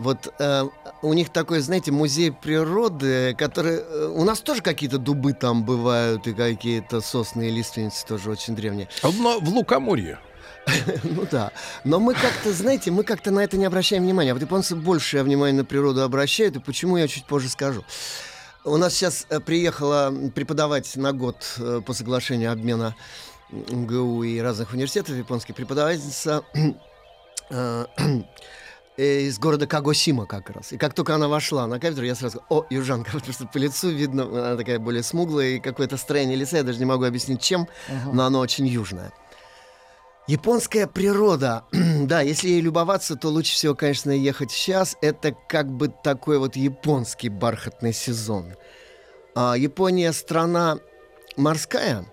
Speaker 12: Вот э, у них такой, знаете, музей природы, который... э, у нас тоже какие-то дубы там бывают, и какие-то сосны и лиственницы тоже очень древние.
Speaker 2: Но в Лукоморье. [laughs]
Speaker 12: Ну да. Но мы как-то, знаете, мы как-то на это не обращаем внимания. А вот японцы большее внимание на природу обращают, и почему я чуть позже скажу. У нас сейчас э, приехала преподавать на год э, по соглашению обмена МГУ и разных университетов японских преподавательница [clears throat] из города Кагосима как раз. И как только она вошла на кафедру, я сразу о, южанка, [laughs] потому что по лицу видно, она такая более смуглая, и какое-то строение лица, я даже не могу объяснить чем,
Speaker 3: Ага.
Speaker 12: но оно очень южное. Японская природа, [clears throat] да, если ей любоваться, то лучше всего, конечно, ехать сейчас. Это как бы такой вот японский бархатный сезон. А, Япония страна морская,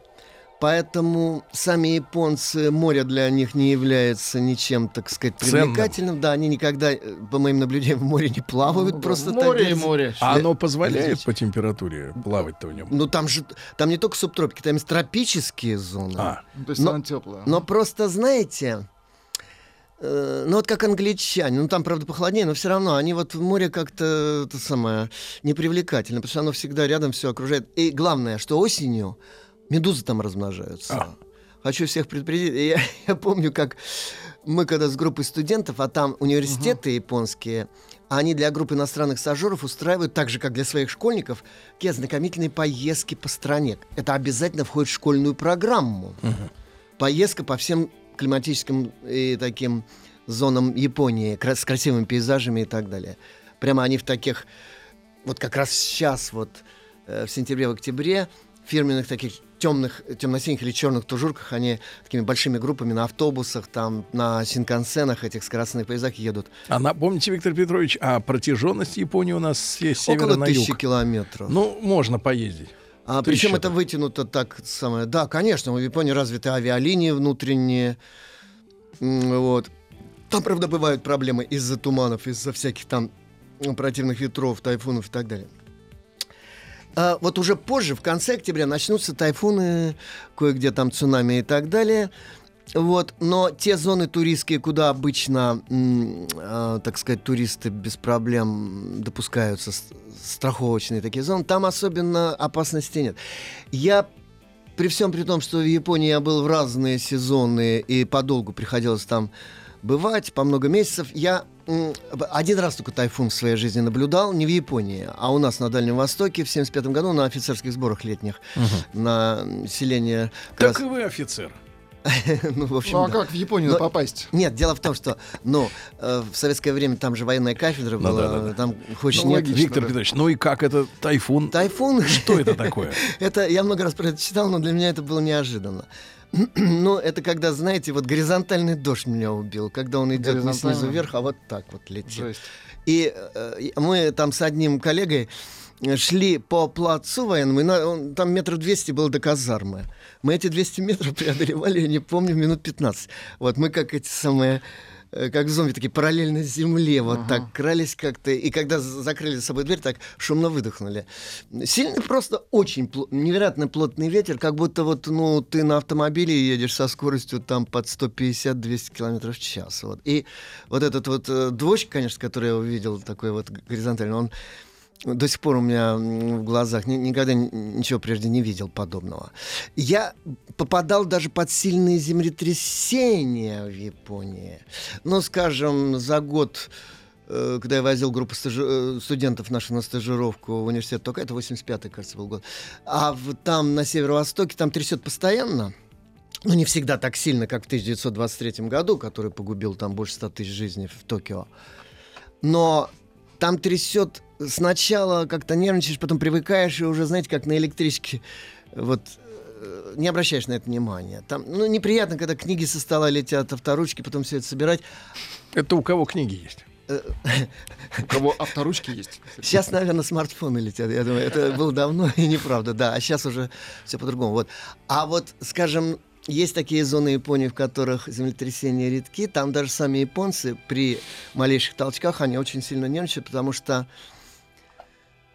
Speaker 12: поэтому сами японцы, море для них не является ничем, так сказать,
Speaker 2: Ценным.
Speaker 12: привлекательным. Да, они никогда, э, по моим наблюдениям, в море не плавают
Speaker 3: Ну,
Speaker 12: просто
Speaker 3: море
Speaker 12: так.
Speaker 3: и
Speaker 12: без-
Speaker 3: море.
Speaker 2: А оно позволяет по температуре плавать-то в нем?
Speaker 12: Ну там же, там не только субтропики, там есть тропические зоны.
Speaker 2: А.
Speaker 3: То есть
Speaker 12: Но-
Speaker 3: она теплая.
Speaker 12: Но просто, знаете, э, ну вот как англичане, ну там, правда, похолоднее, но все равно они вот в море как-то это самое непривлекательно, потому что оно всегда рядом все окружает. И главное, что осенью медузы там размножаются.
Speaker 2: А.
Speaker 12: Хочу всех предупредить. Я, [laughs] я помню, как мы когда с группой студентов, а там университеты японские, а они для группы иностранных стажеров устраивают, так же, как для своих школьников, такие ознакомительные поездки по стране. Это обязательно входит в школьную программу. Поездка по всем климатическим и таким зонам Японии, с красивыми пейзажами и так далее. Прямо они в таких, вот как раз сейчас, вот э, в сентябре, в октябре, фирменных таких темных, темно-синих или черных тужурках, они такими большими группами на автобусах, там, на синкансенах, этих скоростных поездах едут.
Speaker 2: А напомните, Виктор Петрович, а протяженность Японии у нас с севера
Speaker 12: Около
Speaker 2: на
Speaker 12: тысячи
Speaker 2: юг?
Speaker 12: километров.
Speaker 2: Ну, можно поездить.
Speaker 12: А причем это вытянуто так самое. Да, конечно, в Японии развиты авиалинии внутренние. Вот. Там, правда, бывают проблемы из-за туманов, из-за всяких там противных ветров, тайфунов и так далее. А вот уже позже, в конце октября, начнутся тайфуны, кое-где там цунами и так далее. Вот, но те зоны туристские, куда обычно, а, так сказать, туристы без проблем допускаются, страховочные такие зоны, там особенно опасности нет. Я при всем при том, что в Японии я был в разные сезоны и подолгу приходилось там бывать, по много месяцев, я один раз только тайфун в своей жизни наблюдал, не в Японии, а у нас на Дальнем Востоке в 75 году на офицерских сборах летних на м, селение... как раз-
Speaker 2: и вы офицер. [laughs]
Speaker 12: ну, в общем,
Speaker 3: Ну а
Speaker 12: да.
Speaker 3: как в Японию
Speaker 12: Но-
Speaker 3: попасть?
Speaker 12: Нет, дело в том, что, ну, э, в советское время там же военная кафедра
Speaker 2: Ну
Speaker 12: была,
Speaker 2: да, да, да.
Speaker 12: там хочешь
Speaker 3: Ну,
Speaker 12: нет.
Speaker 3: логично,
Speaker 2: Виктор
Speaker 3: да.
Speaker 2: Петрович, ну и как это тайфун?
Speaker 12: Тайфун.
Speaker 2: Что это такое? [laughs]
Speaker 12: Это я много раз про это читал, но для меня это было неожиданно. [clears throat] Ну, это когда, знаете, вот горизонтальный дождь меня убил, когда он идет не снизу вверх, а вот так вот летит.
Speaker 3: Жесть.
Speaker 12: И э, мы там с одним коллегой шли по плацу военному, и на- он- там метров 200 было до казармы. Мы эти 200 метров [laughs] преодолевали, я не помню, минут 15. Вот мы как эти самые э, как зомби, такие параллельно земле, вот так крались как-то, и когда закрыли за собой дверь, так шумно выдохнули. Сильный просто очень пло- невероятно плотный ветер, как будто вот, ну, ты на автомобиле едешь со скоростью там под 150-200 километров в час, вот. И вот этот вот э, дождь, конечно, который я увидел, такой вот горизонтальный, он до сих пор у меня в глазах ни- никогда ничего прежде не видел подобного. Я попадал даже под сильные землетрясения в Японии. Ну, скажем, за год э, когда я возил группу стажи- э, студентов наших на стажировку в университет только это 85-й, кажется, был год. А в- там, на северо-востоке, там трясет постоянно. Ну, не всегда так сильно, как в 1923 году, который погубил там больше 100 тысяч жизней в Токио. Но там трясет сначала как-то нервничаешь, потом привыкаешь, и уже, знаете, как на электричке, вот э, не обращаешь на это внимания. Там, ну, неприятно, когда книги со стола летят, авторучки, потом все это собирать.
Speaker 2: Это у кого книги есть?
Speaker 3: У кого авторучки есть.
Speaker 12: Сейчас, наверное, смартфоны летят. Я думаю, это было давно и неправда, да. А сейчас уже все по-другому. Вот. А вот, скажем, есть такие зоны Японии, в которых землетрясения редки. Там даже сами японцы при малейших толчках, они очень сильно нервничают, потому что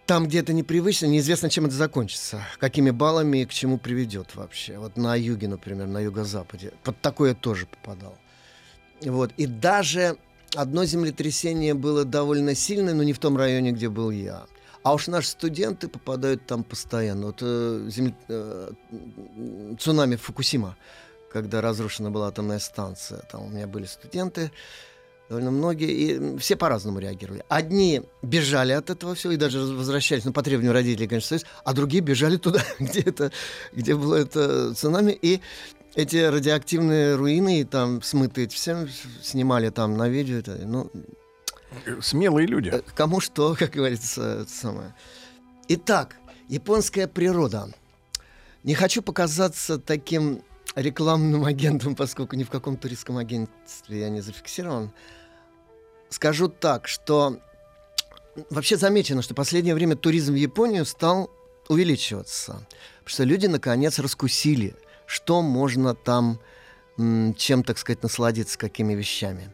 Speaker 12: там где-то непривычно, неизвестно, чем это закончится, какими баллами и к чему приведет вообще. Вот на юге, например, на юго-западе. Под такое тоже попадал. Вот. И даже одно землетрясение было довольно сильное, но не в том районе, где был я. А уж наши студенты попадают там постоянно. Вот э, земле- э, цунами Фукусима, когда разрушена была атомная станция. Там у меня были студенты, довольно многие, и все по-разному реагировали. Одни бежали от этого всего и даже возвращались, ну, по требованию родителей, конечно, Союз, а другие бежали туда, [laughs] где, это, где было это цунами, и эти радиоактивные руины, и там смытые, всем снимали там на видео. Это, ну,
Speaker 2: Смелые люди.
Speaker 12: Э, Кому что, [laughs] как говорится, самое. Итак, японская природа. Не хочу показаться таким рекламным [laughs] агентом, поскольку ни в каком туристском агентстве я не зафиксирован. Скажу так, что вообще замечено, что в последнее время туризм в Японию стал увеличиваться. Потому что люди наконец раскусили, что можно там, чем, так сказать, насладиться, какими вещами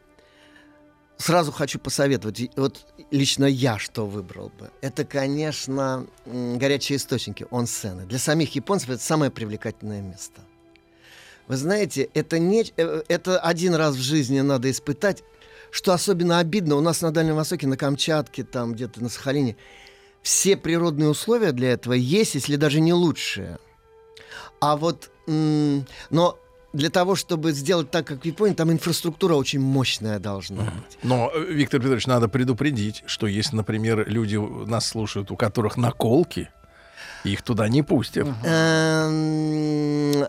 Speaker 12: сразу хочу посоветовать. Вот лично я что выбрал бы. Это, конечно, горячие источники, онсены. Для самих японцев это самое привлекательное место. Вы знаете, это, не, э, это один раз в жизни надо испытать. Что особенно обидно, у нас на Дальнем Востоке, на Камчатке, там где-то на Сахалине, все природные условия для этого есть, если даже не лучшие. А вот, но для того, чтобы сделать так, как в Японии, там инфраструктура очень мощная должна быть.
Speaker 2: Но, э, Виктор Петрович, надо предупредить, что если, например, люди нас слушают, у которых наколки, их туда не пустят.
Speaker 12: Эм,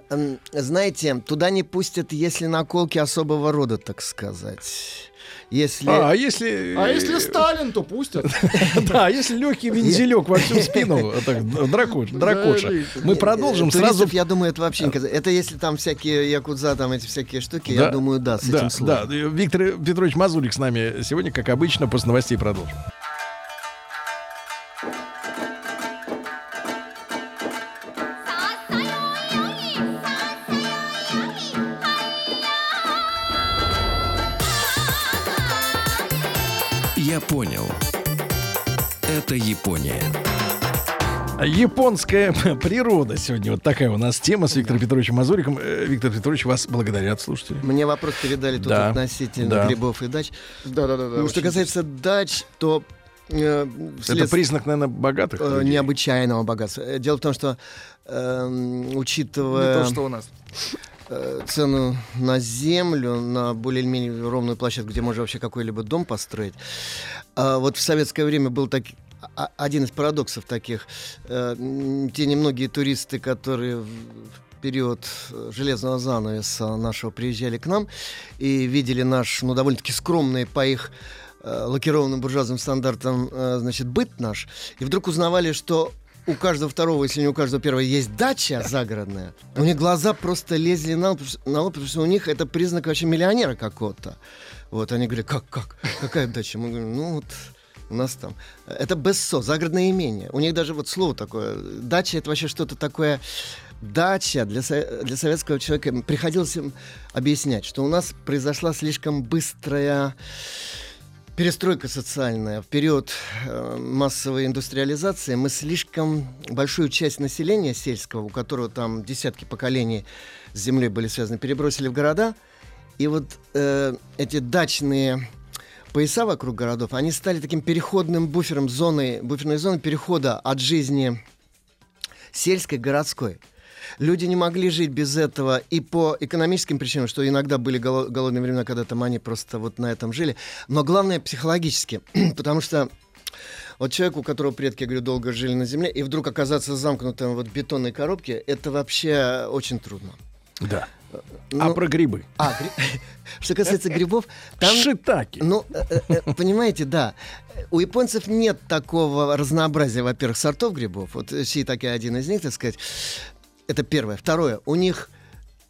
Speaker 12: Знаете, туда не пустят, если наколки особого рода, так сказать. Если...
Speaker 2: А, а если...
Speaker 3: А если Сталин, то пустят. [laughs]
Speaker 2: Да, если легкий вензелек во всю спину, дракоша. Мы продолжим
Speaker 12: Э,
Speaker 2: сразу...
Speaker 12: я думаю, это вообще не казалось. Это если там всякие якудза, там эти всякие штуки, я думаю, да, с этим
Speaker 2: да. Виктор Петрович Мазурик с нами сегодня, как обычно, после новостей продолжим.
Speaker 6: Это Япония.
Speaker 2: Японская [laughs] природа сегодня. Вот такая у нас тема с Виктором Петровичем Мазуриком. Э, Виктор Петрович, вас благодарят слушатели.
Speaker 12: Мне вопрос передали тут
Speaker 2: Да.
Speaker 12: относительно
Speaker 2: Да.
Speaker 12: грибов и дач.
Speaker 3: Да-да-да.
Speaker 12: Ну, что касается дач, то э,
Speaker 2: Это
Speaker 12: вслед-
Speaker 2: признак, наверное, богатых
Speaker 12: э,
Speaker 2: людей.
Speaker 12: необычайного богатства. Э, Дело в том, что эм, учитывая
Speaker 3: Не то, что у нас.
Speaker 12: э, цену на землю, на более-менее ровную площадку, где можно вообще какой-либо дом построить, а вот в советское время был так, один из парадоксов таких. Э, Те немногие туристы, которые в период э, железного занавеса нашего приезжали к нам и видели наш, ну, довольно-таки скромный по их э, лакированным буржуазным стандартам, значит, быт наш, и вдруг узнавали, что у каждого второго, если не у каждого первого, есть дача загородная. У них глаза просто лезли на лоб, на лоб, потому что у них это признак вообще миллионера какого-то. Вот, они говорят, как, как, какая дача? Мы говорим, ну вот, У нас там. Это БСО, загородное имение. У них даже вот слово такое. Дача это вообще что-то такое. Дача для, для советского человека приходилось им объяснять, что у нас произошла слишком быстрая перестройка социальная. В период э, массовой индустриализации мы слишком большую часть населения сельского, у которого там десятки поколений с землей были связаны, перебросили в города. И вот э, эти дачные пояса вокруг городов, они стали таким переходным буфером, зоной, буферной зоной перехода от жизни сельской к городской. Люди не могли жить без этого и по экономическим причинам, что иногда были голо- голодные времена, когда там они просто вот на этом жили, но главное психологически, [clears throat] потому что вот человек, у которого предки, я говорю, долго жили на земле, и вдруг оказаться замкнутым вот в бетонной коробке, это вообще очень трудно.
Speaker 2: Да. А
Speaker 12: Ну,
Speaker 2: про грибы?
Speaker 12: а, гри- [laughs] что касается грибов, там...
Speaker 2: Шитаки.
Speaker 12: Ну, э, э, э, понимаете, да. У японцев нет такого разнообразия, во-первых, сортов грибов. Вот шитаки один из них, так сказать. Это первое. Второе. У них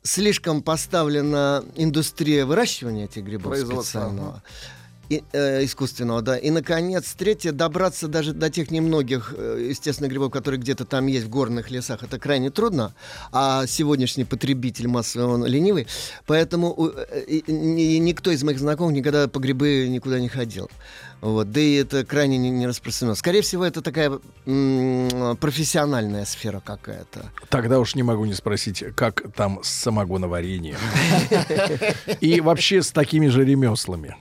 Speaker 12: слишком поставлена индустрия выращивания этих грибов специального. И, э, искусственного, да. И, наконец, третье, добраться даже до тех немногих э, естественных грибов, которые где-то там есть в горных лесах, это крайне трудно. А сегодняшний потребитель массовый, он ленивый. Поэтому э, ни- никто из моих знакомых никогда по грибы никуда не ходил. Вот. Да и это крайне не, не распространено. Скорее всего, это такая м, профессиональная сфера какая-то.
Speaker 2: Тогда уж не могу не спросить, как там с самогоноварением. [laughs] И вообще с такими же ремеслами.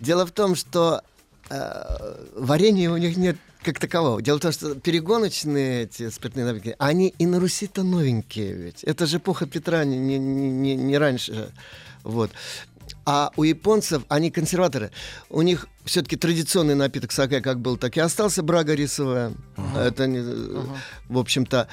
Speaker 12: Дело в том, что э, варенья у них нет как такового. Дело в том, что перегоночные эти спиртные напитки, они и на Руси-то новенькие ведь. Это же эпоха Петра, не, не, не, не раньше. Вот. А у японцев, они консерваторы, у них все-таки традиционный напиток сакэ как был, так и остался брага рисовая. Это, не, в общем-то,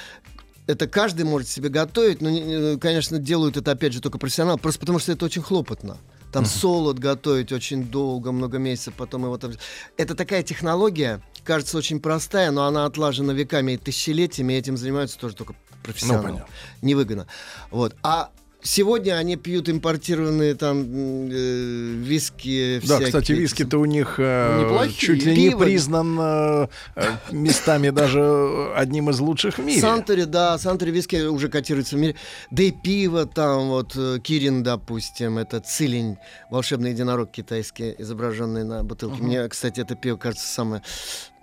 Speaker 12: это каждый может себе готовить, но, не- конечно, делают это, опять же, только профессионал, просто потому что это очень хлопотно. Там солод готовить очень долго, много месяцев, потом его там... Это такая технология, кажется очень простая, но она отлажена веками и тысячелетиями, и этим занимаются тоже только профессионалы.
Speaker 2: понятно.
Speaker 12: Невыгодно. Вот. А сегодня они пьют импортированные там э, виски
Speaker 2: Да,
Speaker 12: всякие.
Speaker 2: кстати, виски-то у них э,
Speaker 12: Неплохие.
Speaker 2: чуть ли не
Speaker 12: Пиво.
Speaker 2: признан э, э, местами даже одним из лучших в мире.
Speaker 12: Сантори, да, Сантори виски уже котируется в мире. Да и пиво там, вот э, Кирин, допустим, это цилень, волшебный единорог китайский, изображенный на бутылке.
Speaker 3: Мгм.
Speaker 12: Мне, кстати, это пиво кажется самое,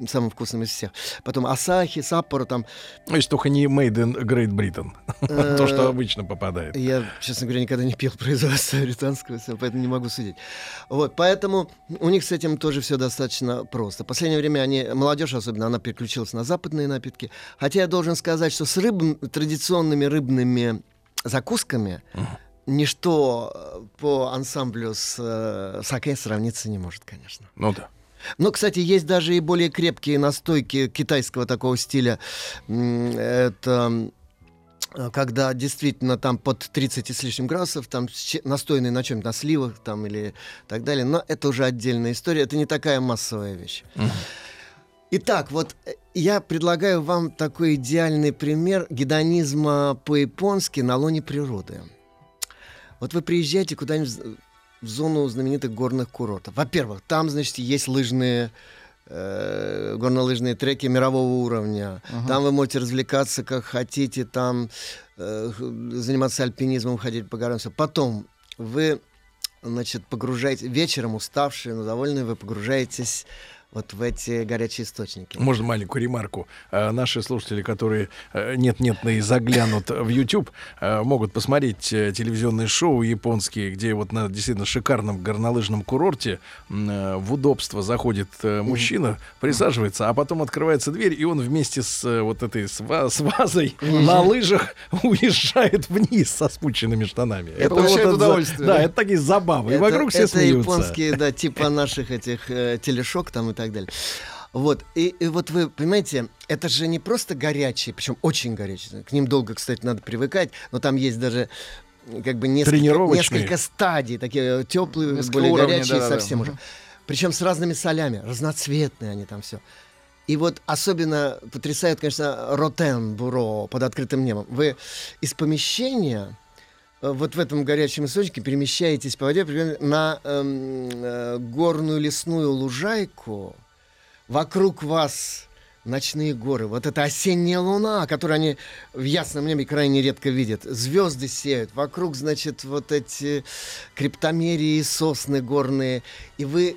Speaker 12: самым вкусным из всех. Потом Асахи, Саппоро там.
Speaker 2: То есть только не Made in Great Britain.
Speaker 12: Э, [laughs]
Speaker 2: То, что обычно попадает.
Speaker 12: Я, честно говоря, никогда не пил производство британского, поэтому не могу судить. Вот, поэтому у них с этим тоже все достаточно просто. В последнее время они, молодежь особенно, она переключилась на западные напитки. Хотя я должен сказать, что с рыб, традиционными рыбными закусками ничто э, по ансамблю с э, саке сравниться не может, конечно.
Speaker 2: Ну да.
Speaker 12: Ну, кстати, есть даже и более крепкие настойки китайского такого стиля. Это э, когда действительно там под 30 и с лишним градусов, там настойный на чем-то, на сливах там или так далее. Но это уже отдельная история, это не такая массовая вещь. Итак, вот э, я предлагаю вам такой идеальный пример гедонизма по-японски на лоне природы. Вот вы приезжаете куда-нибудь в- зону знаменитых горных курортов. Во-первых, там, значит, есть лыжные э, горнолыжные треки мирового уровня.
Speaker 3: Ага.
Speaker 12: Там вы можете развлекаться как хотите, там э, заниматься альпинизмом, ходить по горам. всё. Потом вы, значит, погружаете вечером уставшие, но довольные, вы погружаетесь вот в эти горячие источники.
Speaker 2: Можно маленькую ремарку. Э, Наши слушатели, которые э, нет-нет и заглянут в YouTube, э, могут посмотреть телевизионные шоу японские, где вот на действительно шикарном горнолыжном курорте э, в удобство заходит мужчина, присаживается, а потом открывается дверь, и он вместе с вот этой с, ва- с вазой на лыжах [laughs] уезжает вниз со спущенными штанами.
Speaker 3: И получает
Speaker 2: за-
Speaker 3: удовольствие,
Speaker 2: Да,
Speaker 3: да?
Speaker 2: это такие забавы. И
Speaker 12: Это-
Speaker 2: вокруг все
Speaker 12: это
Speaker 2: смеются.
Speaker 12: японские, да, типа наших этих э, телешок там и так далее. Вот, и, и вот вы понимаете, это же не просто горячие, причем очень горячие. К ним долго, кстати, надо привыкать, но там есть даже как бы несколько, несколько стадий, такие теплые,
Speaker 3: Несколько
Speaker 12: более
Speaker 3: уровней,
Speaker 12: горячие
Speaker 3: да-да-да.
Speaker 12: совсем уже. Причем с разными солями, разноцветные они там все. И вот особенно потрясает, конечно, ротен буро под открытым небом. Вы из помещения э, вот в этом горячем источнике перемещаетесь по воде примерно на эм, э, горную лесную лужайку. Вокруг вас ночные горы. Вот это осенняя луна, которую они в ясном небе крайне редко видят. Звезды сеют. Вокруг, значит, вот эти криптомерии, сосны горные. И вы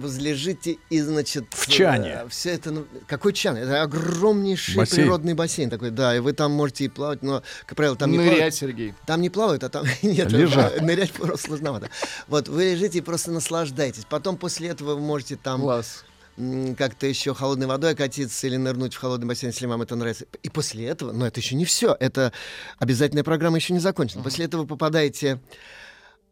Speaker 12: возлежите и, значит...
Speaker 2: В чане.
Speaker 12: Все это... ну, Какой чан? Это огромнейший
Speaker 2: Бассейн.
Speaker 12: природный бассейн такой, да. И вы там можете и плавать, но, как правило, там не
Speaker 3: Нырять,
Speaker 12: плавают.
Speaker 3: Сергей.
Speaker 12: Там не плавают, а там [laughs] нет.
Speaker 2: Лежат.
Speaker 12: Нырять просто сложновато. Вот, вы лежите и просто наслаждаетесь. Потом после этого вы можете там
Speaker 3: Класс.
Speaker 12: как-то еще холодной водой окатиться или нырнуть в холодный бассейн, если вам это нравится. И после этого, но это еще не все, это обязательная программа еще не закончена. После этого вы попадаете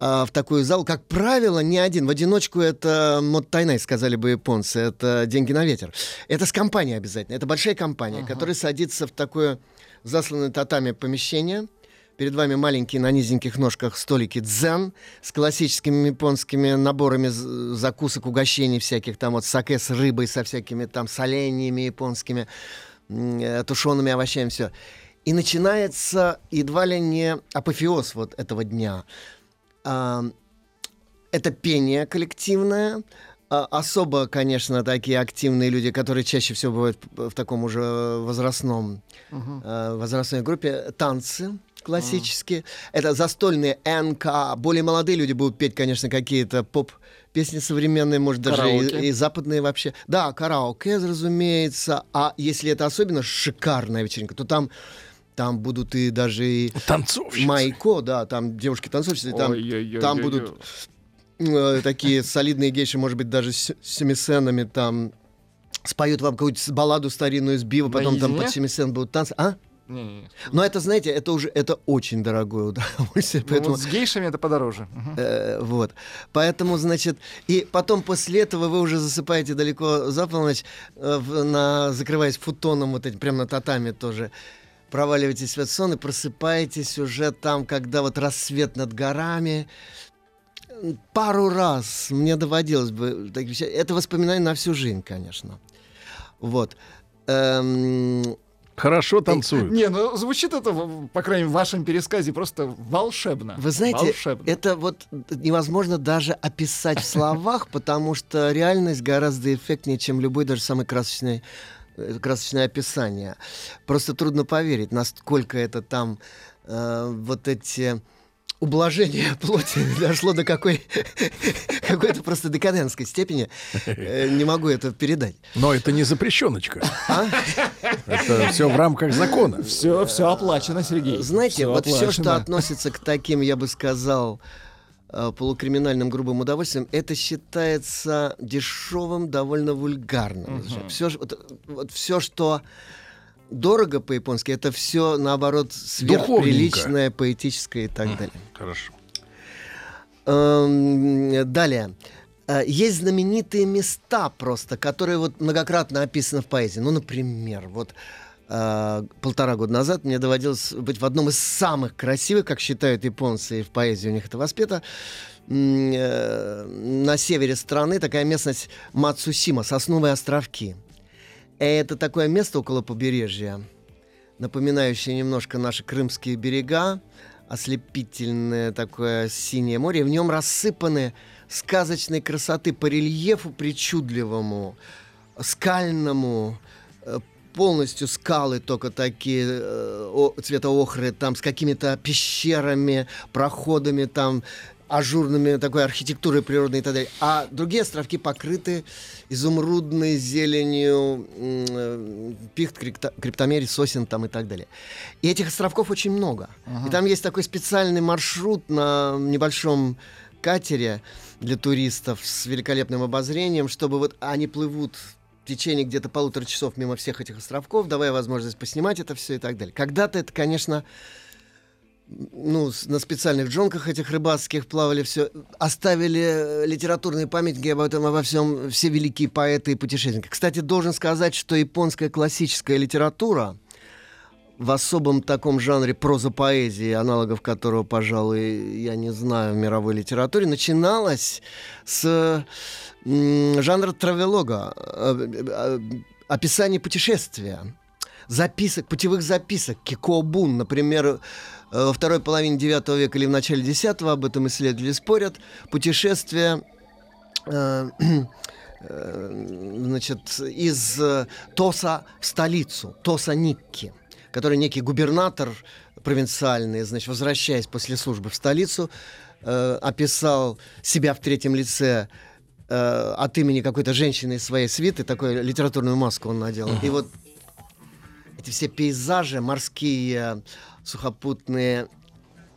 Speaker 12: в такую залу, как правило, не один. В одиночку это мод тайнай, сказали бы японцы. Это деньги на ветер. Это с компанией обязательно. Это большая компания, которая садится в такое засланное татами помещение. Перед вами маленькие на низеньких ножках столики дзен с классическими японскими наборами закусок, угощений всяких. Там вот саке с рыбой, со всякими там соленьями японскими, э, тушеными овощами, все. И начинается едва ли не апофеоз вот этого дня. Это пение коллективное. А, Особо, конечно, такие активные люди, которые чаще всего бывают в таком уже возрастном, э, возрастной группе, танцы классические. Это застольные НК. Более молодые люди будут петь, конечно, какие-то поп песни современные, может, даже и, и западные вообще. Да, караоке, разумеется. А если это особенно шикарная вечеринка, то там там будут и даже
Speaker 2: Танцовщицы.
Speaker 12: майко, да, там девушки-танцовщицы, там,
Speaker 3: Ой-ой-ой-ой-ой.
Speaker 12: там будут э, такие солидные гейши, может быть, даже с семисенами там споют вам какую-то балладу старинную из бива, потом там под семисен будут танцы. А?
Speaker 3: Не-не-не.
Speaker 12: Но это, знаете, это уже это очень дорогое удовольствие,
Speaker 3: Ну,
Speaker 12: поэтому
Speaker 3: вот с гейшами это подороже.
Speaker 12: Э, вот. Поэтому, значит, и потом после этого вы уже засыпаете далеко за полночь, э, на, закрываясь футоном вот этим, прямо на татами тоже, проваливаетесь в этот сон и просыпаетесь уже там, когда вот рассвет над горами. Пару раз мне доводилось бы. Это воспоминание на всю жизнь, конечно. Вот. Эм,
Speaker 2: Хорошо танцуют.
Speaker 3: Не, ну звучит это, по крайней мере, в вашем пересказе просто волшебно.
Speaker 12: Вы знаете,
Speaker 3: Волшебно.
Speaker 12: это вот невозможно даже описать в словах, потому что реальность гораздо эффектнее, чем любой даже самый красочный красочное описание. Просто трудно поверить, насколько это там э, вот эти ублажения [laughs] плоти [laughs] дошло до какой [laughs] какой-то просто декадентской степени. Э, Не могу это передать.
Speaker 2: Но это не запрещеночка.
Speaker 12: А?
Speaker 2: Это все в рамках закона.
Speaker 3: Все, все оплачено, Сергей.
Speaker 12: Знаете,
Speaker 3: Всё
Speaker 12: вот все,
Speaker 3: оплачено.
Speaker 12: что относится к таким, я бы сказал, э, полукриминальным грубым удовольствием, это считается дешевым, довольно вульгарным. Все, вот, все, что дорого по-японски, это все, наоборот, сверхприличное, поэтическое и так далее.
Speaker 2: Хорошо.
Speaker 12: Эм, Далее. Э, Есть знаменитые места просто, которые вот многократно описаны в поэзии. Ну, например, вот э, полтора года назад мне доводилось быть в одном из самых красивых, как считают японцы, и в поэзии у них это воспето, э, на севере страны такая местность Мацусима, Сосновые островки. Это такое место около побережья, напоминающее немножко наши крымские берега, ослепительное такое синее море. В нем рассыпаны сказочной красоты по рельефу причудливому, скальному, э, полностью скалы только такие э, о- цвета охры, там с какими-то пещерами, проходами, там ажурными такой архитектурой природной и так далее. А другие островки покрыты изумрудной зеленью э, пихт, крипто- криптомерий, сосен там и так далее. И этих островков очень много. И там есть такой специальный маршрут на небольшом катере для туристов с великолепным обозрением, чтобы вот они плывут в течение где-то полутора часов мимо всех этих островков, давая возможность поснимать это все и так далее. Когда-то это, конечно, ну, на специальных джонках этих рыбацких плавали все, оставили э, литературные памятники об этом, обо всем, все великие поэты и путешественники. Кстати, должен сказать, что японская классическая литература в особом таком жанре проза-поэзии, аналогов которого, пожалуй, я не знаю в мировой литературе, начиналась с м, жанра травелога, э, э, описание путешествия записок, путевых записок, кикобун, например, э, во второй половине 9 века или в начале 10 об этом исследователи спорят. Путешествие э, [clears throat] э, значит, из э, Тоса в столицу, Тоса Никки, который некий губернатор провинциальный, значит, возвращаясь после службы в столицу, э, описал себя в третьем лице э, от имени какой-то женщины из своей свиты, такую литературную маску он надел. И вот эти все пейзажи морские, сухопутные,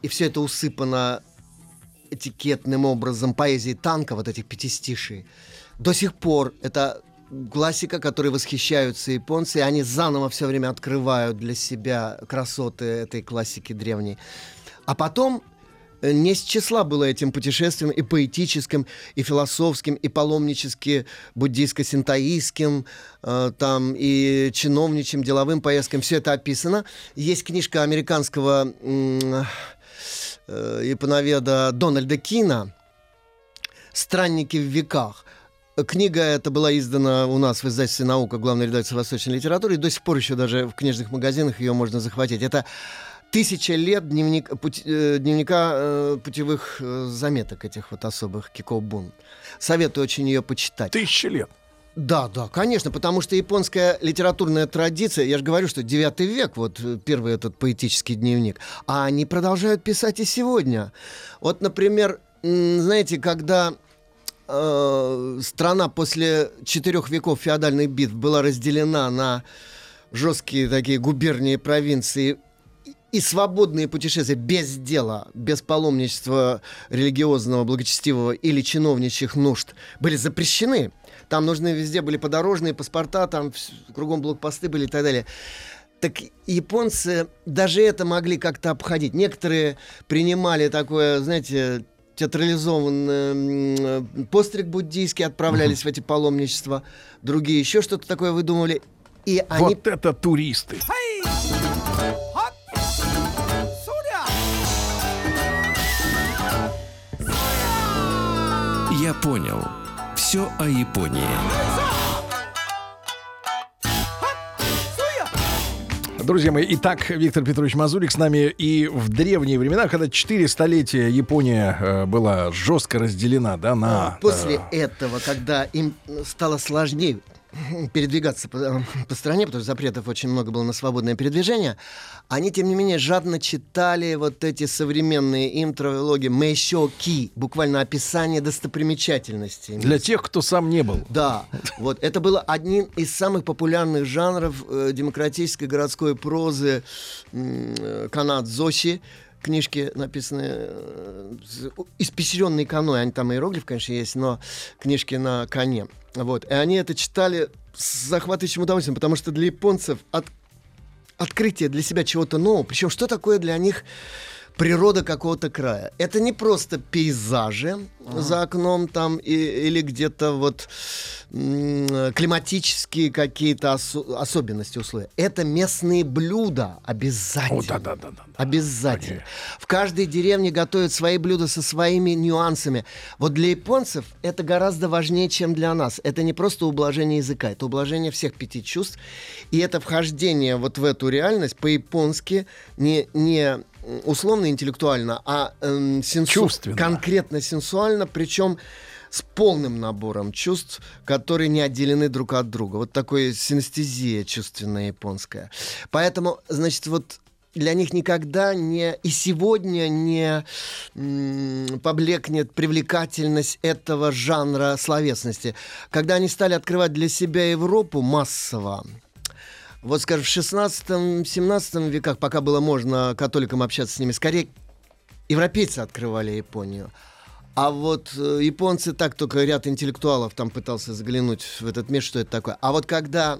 Speaker 12: и все это усыпано этикетным образом поэзии танка, вот этих пятистишей. До сих пор это классика, которой восхищаются японцы, и они заново все время открывают для себя красоты этой классики древней. А потом не с числа было этим путешествием и поэтическим, и философским, и паломнически буддийско-синтаистским, э, там, и чиновничьим, деловым поездкам. Все это описано. Есть книжка американского м, э, японоведа Дональда Кина «Странники в веках». Книга эта была издана у нас в издательстве «Наука», главной редакции восточной литературы, и до сих пор еще даже в книжных магазинах ее можно захватить. Это тысяча лет дневник, пути, э, дневника э, путевых э, заметок этих вот особых Кикобун. Советую очень ее почитать.
Speaker 2: Тысяча лет.
Speaker 12: Да, да, конечно, потому что японская литературная традиция, я же говорю, что 9 век, вот первый этот поэтический дневник, а они продолжают писать и сегодня. Вот, например, знаете, когда э, страна после четырех веков феодальных битв была разделена на жесткие такие губернии провинции и свободные путешествия без дела, без паломничества религиозного, благочестивого или чиновничьих нужд были запрещены. Там нужны везде были подорожные паспорта, там кругом блокпосты были и так далее. Так японцы даже это могли как-то обходить. Некоторые принимали такое, знаете, театрализованный м, постриг буддийский, отправлялись в эти паломничества. Другие еще что-то такое выдумывали. И они
Speaker 2: Вот это туристы.
Speaker 6: Я понял. Все о Японии.
Speaker 2: Друзья мои, итак, Виктор Петрович Мазурик с нами. И в древние времена, когда четыре столетия Япония э, была жестко разделена, да, на...
Speaker 12: После
Speaker 2: э,
Speaker 12: этого, когда им стало сложнее [laughs] передвигаться по, по стране, потому что запретов очень много было на свободное передвижение, они, тем не менее, жадно читали вот эти современные им травологи Мэйшо-ки, буквально описание достопримечательностей.
Speaker 2: Для тех, кто сам не был.
Speaker 12: Да, вот это было одним из самых популярных жанров э, демократической городской прозы э, канат Зоши. Книжки написанные э, испещренные каной, они там иероглиф, конечно, есть, но книжки на коне. Вот. И они это читали с захватывающим удовольствием, потому что для японцев от- открытие для себя чего-то нового, причем что такое для них природа какого-то края. Это не просто пейзажи за окном там и- или где-то вот климатические какие-то осо- особенности условия. Это местные блюда обязательно.
Speaker 2: О, да-да-да.
Speaker 12: Обязательно. В каждой деревне готовят свои блюда со своими нюансами. Вот для японцев это гораздо важнее, чем для нас. Это не просто ублажение языка, это ублажение всех пяти чувств. И это вхождение вот в эту реальность по-японски не, не м, условно интеллектуально, а эм, сенсу-
Speaker 2: Чувственно.
Speaker 12: конкретно сенсуально, причем с полным набором чувств, которые не отделены друг от друга. Вот такое синестезия чувственная японская. Поэтому, значит, вот для них никогда не и сегодня не м, поблекнет привлекательность этого жанра словесности. Когда они стали открывать для себя Европу массово, вот, скажем, в 16-17 веках, пока было можно католикам общаться с ними, скорее европейцы открывали Японию. А вот э, японцы так только ряд интеллектуалов там пытался заглянуть в этот мир, что это такое. А вот когда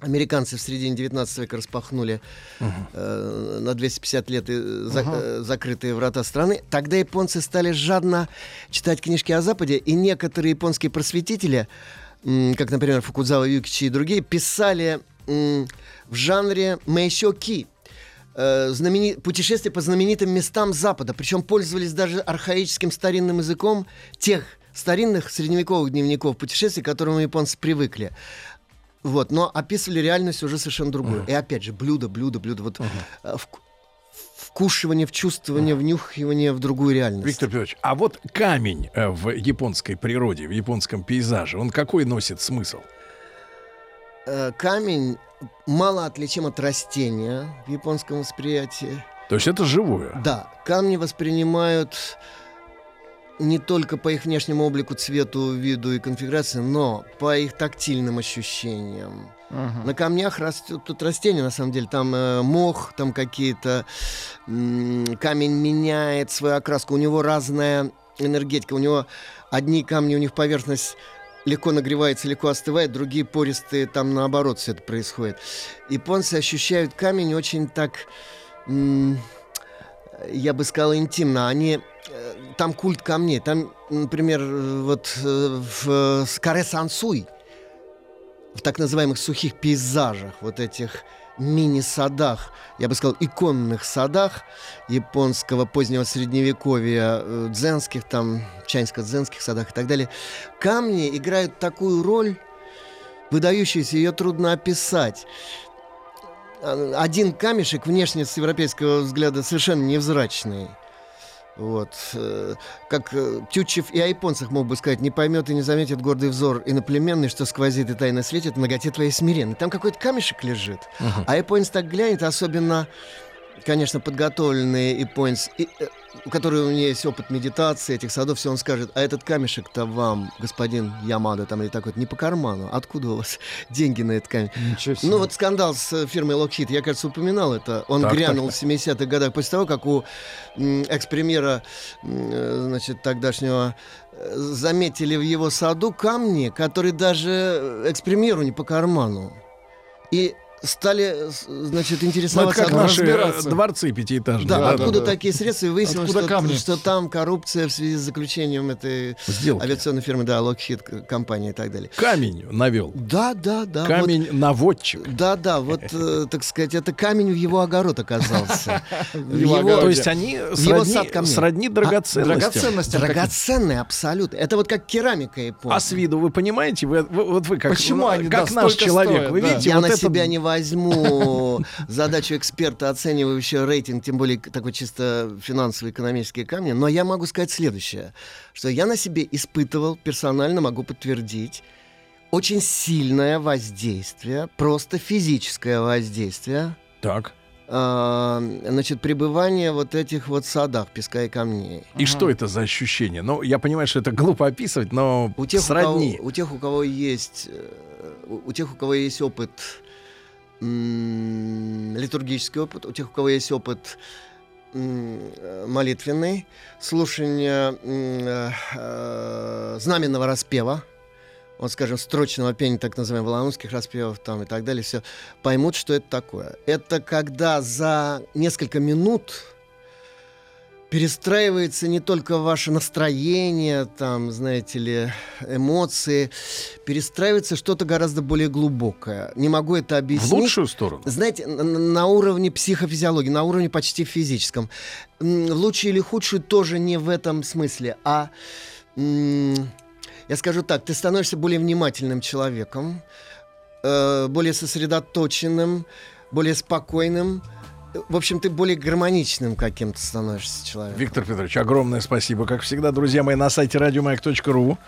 Speaker 12: американцы в середине 19 века распахнули э, на 250 лет э, за- э, закрытые врата страны, тогда японцы стали жадно читать книжки о Западе, и некоторые японские просветители, как, например, Фукудзава Юкичи и другие, писали в жанре мэйшо-ки, э, знамени- путешествия по знаменитым местам Запада. Причем пользовались даже архаическим старинным языком тех старинных средневековых дневников путешествий, к которым японцы привыкли. Вот, но описывали реальность уже совершенно другую. И опять же, блюдо, блюдо, блюдо. Вот вк- в вкушивание, вчувствование, внюхивание в другую реальность.
Speaker 2: Виктор Петрович, а вот камень э, в японской природе, в японском пейзаже, он какой носит смысл?
Speaker 12: Э, камень мало отличим от растения в японском восприятии.
Speaker 2: То есть это живое?
Speaker 12: Да, камни воспринимают не только по их внешнему облику, цвету, виду и конфигурации, но по их тактильным ощущениям.
Speaker 3: Ага.
Speaker 12: На камнях растет тут растения, на самом деле. Там э, мох, там какие-то... м, камень меняет свою окраску. У него разная энергетика. У него одни камни, у них поверхность легко нагревается, легко остывает, другие пористые, там наоборот все это происходит. Японцы ощущают камень очень так... я бы сказал, интимно. Они э, там культ камней. Там, например, вот э, в э, Скаре Сансуй, в так называемых сухих пейзажах, вот этих мини-садах, я бы сказал, иконных садах японского позднего средневековья, э, дзенских там, чайнско-дзенских садах и так далее, камни играют такую роль, выдающуюся, ее трудно описать. А, Один камешек внешне с европейского взгляда совершенно невзрачный. Вот. э, Как э, Тютчев и о японцах мог бы сказать, не поймет и не заметит гордый взор иноплеменный, что сквозит и тайно светит в ноготе твоей смиренной. Там какой-то камешек лежит. А японец так глянет, особенно, конечно, подготовленный японец, и, э, у которого у него есть опыт медитации, этих садов, все он скажет, а этот камешек-то вам, господин Ямада, там или такой, не по карману. Откуда у вас [laughs] деньги на этот камень?
Speaker 3: Ничего себе.
Speaker 12: Ну вот скандал с э, фирмой Lockheed, я, кажется, упоминал это. Он
Speaker 2: Так,
Speaker 12: грянул
Speaker 2: так,
Speaker 12: в 70-х годах после того, как у экс-премьера, э, значит, тогдашнего заметили в его саду камни, которые даже экс-премьеру не по карману. И стали, с- значит,
Speaker 2: Ну, это
Speaker 12: интересоваться...
Speaker 2: как
Speaker 12: а
Speaker 2: наши э, дворцы пятиэтажные.
Speaker 12: Да, откуда
Speaker 3: да.
Speaker 12: такие средства? И выяснилось,
Speaker 3: Откуда
Speaker 12: что,
Speaker 3: камни?
Speaker 12: что там коррупция в связи с заключением этой
Speaker 2: Сделки.
Speaker 12: авиационной фирмы, да, Lockheed компании и так далее.
Speaker 2: Камень навел.
Speaker 12: Да, да, да. вот-
Speaker 2: Камень наводчик.
Speaker 12: да, да, вот, э, так сказать, это камень в его огород оказался. [laughs]
Speaker 2: То есть они сродни, сродни драгоценностям.
Speaker 3: Драгоценности. такие.
Speaker 12: Драгоценный, абсолютно. Это вот как керамика японская.
Speaker 2: А с виду вы понимаете, вот вы как,
Speaker 3: Почему они,
Speaker 2: как
Speaker 3: да,
Speaker 2: наш человек, вы
Speaker 3: да.
Speaker 2: видите,
Speaker 12: Я
Speaker 2: вот
Speaker 12: на себя не возьму задачу эксперта, оценивающего рейтинг, тем более такой чисто финансово-экономические камни, но я могу сказать следующее, что я на себе испытывал, персонально могу подтвердить, очень сильное воздействие, просто физическое воздействие,
Speaker 2: Так.
Speaker 12: а, значит, пребывание вот этих вот садах песка и камней.
Speaker 2: И что это за ощущение? Ну, я понимаю, что это глупо описывать, но
Speaker 12: У тех, у
Speaker 2: сродни.
Speaker 12: кого, у тех, у кого есть, э, у, у тех, у кого есть опыт, литургический опыт, у тех, у кого есть опыт молитвенный, слушание э, знаменного распева, вот, скажем, строчного пения, так называемых валаунских распевов там и так далее, все, поймут, что это такое. Это когда за несколько минут перестраивается не только ваше настроение, там, знаете ли, эмоции, перестраивается что-то гораздо более глубокое. Не могу это
Speaker 2: В
Speaker 12: объяснить.
Speaker 2: лучшую сторону.
Speaker 12: Знаете, на, уровне психофизиологии, на уровне почти физическом. В лучшую или худшую тоже не в этом смысле, а я скажу так, ты становишься более внимательным человеком, э, более сосредоточенным, более спокойным. В общем, ты более гармоничным каким-то становишься человеком.
Speaker 2: Виктор Петрович, огромное спасибо. Как всегда, друзья мои, на сайте радиомаяк.ру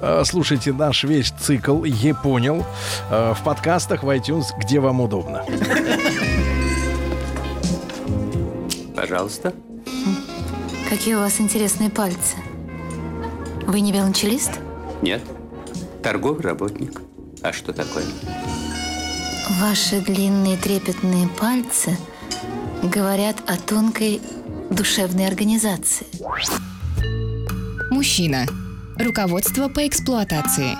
Speaker 2: э, слушайте наш весь цикл «Е понял» э, в подкастах, в iTunes, где вам удобно.
Speaker 13: Пожалуйста.
Speaker 14: Какие у вас интересные пальцы. Вы не велончелист?
Speaker 13: Нет. Торговый работник. А что такое?
Speaker 14: Ваши длинные трепетные пальцы говорят о тонкой душевной организации.
Speaker 15: Мужчина. Руководство по эксплуатации.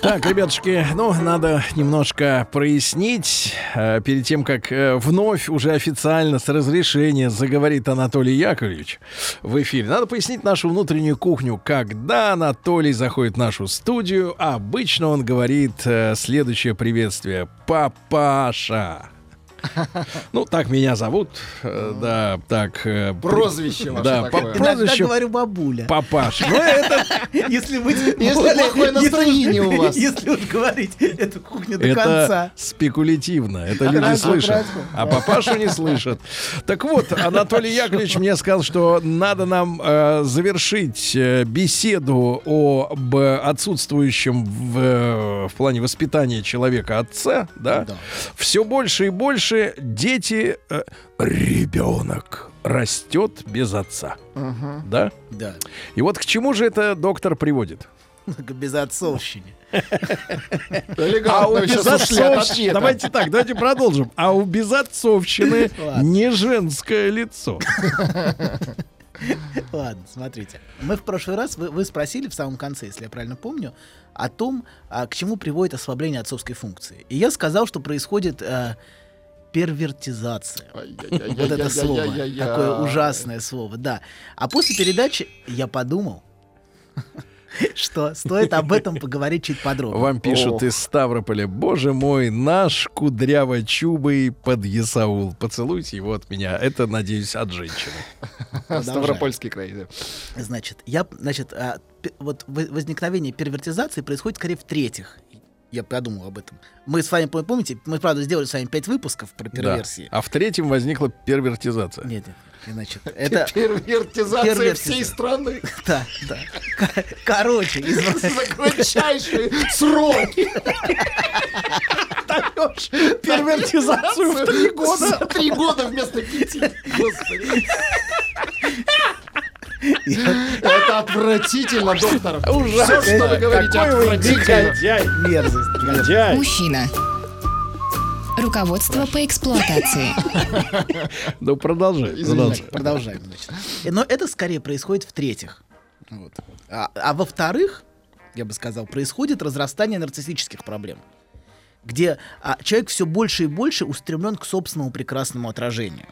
Speaker 2: Так, ребятушки, ну, надо немножко прояснить. э, перед тем, как э, вновь уже официально с разрешения заговорит Анатолий Яковлевич в эфире, надо пояснить нашу внутреннюю кухню. Когда Анатолий заходит в нашу студию, обычно он говорит э, следующее приветствие. Папаша. [laughs] Ну, так меня зовут. э, Да, так. э,
Speaker 3: Прозвище ваше
Speaker 2: Да,
Speaker 3: такое.
Speaker 2: по прозвищу
Speaker 16: говорю бабуля.
Speaker 2: Папаш. [laughs] Ну, это
Speaker 16: Если быть [laughs]
Speaker 3: Если плохое настроение у вас.
Speaker 16: Если вот говорить эту кухню до конца.
Speaker 2: спекулятивно. Это люди
Speaker 16: Хорошо,
Speaker 2: слышат. А папашу не слышат. Так вот, Анатолий Яковлевич мне сказал, что надо нам э, завершить беседу об отсутствующем в, в плане воспитания человека отца. Да? Все больше и больше дети... э, ребенок растет без отца. Да?
Speaker 16: Да.
Speaker 2: И вот к чему же это доктор приводит?
Speaker 16: К безотцовщине. [laughs]
Speaker 2: А у безотцовщины... Давайте так, давайте продолжим. А у безотцовщины [laughs] не женское лицо. [laughs]
Speaker 16: Ладно, смотрите. Мы в прошлый раз, вы, вы спросили в самом конце, если я правильно помню, о том, а, к чему приводит ослабление отцовской функции. И я сказал, что происходит а, первертизация. Вот это слово. Такое ужасное слово, да. А после передачи я подумал, [laughs] что стоит об этом поговорить чуть подробнее.
Speaker 2: Вам пишут из Ставрополя. Боже мой, наш кудряво-чубый подъясаул. Поцелуйте его от меня. Это, надеюсь, от женщины.
Speaker 3: Ставропольский край. да.
Speaker 16: Значит, я, значит, а, вот во- возникновение первертизации происходит скорее в третьих. Я подумал об этом. Мы с вами, пом- помните, мы, правда, сделали с вами пять выпусков про
Speaker 2: Да.
Speaker 16: перверсии.
Speaker 2: А в третьем возникла первертизация.
Speaker 16: Нет, нет, значит, это...
Speaker 3: Первертизация
Speaker 16: Первертиза-
Speaker 3: всей страны. [laughs]
Speaker 16: Да, да. Ко- Короче, из...
Speaker 3: За кратчайшие сроки.
Speaker 16: Первертизацию в три года.
Speaker 3: Три года вместо пяти. Господи. [laughs] Это отвратительно, доктор.
Speaker 16: Ужасно.
Speaker 3: Все, что вы говорите,
Speaker 16: Какой вы
Speaker 3: отвратительно.
Speaker 16: Мерзость.
Speaker 15: Мужчина. Руководство по эксплуатации. [laughs]
Speaker 2: Ну, продолжай.
Speaker 16: Продолжаем. значит. Но это скорее происходит в-третьих. Вот. А, а во-вторых, я бы сказал, происходит разрастание нарциссических проблем, где а, человек все больше и больше устремлен к собственному прекрасному отражению.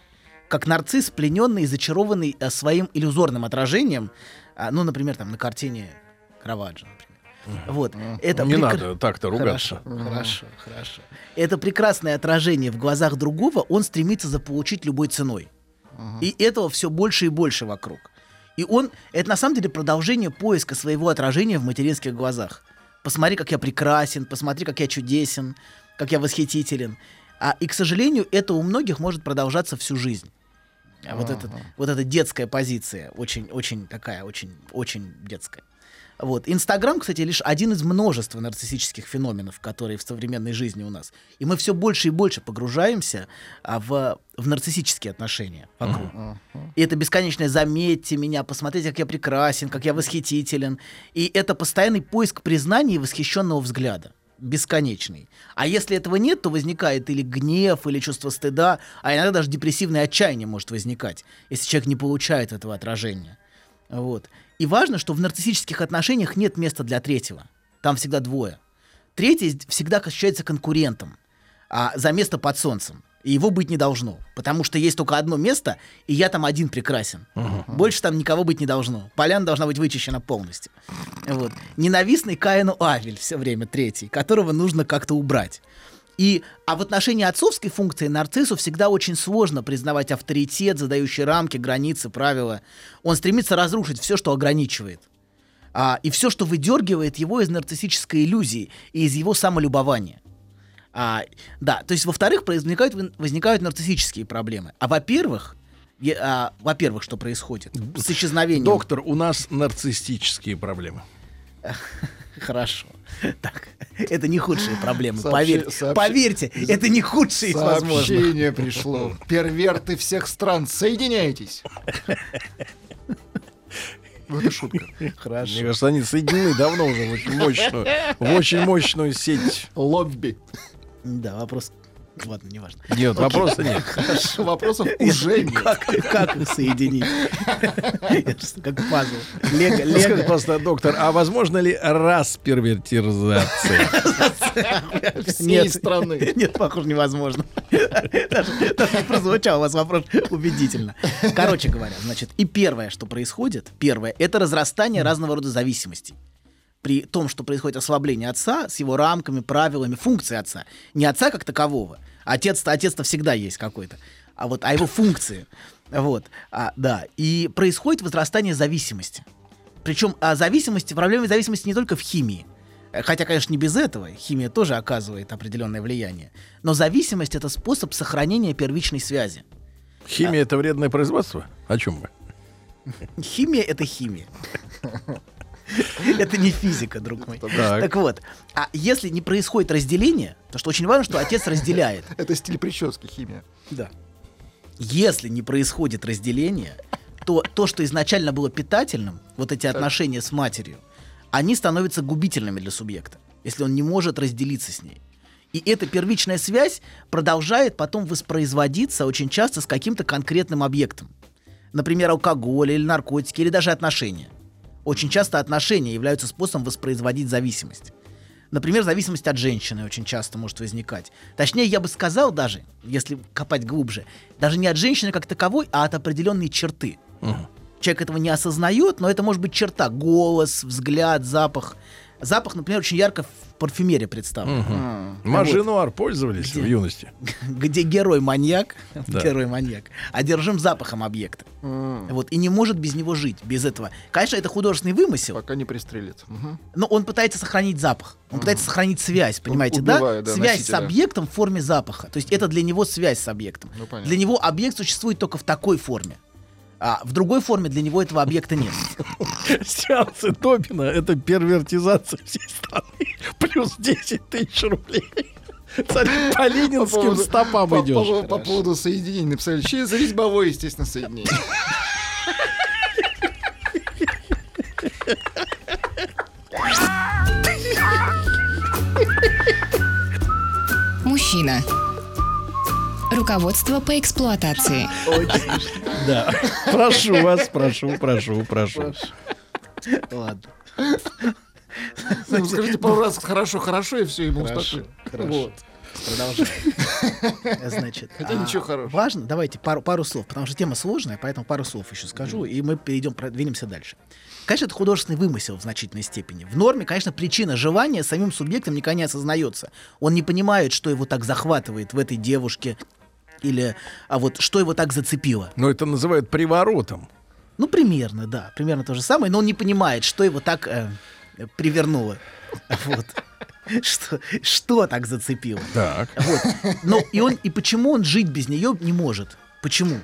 Speaker 16: Как нарцисс, плененный и зачарованный а, своим иллюзорным отражением, а, ну, например, там на картине например. Вот. Это
Speaker 2: Не
Speaker 16: прекра-
Speaker 2: надо так-то ругаться.
Speaker 16: Хорошо, хорошо, хорошо. Это прекрасное отражение в глазах другого он стремится заполучить любой ценой. И этого все больше и больше вокруг. И он, это на самом деле продолжение поиска своего отражения в материнских глазах. Посмотри, как я прекрасен, посмотри, как я чудесен, как я восхитителен. А, и, к сожалению, это у многих может продолжаться всю жизнь. А Вот, это, вот эта детская позиция, очень, очень такая, очень, очень детская. Вот. Инстаграм, кстати, лишь один из множества нарциссических феноменов, которые в современной жизни у нас. И мы все больше и больше погружаемся а, в, в нарциссические отношения вокруг. И это бесконечное «заметьте меня», «посмотрите, как я прекрасен», «как я восхитителен». И это постоянный поиск признания и восхищенного взгляда. Бесконечный. А если этого нет, то возникает или гнев, или чувство стыда, а иногда даже депрессивное отчаяние может возникать, если человек не получает этого отражения. Вот. И важно, что в нарциссических отношениях нет места для третьего. Там всегда двое. Третий всегда ощущается конкурентом а, за место под солнцем. И его быть не должно. Потому что есть только одно место, и я там один прекрасен. Больше там никого быть не должно. Поляна должна быть вычищена полностью. Вот. Ненавистный Каину Авель все время третий, которого нужно как-то убрать. И, а в отношении отцовской функции нарциссу всегда очень сложно признавать авторитет, задающий рамки, границы, правила. Он стремится разрушить все, что ограничивает. А, и все, что выдергивает его из нарциссической иллюзии и из его самолюбования. А, да, то есть, во-вторых, возникают, возникают нарциссические проблемы. А во-первых, е- а, во-первых, что происходит? С исчезновением...
Speaker 2: Доктор, у нас нарциссические проблемы. [laughs]
Speaker 16: Хорошо. Так, это не худшие проблемы,
Speaker 3: Сообщи-
Speaker 16: поверьте.
Speaker 3: сообщи-
Speaker 16: Поверьте, это не худшие из возможных.
Speaker 3: Сообщение пришло. Перверты всех стран, соединяйтесь. Ну, это шутка.
Speaker 16: Хорошо.
Speaker 2: Мне кажется, они соединены давно уже в очень мощную, в очень мощную сеть.
Speaker 3: Лобби.
Speaker 16: Да, вопрос... Ладно, неважно.
Speaker 2: Нет,
Speaker 16: Окей.
Speaker 2: вопроса нет. [laughs]
Speaker 3: Хорошо, вопросов уже нет.
Speaker 16: Как, как их соединить? [laughs] Как пазл. Лего,
Speaker 2: Скажите,
Speaker 16: лего.
Speaker 2: просто, доктор, а возможно ли распертизация?
Speaker 3: Всей страны. [laughs]
Speaker 16: Нет, похоже, невозможно. Даже, даже не прозвучал у вас вопрос убедительно. Короче говоря, значит, и первое, что происходит, первое, это разрастание разного рода зависимостей. При том, что происходит ослабление отца с его рамками, правилами, функцией отца. Не отца как такового, Отец-то, отец-то всегда есть какой-то. А вот, а его функции. Вот, а, да. И происходит возрастание зависимости. Причем а зависимости, проблема зависимости не только в химии. Хотя, конечно, не без этого. Химия тоже оказывает определенное влияние. Но зависимость это способ сохранения первичной связи.
Speaker 2: Химия это вредное производство? О чем вы?
Speaker 16: Химия это химия. [laughs] Это не физика, друг мой.
Speaker 2: Так.
Speaker 16: Так вот, а если не происходит разделение, то что очень важно, что отец разделяет. [laughs]
Speaker 3: Это стиль прически, химия.
Speaker 16: Да. Если не происходит разделение, то то, что изначально было питательным, вот эти отношения с матерью, они становятся губительными для субъекта, если он не может разделиться с ней. И эта первичная связь продолжает потом воспроизводиться очень часто с каким-то конкретным объектом. Например, алкоголь или наркотики, или даже отношения. Очень часто отношения являются способом воспроизводить зависимость. Например, зависимость от женщины очень часто может возникать. Точнее, я бы сказал даже, если копать глубже, даже не от женщины как таковой, а от определенной черты. Человек этого не осознает, но это может быть черта. Голос, взгляд, запах. Запах, например, очень ярко в парфюмерии представлен.
Speaker 2: Мгм.
Speaker 16: Вот.
Speaker 2: Мажинуар пользовались
Speaker 16: Где?
Speaker 2: в юности? [laughs]
Speaker 16: Где герой-маньяк,
Speaker 2: Да. [laughs]
Speaker 16: герой-маньяк, одержим запахом объекта. Вот, и не может без него жить, без этого. Конечно, это художественный вымысел.
Speaker 3: Пока не пристрелит. Мгм.
Speaker 16: Но он пытается сохранить запах. Он пытается сохранить связь, понимаете,
Speaker 3: убивает,
Speaker 16: да?
Speaker 3: да,
Speaker 16: Связь
Speaker 3: носителя.
Speaker 16: с объектом в форме запаха. То есть это для него связь с объектом.
Speaker 3: Ну, понятно.
Speaker 16: для него объект существует только в такой форме. А в другой форме для него этого объекта нет.
Speaker 2: Сеансы Добина — это первертизация всей страны. Плюс 10 тысяч рублей. По ленинским
Speaker 3: поводу-
Speaker 2: стопам
Speaker 3: по-
Speaker 2: идешь.
Speaker 3: По, по поводу соединений написали. Через резьбовое, естественно, соединение.
Speaker 15: Мужчина. Руководство по эксплуатации.
Speaker 2: Да. Прошу вас, прошу, прошу, прошу.
Speaker 16: Ладно.
Speaker 3: Ну, скажите пару раз хорошо, хорошо, и все, ему
Speaker 16: Хорошо.
Speaker 3: Вот.
Speaker 16: Продолжаем. Значит,
Speaker 3: Хотя
Speaker 16: а,
Speaker 3: ничего хорошего.
Speaker 16: Важно, давайте пару, пару слов, потому что тема сложная, поэтому пару слов еще скажу, и мы перейдем, продвинемся дальше. Конечно, это художественный вымысел в значительной степени. В норме, конечно, причина желания самим субъектом никогда не осознается. Он не понимает, что его так захватывает в этой девушке, или а вот что его так зацепило.
Speaker 2: Но это называют приворотом.
Speaker 16: Ну, примерно, да, примерно то же самое, но он не понимает, что его так э, привернуло. [laughs] Вот. Что, что так зацепило?
Speaker 2: Так.
Speaker 16: Вот. Но и он и почему он жить без нее не может? Почему?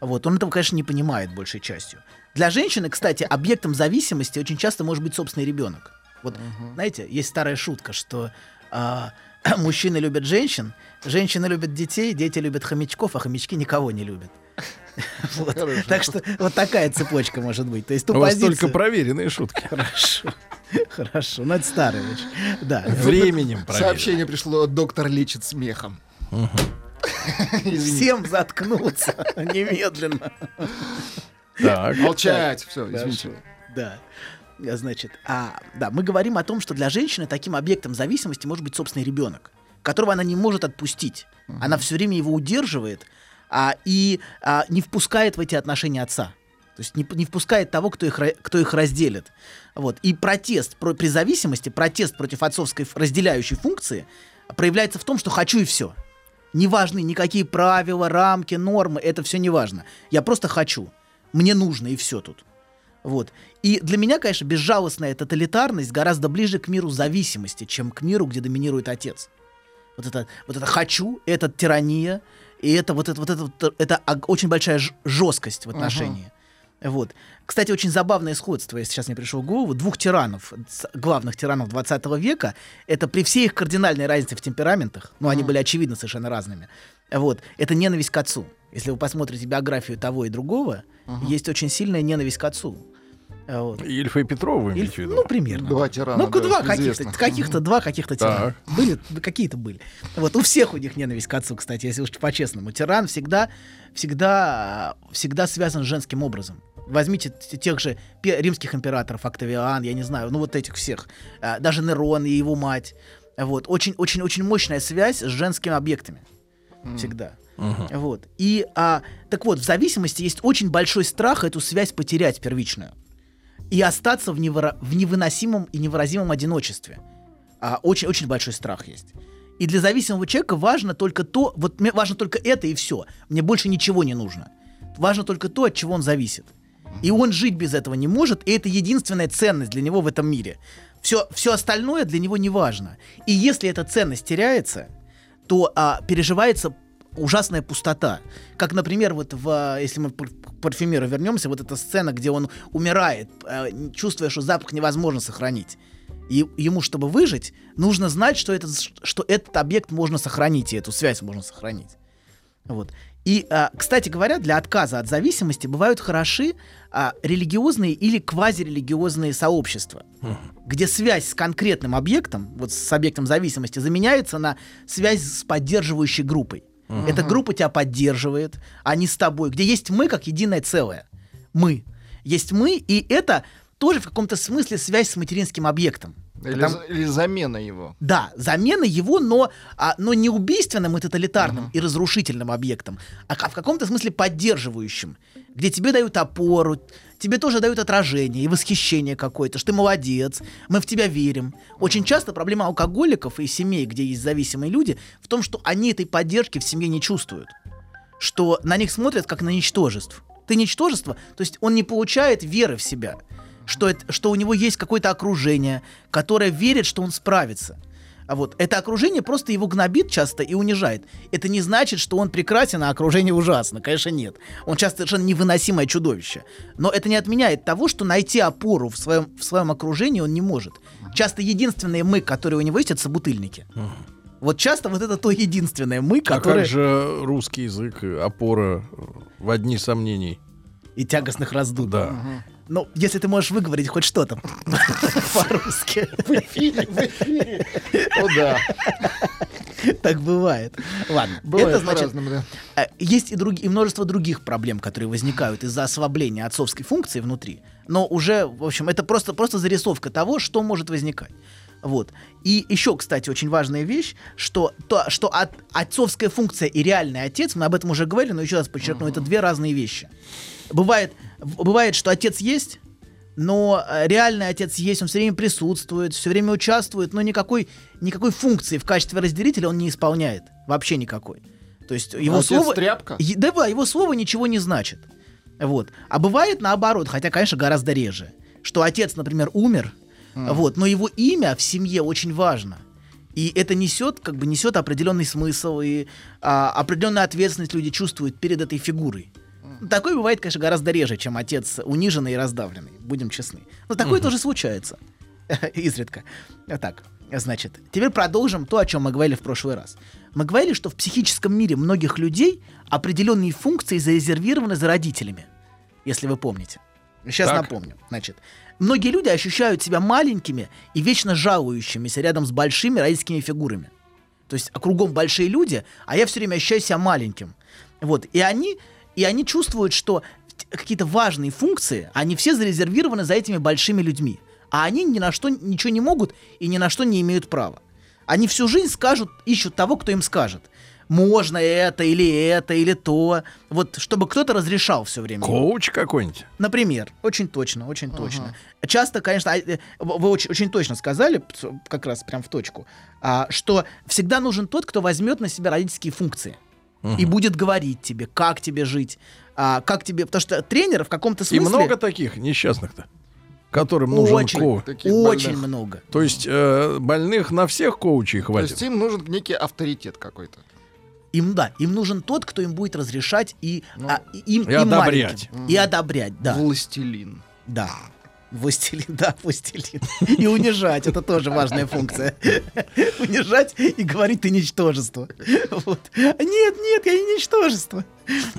Speaker 16: Вот он этого, конечно, не понимает большей частью. Для женщины, кстати, объектом зависимости очень часто может быть собственный ребенок. Вот, знаете, есть старая шутка, что а, [clears throat] мужчины любят женщин, женщины любят детей, дети любят хомячков, а хомячки никого не любят. [laughs] Вот. Так что вот такая цепочка может быть. То есть ту
Speaker 2: У вас
Speaker 16: позицию-
Speaker 2: только проверенные шутки.
Speaker 16: Хорошо. Хорошо. Ну, это старая вещь. Да.
Speaker 2: Временем проверено.
Speaker 3: Сообщение пришло, доктор лечит смехом. [laughs] Извините.
Speaker 16: Всем заткнуться [laughs] немедленно.
Speaker 2: Так.
Speaker 3: Молчать. Все, извините.
Speaker 16: Да. Значит, а, да, мы говорим о том, что для женщины таким объектом зависимости может быть собственный ребенок, которого она не может отпустить. Она все время его удерживает а, и а, не впускает в эти отношения отца. То есть не, не впускает того, кто их, кто их разделит. Вот. И протест про- при зависимости, протест против отцовской разделяющей функции проявляется в том, что хочу и все. Не важны никакие правила, рамки, нормы, это все не важно. Я просто хочу. Мне нужно, и все тут. Вот. И для меня, конечно, безжалостная тоталитарность гораздо ближе к миру зависимости, чем к миру, где доминирует отец. Вот это, вот это хочу, это тирания, и это вот это, вот это, вот это очень большая жесткость в отношении. Вот. Кстати, очень забавное сходство, если сейчас мне пришло в голову, двух тиранов, главных тиранов 20 века, это при всей их кардинальной разнице в темпераментах, ну, они были очевидно совершенно разными, вот, это ненависть к отцу. Если вы посмотрите биографию того и другого, есть очень сильная ненависть к отцу. А, Вот.
Speaker 2: Ильфа и Петрова вы виду?
Speaker 16: Ну, примерно.
Speaker 3: Два
Speaker 16: да.
Speaker 3: тирана,
Speaker 16: Ну,
Speaker 3: да,
Speaker 16: два каких-то, каких-то два, каких-то тирана.
Speaker 2: Так.
Speaker 16: Были, да, какие-то были. Вот, у всех у них ненависть к отцу, кстати, если уж по-честному. Тиран всегда, всегда, всегда связан с женским образом. Возьмите тех же римских императоров, Октавиан, я не знаю, ну вот этих всех. А, Даже Нерон и его мать. Вот, очень, очень, очень мощная связь с женскими объектами. Всегда. Вот. И, а, так вот, в зависимости есть очень большой страх эту связь потерять первичную и остаться в, невыра- в невыносимом и невыразимом одиночестве. А, очень, очень большой страх есть. И для зависимого человека важно только то, вот мне важно только это и все. Мне больше ничего не нужно. Важно только то, от чего он зависит. И он жить без этого не может, и это единственная ценность для него в этом мире. Все, все остальное для него не важно. И если эта ценность теряется, то а, переживается ужасная пустота. Как, например, вот в, а, если мы к парфюмеру вернемся, вот эта сцена, где он умирает, а, чувствуя, что запах невозможно сохранить. И ему, чтобы выжить, нужно знать, что, это, что этот объект можно сохранить, и эту связь можно сохранить. Вот. И, а, кстати говоря, для отказа от зависимости бывают хороши религиозные или квазирелигиозные сообщества, где связь с конкретным объектом, вот с объектом зависимости, заменяется на связь с поддерживающей группой.
Speaker 17: Мгм.
Speaker 16: Эта группа тебя поддерживает, а не с тобой, где есть мы как единое целое. Мы. Есть мы, и это тоже в каком-то смысле связь с материнским объектом.
Speaker 3: Или, за- или замена его.
Speaker 16: да, замена его, но, а, но не убийственным и тоталитарным и разрушительным объектом, а в каком-то смысле поддерживающим, где тебе дают опору, тебе тоже дают отражение и восхищение какое-то, что ты молодец, мы в тебя верим. Очень часто проблема алкоголиков и семей, где есть зависимые люди, в том, что они этой поддержки в семье не чувствуют, что на них смотрят как на ничтожеств. Ты ничтожество, то есть он не получает веры в себя, что, это, что у него есть какое-то окружение, которое верит, что он справится. А вот это окружение просто его гнобит часто и унижает. Это не значит, что он прекрасен, а окружение ужасно. Конечно, нет. Он часто совершенно невыносимое чудовище. Но это не отменяет того, что найти опору в своем, в своем окружении он не может. Часто единственные мы, которые у него есть, это собутыльники. Вот часто вот это то единственное мы,
Speaker 2: А
Speaker 16: которое...
Speaker 2: как же русский язык, опора в одни сомнений?
Speaker 16: И тягостных раздумий.
Speaker 2: Да.
Speaker 16: Ну, если ты можешь выговорить хоть что-то [laughs] по-русски.
Speaker 3: В эфире, в эфире. Ну да.
Speaker 16: Так бывает. Ладно,
Speaker 3: Бывает
Speaker 16: это значит,
Speaker 3: да.
Speaker 16: э, есть и, други- и множество других проблем, которые возникают из-за ослабления отцовской функции внутри. Но уже, в общем, это просто, просто зарисовка того, что может возникать. Вот. И еще, кстати, очень важная вещь, что, то, что от- отцовская функция и реальный отец, мы об этом уже говорили, но еще раз подчеркну, это две разные вещи. Бывает, бывает, что отец есть, но э, реальный отец есть, он все время присутствует, все время участвует, но никакой, никакой функции в качестве разделителя он не исполняет. Вообще никакой. То есть его
Speaker 3: Отец
Speaker 16: слово...
Speaker 3: тряпка?
Speaker 16: Да, его слово ничего не значит. Вот. А бывает наоборот, хотя, конечно, гораздо реже, что отец, например, умер, вот, но его имя в семье очень важно. И это несет, как бы несет определенный смысл, и а, определенную ответственность люди чувствуют перед этой фигурой. Такое бывает, конечно, гораздо реже, чем отец униженный и раздавленный, будем честны. Но такое тоже случается. [laughs] Изредка. Так, значит, теперь продолжим то, о чем мы говорили в прошлый раз. Мы говорили, что в психическом мире многих людей определенные функции зарезервированы за родителями, если вы помните. Сейчас
Speaker 17: Так.
Speaker 16: напомню. Значит, многие люди ощущают себя маленькими и вечно жалующимися рядом с большими родительскими фигурами. То есть а кругом большие люди, а я все время ощущаю себя маленьким. Вот. И они, и они чувствуют, что какие-то важные функции, они все зарезервированы за этими большими людьми. А они ни на что ничего не могут и ни на что не имеют права. Они всю жизнь скажут, ищут того, кто им скажет. Можно это, или это, или то. Вот, чтобы кто-то разрешал все время.
Speaker 2: Коуч какой-нибудь?
Speaker 16: Например, очень точно, очень точно. Часто, конечно, а, э, вы очень, очень точно сказали, как раз прям в точку, а, что всегда нужен тот, кто возьмет на себя родительские функции и будет говорить тебе, как тебе жить, а, как тебе, потому что тренер в каком-то
Speaker 2: И
Speaker 16: смысле
Speaker 2: много таких несчастных-то, которым нужен
Speaker 16: очень,
Speaker 2: коуч.
Speaker 16: очень много.
Speaker 2: То есть э, больных на всех коучей
Speaker 3: То
Speaker 2: хватит.
Speaker 3: есть им нужен некий авторитет какой-то.
Speaker 16: Им да, им нужен тот, кто им будет разрешать и, а, и им
Speaker 2: и
Speaker 16: им
Speaker 2: одобрять.
Speaker 16: маленьким. и одобрять, да.
Speaker 3: Властелин.
Speaker 16: Да. Властелин, да, властелин. И унижать, это тоже важная функция. Унижать и говорить ты ничтожество. Вот. Нет, нет, я не ничтожество.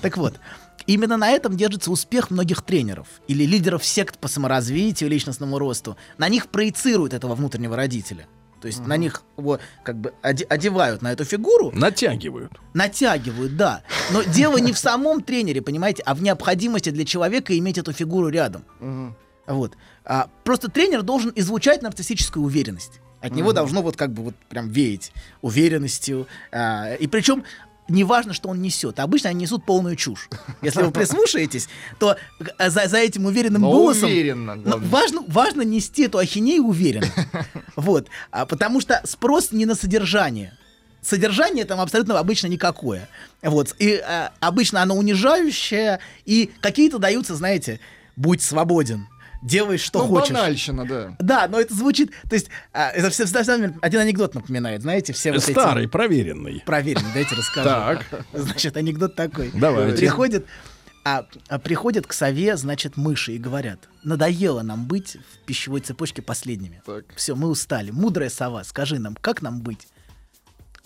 Speaker 16: Так вот, именно на этом держится успех многих тренеров или лидеров сект по саморазвитию, личностному росту. На них проецируют этого внутреннего родителя. То есть на них его как бы оде- одевают на эту фигуру.
Speaker 2: Натягивают.
Speaker 16: Натягивают, да. Но дело не в самом тренере, понимаете, а в необходимости для человека иметь эту фигуру рядом. Вот. А, просто тренер должен излучать нарциссическую уверенность. От него
Speaker 17: Мгм.
Speaker 16: должно вот как бы вот прям веять уверенностью. А, и причем неважно, что он несет. Обычно они несут полную чушь. Если вы прислушаетесь, то э, за, за этим уверенным
Speaker 3: Но
Speaker 16: голосом
Speaker 3: уверенно, главное.
Speaker 16: важно, важно нести эту ахинею уверенно. [laughs] Вот. А, потому что спрос не на содержание. содержание там абсолютно обычно никакое. Вот. И э, обычно оно унижающее, и какие-то даются, знаете, будь свободен. Делай, что
Speaker 3: Ну,
Speaker 16: хочешь.
Speaker 3: банальщина, да.
Speaker 16: Да, но это звучит, то есть, а, это все, всегда- всегда один анекдот напоминает, знаете, все вот эти-
Speaker 2: Старый, проверенный.
Speaker 16: Проверенный, дайте расскажу.
Speaker 2: Так. [laughs]
Speaker 16: Значит, анекдот такой.
Speaker 2: Давайте.
Speaker 16: Приходит, а, а приходят к сове, значит, мыши и говорят, надоело нам быть в пищевой цепочке последними. Все, мы устали. Мудрая сова, скажи нам, как нам быть?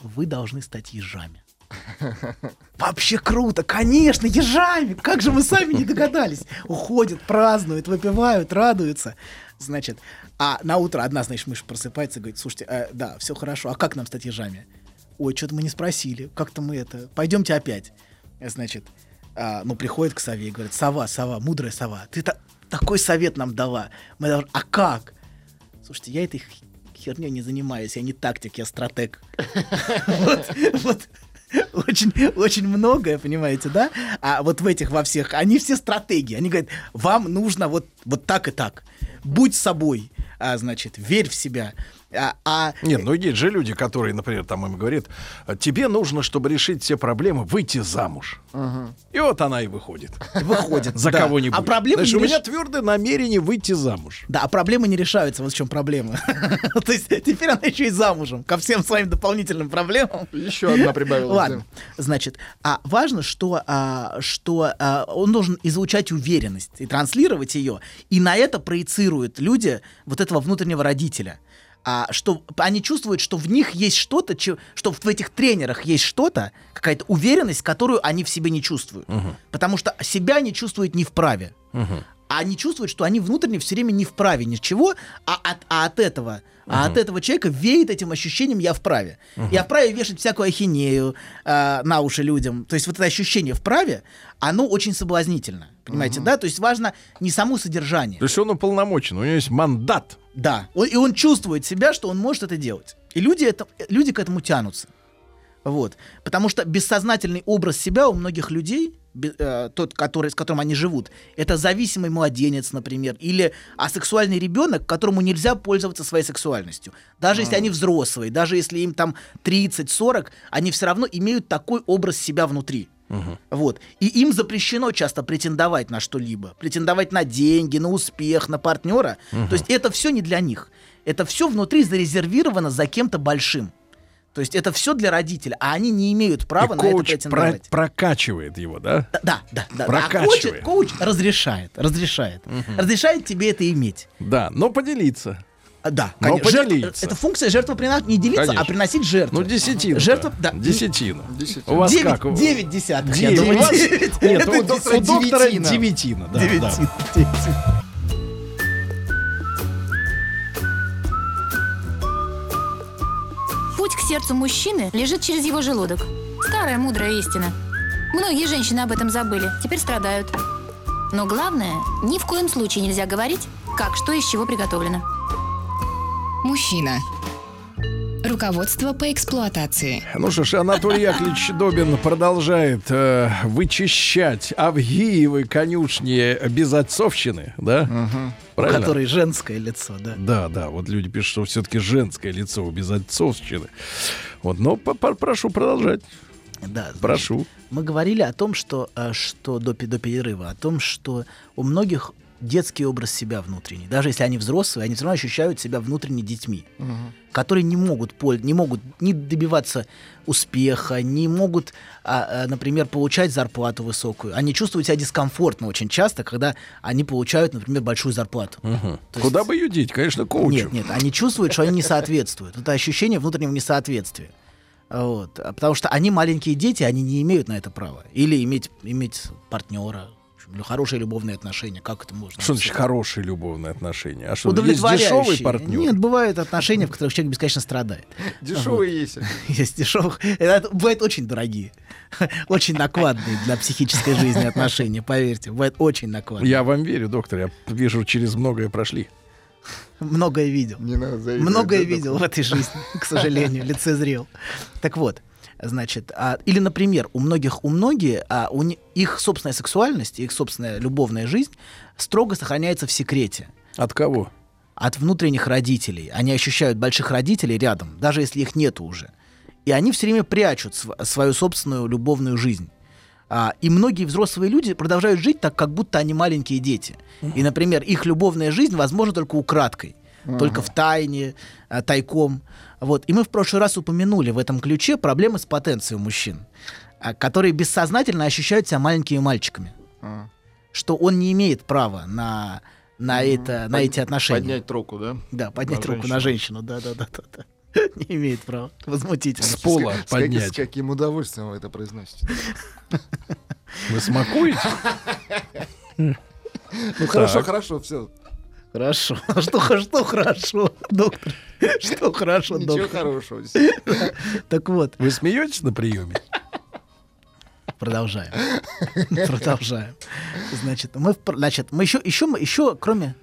Speaker 16: Вы должны стать ежами. [laughs] Вообще круто, конечно, ежами. Как же мы сами не догадались? Уходят, празднуют, выпивают, радуются. Значит, а на утро одна, значит, мышь просыпается и говорит, слушайте, э, да, все хорошо, а как нам стать ежами? Ой, что-то мы не спросили, как-то мы это, пойдемте опять. Э, Значит, а, ну, приходит к сове и говорит, сова, сова, мудрая сова, ты та- такой совет нам дала. Мы должны... А как? Слушайте, я этой херней не занимаюсь, я не тактик, я стратег. [laughs] Вот, вот. [laughs] Очень, очень многое, понимаете, да? А вот в этих во всех, они все стратегии. Они говорят, вам нужно вот, вот так и так. Будь собой, а, значит, верь в себя. А, а
Speaker 2: Нет, ну есть же люди, которые, например, там им говорят, тебе нужно, чтобы решить все проблемы, выйти замуж. И вот она и выходит.
Speaker 16: выходит.
Speaker 2: За
Speaker 16: да.
Speaker 2: кого-нибудь.
Speaker 16: А проблемы не
Speaker 2: у меня
Speaker 16: реш-
Speaker 2: твердое намерение выйти замуж.
Speaker 16: Да, а проблемы не решаются, вот в чем проблема. [laughs] То есть теперь она еще и замужем ко всем своим дополнительным проблемам.
Speaker 3: Еще одна прибавилась,
Speaker 16: Ладно, значит, а важно, что, а, что а, он должен излучать уверенность и транслировать ее, и на это проецируют люди вот этого внутреннего родителя. А, что они чувствуют, что в них есть что-то, че- что в этих тренерах есть что-то, какая-то уверенность, которую они в себе не чувствуют. Потому что себя они чувствуют не вправе. А они чувствуют, что они внутренне все время не вправе ничего, а от, а от этого, а от этого человека веет этим ощущением я вправе. Я вправе вешать всякую ахинею э, на уши людям. То есть вот это ощущение вправе, оно очень соблазнительно. Понимаете, да? То есть важно не само содержание.
Speaker 2: То есть он уполномочен, у него есть мандат.
Speaker 16: Да. Он- и он чувствует себя, что он может это делать. И люди, это, люди к этому тянутся. Вот. Потому что бессознательный образ себя у многих людей, э, тот, который, с которым они живут, это зависимый младенец, например, или асексуальный ребенок, которому нельзя пользоваться своей сексуальностью. Даже если они взрослые, даже если им там 30-40, они все равно имеют такой образ себя внутри. Вот. И им запрещено часто претендовать на что-либо. Претендовать на деньги, на успех, на партнера.
Speaker 2: Мгм.
Speaker 16: То есть это все не для них. Это все внутри зарезервировано за кем-то большим. То есть это все для родителя, а они не имеют права
Speaker 2: И
Speaker 16: на это
Speaker 2: коуч про-
Speaker 16: претендовать.
Speaker 2: прокачивает его, да?
Speaker 16: Да, да, да. да. А
Speaker 2: Прокачивает.
Speaker 16: коуч, коуч разрешает, разрешает. Разрешает тебе это иметь.
Speaker 2: Да, но поделиться.
Speaker 16: А, Да,
Speaker 2: Но
Speaker 16: конечно. Жертв-
Speaker 2: поделиться.
Speaker 16: это функция жертвоприношения, не делиться,
Speaker 2: Конечно.
Speaker 16: а приносить жертву.
Speaker 2: Ну, десятину.
Speaker 16: Жертва, да.
Speaker 2: Десятина. У вас
Speaker 16: Девять-
Speaker 2: как? У-
Speaker 16: девять десятых, я
Speaker 2: Девять.
Speaker 16: думаю,
Speaker 2: У вас-
Speaker 16: девять. [laughs]
Speaker 2: Нет,
Speaker 16: Это
Speaker 2: у доктора, у доктора
Speaker 16: девятина.
Speaker 2: девятина. да,
Speaker 16: Девятина,
Speaker 2: да.
Speaker 16: девятина.
Speaker 14: Путь к сердцу мужчины лежит через его желудок. Старая мудрая истина. Многие женщины об этом забыли, теперь страдают. Но главное, ни в коем случае нельзя говорить, как что из чего приготовлено.
Speaker 15: Мужчина. Руководство по эксплуатации.
Speaker 2: Ну что ж, Анатолий Яковлевич Добин продолжает э, вычищать Авгиевы конюшни безотцовщины, да?
Speaker 16: У которой женское лицо, да.
Speaker 2: Да, да, вот люди пишут, что все-таки женское лицо у безотцовщины. Вот, но по- по- прошу продолжать.
Speaker 16: Да, значит,
Speaker 2: Прошу.
Speaker 16: Мы говорили о том, что, э, что до, до перерыва, о том, что у многих детский образ себя внутренний. Даже если они взрослые, они все равно ощущают себя внутренне детьми, которые не могут, пол- не могут не добиваться успеха, не могут, а, а, например, получать зарплату высокую. Они чувствуют себя дискомфортно очень часто, когда они получают, например, большую зарплату. То
Speaker 2: Куда
Speaker 16: есть-
Speaker 2: бы ее деть? Конечно, коучу.
Speaker 16: Нет, нет, они чувствуют, что они не соответствуют. Это ощущение внутреннего несоответствия. Вот. А Потому что они маленькие дети, они не имеют на это права. Или иметь, иметь партнера, хорошие любовные отношения. Как это можно?
Speaker 2: Что значит хорошие любовные отношения? А что, есть дешевый партнер?
Speaker 16: Нет, бывают отношения, в которых человек бесконечно страдает. [laughs]
Speaker 3: Дешевые есть. [laughs]
Speaker 16: Есть дешевых. Бывают очень дорогие. [laughs] Очень накладные для психической жизни отношения, поверьте. Бывает очень накладные.
Speaker 2: Я вам верю, доктор. Я вижу, через многое прошли.
Speaker 16: Многое видел.
Speaker 3: Не надо
Speaker 16: Многое видел в этой жизни, к сожалению, лицезрел. Так вот, значит, а, или, например, у многих, у многих, а, у ни- их собственная сексуальность, их собственная любовная жизнь строго сохраняется в секрете.
Speaker 2: От кого?
Speaker 16: От внутренних родителей. Они ощущают больших родителей рядом, даже если их нету уже. И они все время прячут св- свою собственную любовную жизнь. А, и многие взрослые люди продолжают жить так, как будто они маленькие дети. И, например, их любовная жизнь возможна только украдкой,
Speaker 17: Мгм.
Speaker 16: только в тайне, а, тайком. Вот. И мы в прошлый раз упомянули в этом ключе проблемы с потенцией у мужчин, а, которые бессознательно ощущают себя маленькими мальчиками. Что он не имеет права на, на, это, на
Speaker 3: Под-
Speaker 16: эти отношения.
Speaker 3: Поднять руку, да?
Speaker 16: Да, поднять
Speaker 3: На
Speaker 16: руку на женщину, да, да, да, да, да. [laughs] Не имеет права. Возмутительно.
Speaker 3: С пола поднять. С каким удовольствием вы это произносите?
Speaker 2: Вы смакуете? [laughs]
Speaker 3: Ну хорошо, хорошо, все.
Speaker 16: Хорошо. [laughs] А Что, что хорошо, доктор? Что хорошо,
Speaker 3: Ничего
Speaker 16: доктор?
Speaker 3: хорошего. [laughs]
Speaker 16: Так вот.
Speaker 2: Вы смеетесь на приеме?
Speaker 16: Продолжаем. [laughs] Продолжаем. Значит, мы, значит, мы еще, еще, мы- еще, кроме,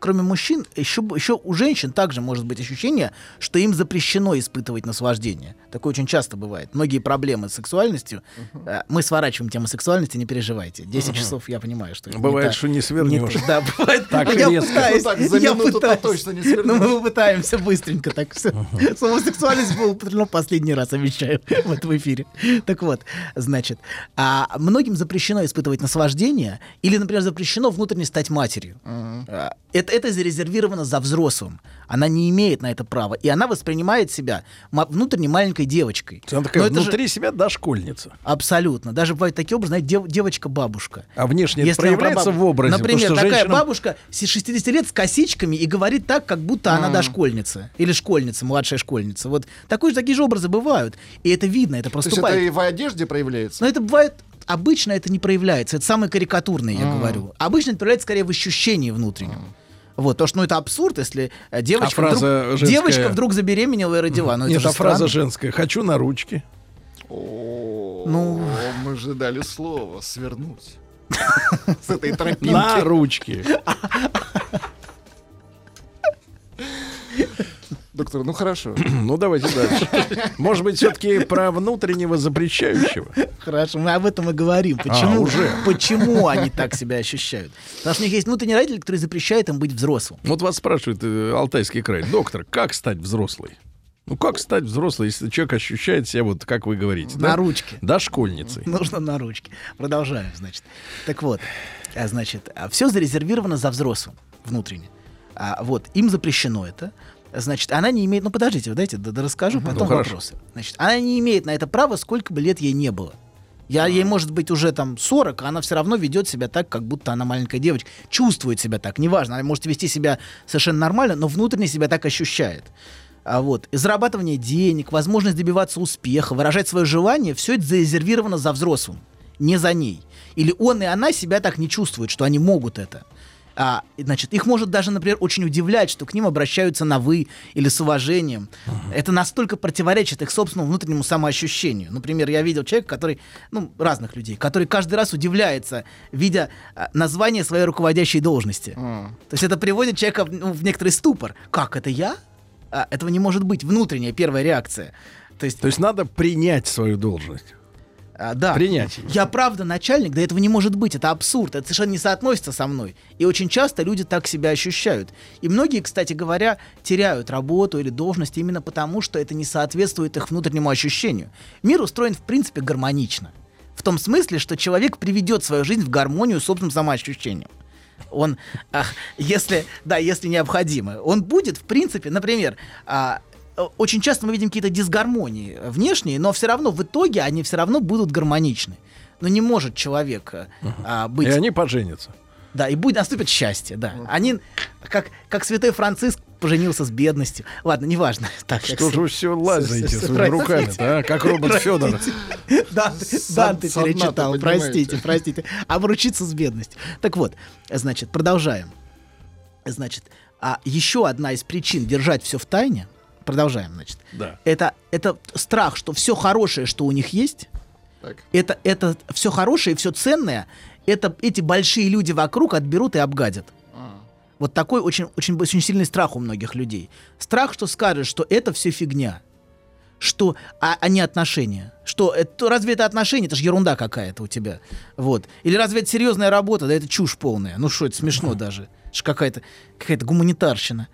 Speaker 16: кроме мужчин, еще, еще у женщин также может быть ощущение, что им запрещено испытывать наслаждение. Такое очень часто бывает. Многие проблемы с сексуальностью. э, Мы сворачиваем тему сексуальности, не переживайте. 10
Speaker 2: Мгм.
Speaker 16: часов я понимаю, что
Speaker 2: Бывает,
Speaker 16: не та-
Speaker 2: что не свернешь.
Speaker 16: то. Да, [laughs] бывает.
Speaker 2: Так
Speaker 16: я
Speaker 2: резко.
Speaker 16: пытаюсь,
Speaker 3: Ну так, за
Speaker 16: я пытаюсь.
Speaker 3: точно не свернешь.
Speaker 16: Ну, мы пытаемся быстренько так все. Слово [laughs] сексуальность было употреблено последний раз, обещаю, [laughs] в этом эфире. Так вот, значит, а многим запрещено испытывать наслаждение или, например, запрещено внутренне стать матерью. А, Это, это зарезервировано за взрослым. Она не имеет на это права. И она воспринимает себя внутренне маленькой девочкой.
Speaker 2: Она такая
Speaker 16: Но это же-
Speaker 2: внутри себя дошкольница.
Speaker 16: Абсолютно. Даже бывают такие образы, знаете, дев- девочка-бабушка.
Speaker 2: А внешне это
Speaker 16: Если
Speaker 2: проявляется
Speaker 16: про бабу-
Speaker 2: в образе?
Speaker 16: Например,
Speaker 2: Потому
Speaker 16: такая
Speaker 2: женщинам-
Speaker 16: бабушка с 60 лет с косичками и говорит так, как будто она
Speaker 3: М.
Speaker 16: дошкольница. Или школьница, младшая школьница. Вот такой, такие же образы бывают. И это видно, это
Speaker 3: То есть это и в одежде проявляется?
Speaker 16: Но это бывает... Обычно это не проявляется. Это самое карикатурное, я
Speaker 3: М.
Speaker 16: говорю. Обычно это проявляется скорее в ощущении внутреннем. Вот, то, что ну, это абсурд, если э, девочка,
Speaker 2: А фраза
Speaker 16: вдруг,
Speaker 2: женская?
Speaker 16: девочка вдруг забеременела и родила. Ну, это
Speaker 2: Нет,
Speaker 16: же
Speaker 2: а фраза
Speaker 16: странно.
Speaker 2: женская. Хочу на ручки.
Speaker 3: Ну, мы же дали слово свернуть. [laughs] С этой тропинки.
Speaker 2: На ручки. [laughs]
Speaker 3: Доктор, ну хорошо. [clears throat]
Speaker 2: Ну, давайте дальше. Может быть, все-таки про внутреннего запрещающего?
Speaker 16: Хорошо, мы об этом и говорим. Почему,
Speaker 2: А, уже.
Speaker 16: почему они так себя ощущают? Потому что у них есть внутренний родитель, который запрещает им быть взрослым.
Speaker 2: Вот вас спрашивает э, Алтайский край. Доктор, как стать взрослой? Ну, как стать взрослой, если человек ощущает себя, вот как вы говорите,
Speaker 16: На
Speaker 2: да?
Speaker 16: ручке.
Speaker 2: Дошкольницей.
Speaker 16: Нужно на ручке. Продолжаем, значит. Так вот, а, значит, все зарезервировано за взрослым внутренне. А, вот, им запрещено это. Значит, она не имеет... Ну, подождите, дайте, да, да расскажу, потом
Speaker 2: Ну, хорошо.
Speaker 16: вопросы. Значит, она не имеет на это права, сколько бы лет ей не было. Я, ей может быть уже там 40, а она все равно ведет себя так, как будто она маленькая девочка. Чувствует себя так, неважно. Она может вести себя совершенно нормально, но внутренне себя так ощущает. А вот, и зарабатывание денег, возможность добиваться успеха, выражать свое желание, все это зарезервировано за взрослым, не за ней. Или он и она себя так не чувствуют, что они могут это. А, значит, их может даже, например, очень удивлять, что к ним обращаются на «вы» или с уважением. Это настолько противоречит их собственному внутреннему самоощущению. Например, я видел человека, который, ну, разных людей, который каждый раз удивляется, видя а, название своей руководящей должности. То есть это приводит человека в, ну, в некоторый ступор. Как, это я? А, этого не может быть. Внутренняя первая реакция. То есть,
Speaker 2: То есть надо принять свою должность.
Speaker 16: А, да.
Speaker 2: Принять.
Speaker 16: Я правда начальник, да этого не может быть, это абсурд, это совершенно не соотносится со мной. И очень часто люди так себя ощущают. И многие, кстати говоря, теряют работу или должность именно потому, что это не соответствует их внутреннему ощущению. Мир устроен, в принципе, гармонично. В том смысле, что человек приведет свою жизнь в гармонию с собственным самоощущением. Он, а, если, да, если необходимо, он будет, в принципе, например, а, очень часто мы видим какие-то дисгармонии внешние, но все равно в итоге они все равно будут гармоничны. Но не может человек э, а, быть...
Speaker 2: И они поженятся.
Speaker 16: Да, и будет наступит счастье, да. Они, как, как святой Франциск поженился с бедностью. Ладно, неважно. [laughs] Так,
Speaker 2: Что же вы все лазаете [laughs]
Speaker 16: с- с-
Speaker 2: своими руками,
Speaker 16: простите.
Speaker 2: а? Как робот Федор.
Speaker 16: Простите. Данте, перечитал, простите, простите. Обручиться с бедностью. Так вот, значит, продолжаем. Значит, а еще одна из причин держать все в тайне, продолжаем, значит,
Speaker 2: Да.
Speaker 16: это, это страх, что все хорошее, что у них есть,
Speaker 3: Так.
Speaker 16: это, это все хорошее, все ценное, это эти большие люди вокруг отберут и обгадят. Вот такой очень, очень, очень сильный страх у многих людей. Страх, что скажешь, что это все фигня. Что, а, а не отношения. Что, это, разве это отношения? Это же ерунда какая-то у тебя. Вот. Или разве это серьезная работа? Да это чушь полная. Ну что, это смешно даже. Это ж какая-то какая гуманитарщина.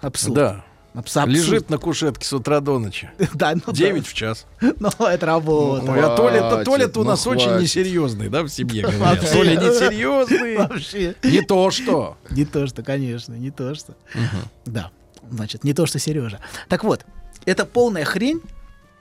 Speaker 16: Абсурд.
Speaker 2: Да.
Speaker 16: Абсо-
Speaker 2: Лежит на кушетке с утра до ночи. [laughs]
Speaker 16: Да, ну да.
Speaker 2: 9 в час. [laughs]
Speaker 16: Ну, это работа.
Speaker 2: Ой, а Толя,
Speaker 3: хватит,
Speaker 2: Толя у
Speaker 3: ну
Speaker 2: нас очень
Speaker 3: хватит.
Speaker 2: несерьезный, да, в семье. [laughs]
Speaker 16: Вообще.
Speaker 2: Толя несерьезный.
Speaker 16: Вообще.
Speaker 2: Не то что.
Speaker 16: Не то, что, конечно, не то, что. Да, значит, не то, что Сережа. Так вот, это полная хрень,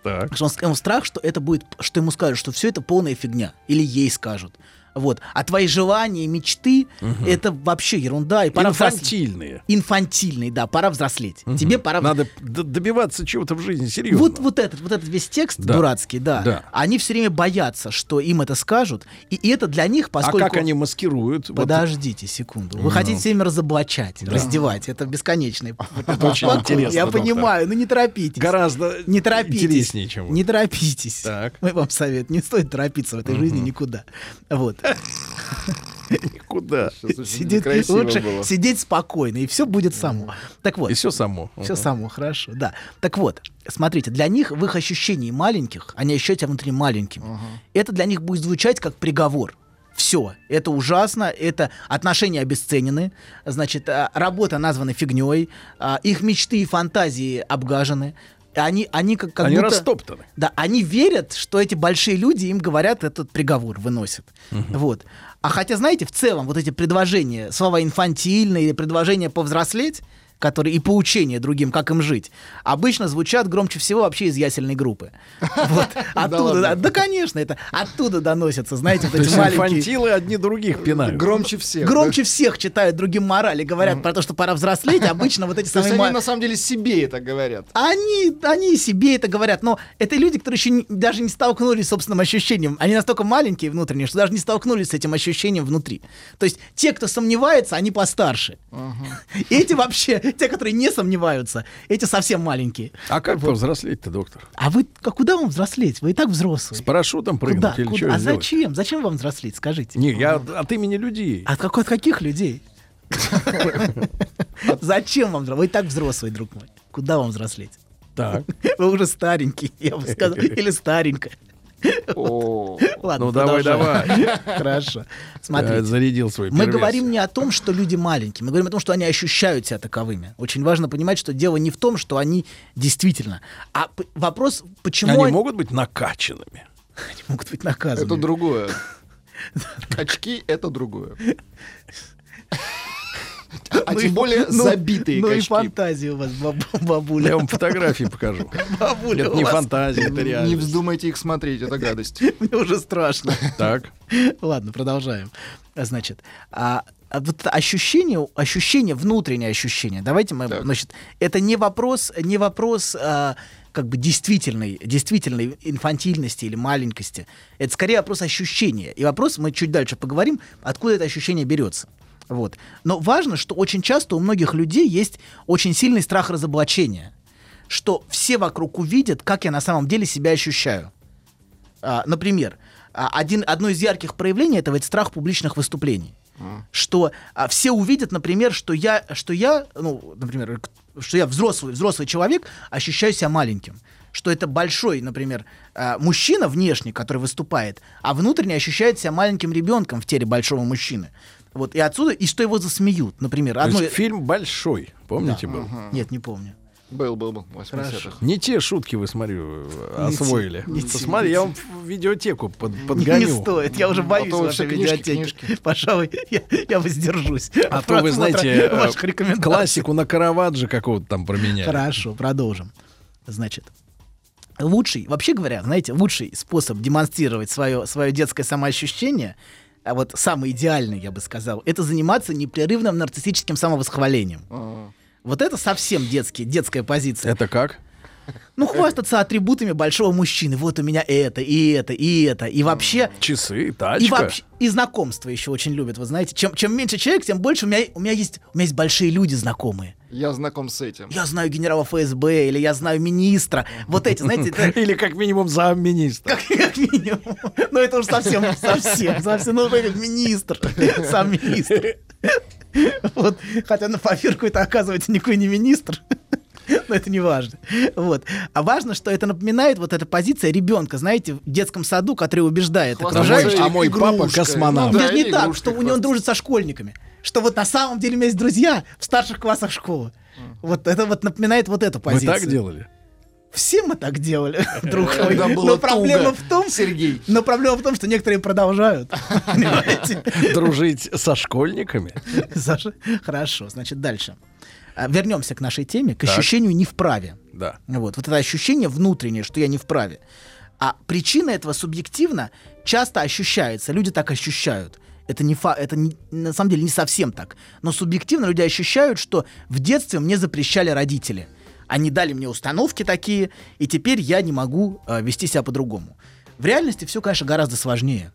Speaker 2: Так.
Speaker 16: что он, ему страх, что это будет, что ему скажут, что все это полная фигня. Или ей скажут. Вот. А твои желания, мечты, это вообще ерунда. И пора взрослеть.
Speaker 2: Инфантильные.
Speaker 16: Инфантильный, да, пора взрослеть. Тебе пора...
Speaker 2: Надо добиваться чего-то в жизни серьезно.
Speaker 16: Вот, вот этот, вот этот весь текст
Speaker 2: Да.
Speaker 16: дурацкий, да,
Speaker 2: Да.
Speaker 16: Они все время боятся, что им это скажут, и, и это для них, поскольку...
Speaker 2: А как они маскируют? Вот
Speaker 16: Подождите секунду. Вы
Speaker 2: Ну.
Speaker 16: хотите все время разоблачать, раздевать. Это бесконечный. [laughs]
Speaker 2: Очень интересно,
Speaker 16: Я понимаю, ну не торопитесь.
Speaker 2: Гораздо
Speaker 16: Не торопитесь.
Speaker 2: интереснее, чем вы.
Speaker 16: Не торопитесь.
Speaker 2: Так.
Speaker 16: Мы вам совет. Не стоит торопиться в этой жизни никуда. Вот. [laughs]
Speaker 2: Никуда.
Speaker 16: Сидеть,
Speaker 3: некрасиво
Speaker 16: лучше
Speaker 3: было.
Speaker 16: сидеть спокойно, и все будет само. Так вот.
Speaker 2: И все само.
Speaker 16: Все само, хорошо, да. Так вот, смотрите, для них в их ощущении маленьких, они ощущают себя внутри маленькими, это для них будет звучать как приговор. Все, это ужасно, это отношения обесценены, значит, а, работа названа фигней, а, их мечты и фантазии обгажены. Они, они как, как
Speaker 2: Они
Speaker 16: будто-
Speaker 2: растоптаны.
Speaker 16: Да, они верят, что эти большие люди им говорят этот приговор, выносят. Вот. А хотя, знаете, в целом вот эти предложения, слова инфантильные или предложения повзрослеть, которые и поучения другим, как им жить, обычно звучат громче всего вообще из ясельной группы. [laughs] Вот. Оттуда, да, да, конечно, это оттуда доносятся, знаете, вот эти маленькие...
Speaker 2: инфантилы одни других пинают.
Speaker 3: Громче всех.
Speaker 16: Громче всех читают другим морали, говорят про то, что пора взрослеть, обычно вот эти самые...
Speaker 3: они на самом деле себе это говорят.
Speaker 16: Они, они себе это говорят, но это люди, которые еще даже не столкнулись с собственным ощущением. Они настолько маленькие внутренние, что даже не столкнулись с этим ощущением внутри. То есть те, кто сомневается, они постарше. [laughs] Эти вообще, [laughs] те, которые не сомневаются, эти совсем маленькие.
Speaker 2: А как повзрослеть-то, доктор?
Speaker 16: А вы а куда вам взрослеть? Вы и так взрослые.
Speaker 2: С парашютом прыгнуть
Speaker 16: Куда?
Speaker 2: или
Speaker 16: Куда?
Speaker 2: что
Speaker 16: А
Speaker 2: сделать?
Speaker 16: зачем? Зачем вам взрослеть? Скажите.
Speaker 2: Не, я от, от имени людей.
Speaker 16: От, как- от каких людей? [laughs] [laughs] Зачем вам? Вы и так взрослый, друг мой. Куда вам взрослеть?
Speaker 2: Так.
Speaker 16: Вы уже старенький, я бы сказал. Или старенькая. Ладно,
Speaker 2: Ну, давай, давай. [laughs]
Speaker 16: Хорошо.
Speaker 2: Я
Speaker 16: Смотрите.
Speaker 2: зарядил свой
Speaker 16: Мы говорим не о том, что люди маленькие, мы говорим о том, что они ощущают себя таковыми. Очень важно понимать, что дело не в том, что они действительно, а вопрос, почему
Speaker 2: Они могут быть накачанными.
Speaker 16: они могут быть наказаны.
Speaker 3: Это другое. [laughs] Очки — это другое. [laughs] А
Speaker 16: Ну
Speaker 3: тем
Speaker 16: и-
Speaker 3: более
Speaker 16: ну-
Speaker 3: забитые
Speaker 16: Ну и
Speaker 3: качки.
Speaker 16: фантазии у вас, баб- бабуля.
Speaker 2: Я вам фотографии покажу.
Speaker 16: Бабуля
Speaker 2: Это не фантазия, это
Speaker 3: Не
Speaker 2: реальность.
Speaker 3: вздумайте их смотреть, это гадость. [laughs]
Speaker 16: Мне уже страшно.
Speaker 2: Так.
Speaker 16: Ладно, продолжаем. Значит, а, а вот ощущение, ощущение, внутреннее ощущение. Давайте мы, значит, это не вопрос, не вопрос а, как бы действительной, действительной инфантильности или маленькости. Это скорее вопрос ощущения. И вопрос, мы чуть дальше поговорим, откуда это ощущение берется. Вот. Но важно, что очень часто у многих людей есть очень сильный страх разоблачения. Что все вокруг увидят, как я на самом деле себя ощущаю. А, например, а, один, одно из ярких проявлений этого это страх публичных выступлений. Что а, все увидят, например, что я, что я, ну, например, что я взрослый, взрослый человек, ощущаю себя маленьким. Что это большой, например, а, мужчина внешний, который выступает, а внутренне ощущает себя маленьким ребенком в теле большого мужчины. Вот, и отсюда, и что его засмеют, например.
Speaker 2: То
Speaker 16: одно-
Speaker 2: есть фильм большой, помните, был?
Speaker 16: Нет, не помню.
Speaker 3: Был, был, был. в 80-х.
Speaker 16: Хорошо.
Speaker 2: Не те шутки вы, смотрю, освоили.
Speaker 16: не те,
Speaker 2: Посмотри,
Speaker 16: не
Speaker 2: я вам в видеотеку под,
Speaker 16: Не,
Speaker 2: подгоню.
Speaker 16: не стоит, я уже боюсь
Speaker 3: А то вы
Speaker 16: вашей
Speaker 3: книжки,
Speaker 16: видеотеки.
Speaker 3: книжки.
Speaker 16: Пожалуй, я, я воздержусь.
Speaker 2: А то вы знаете, э, классику на Караваджо какого-то там променяли.
Speaker 16: Хорошо, продолжим. Значит, лучший, вообще говоря, знаете, лучший способ демонстрировать свое, свое детское самоощущение, а вот самый идеальный, я бы сказал, это заниматься непрерывным нарциссическим самовосхвалением. Вот это совсем детский, детская позиция.
Speaker 2: Это как?
Speaker 16: Ну, хвастаться атрибутами большого мужчины. Вот у меня это, и это, и это. И вообще...
Speaker 2: Часы, тачка.
Speaker 16: И вообще, и знакомства еще очень любят, вы знаете. Чем, чем меньше человек, тем больше у меня, у меня есть, у меня есть большие люди знакомые.
Speaker 3: Я знаком с этим.
Speaker 16: Я знаю генерала ФСБ, или я знаю министра. Вот эти, знаете, [laughs] это
Speaker 2: Или как минимум замминистра.
Speaker 16: как, как минимум. Ну, это уж совсем, совсем, совсем, ну, как министр, сам министр. [laughs] Вот, хотя на поверку это оказывается никакой не министр. [laughs] Но это не важно. Вот. А важно, что это напоминает вот эта позиция ребенка, знаете, в детском саду, который убеждает окружающих.
Speaker 2: А мой папа космонавт.
Speaker 3: Ну да,
Speaker 16: Нет, не так, что у него он дружит со школьниками. Что вот на самом деле у меня есть друзья в старших классах школы. Вот это вот напоминает вот эту
Speaker 2: Вы
Speaker 16: позицию.
Speaker 2: так делали?
Speaker 16: Все мы так делали, друг мой. Но проблема в том,
Speaker 3: Сергей.
Speaker 16: но проблема в том, что некоторые продолжают. [laughs] Понимаете?
Speaker 2: Дружить со школьниками?
Speaker 16: Саша, хорошо, значит, дальше. А, Вернемся к нашей теме, к
Speaker 2: Так.
Speaker 16: ощущению не вправе.
Speaker 2: Да.
Speaker 16: Вот, вот это ощущение внутреннее, что я не вправе. А причина этого субъективно часто ощущается. Люди так ощущают. Это, не фа- это не- на самом деле не совсем так. Но субъективно люди ощущают, что в детстве мне запрещали родители. Они дали мне установки такие, и теперь я не могу э, вести себя по-другому. В реальности все, конечно, гораздо сложнее.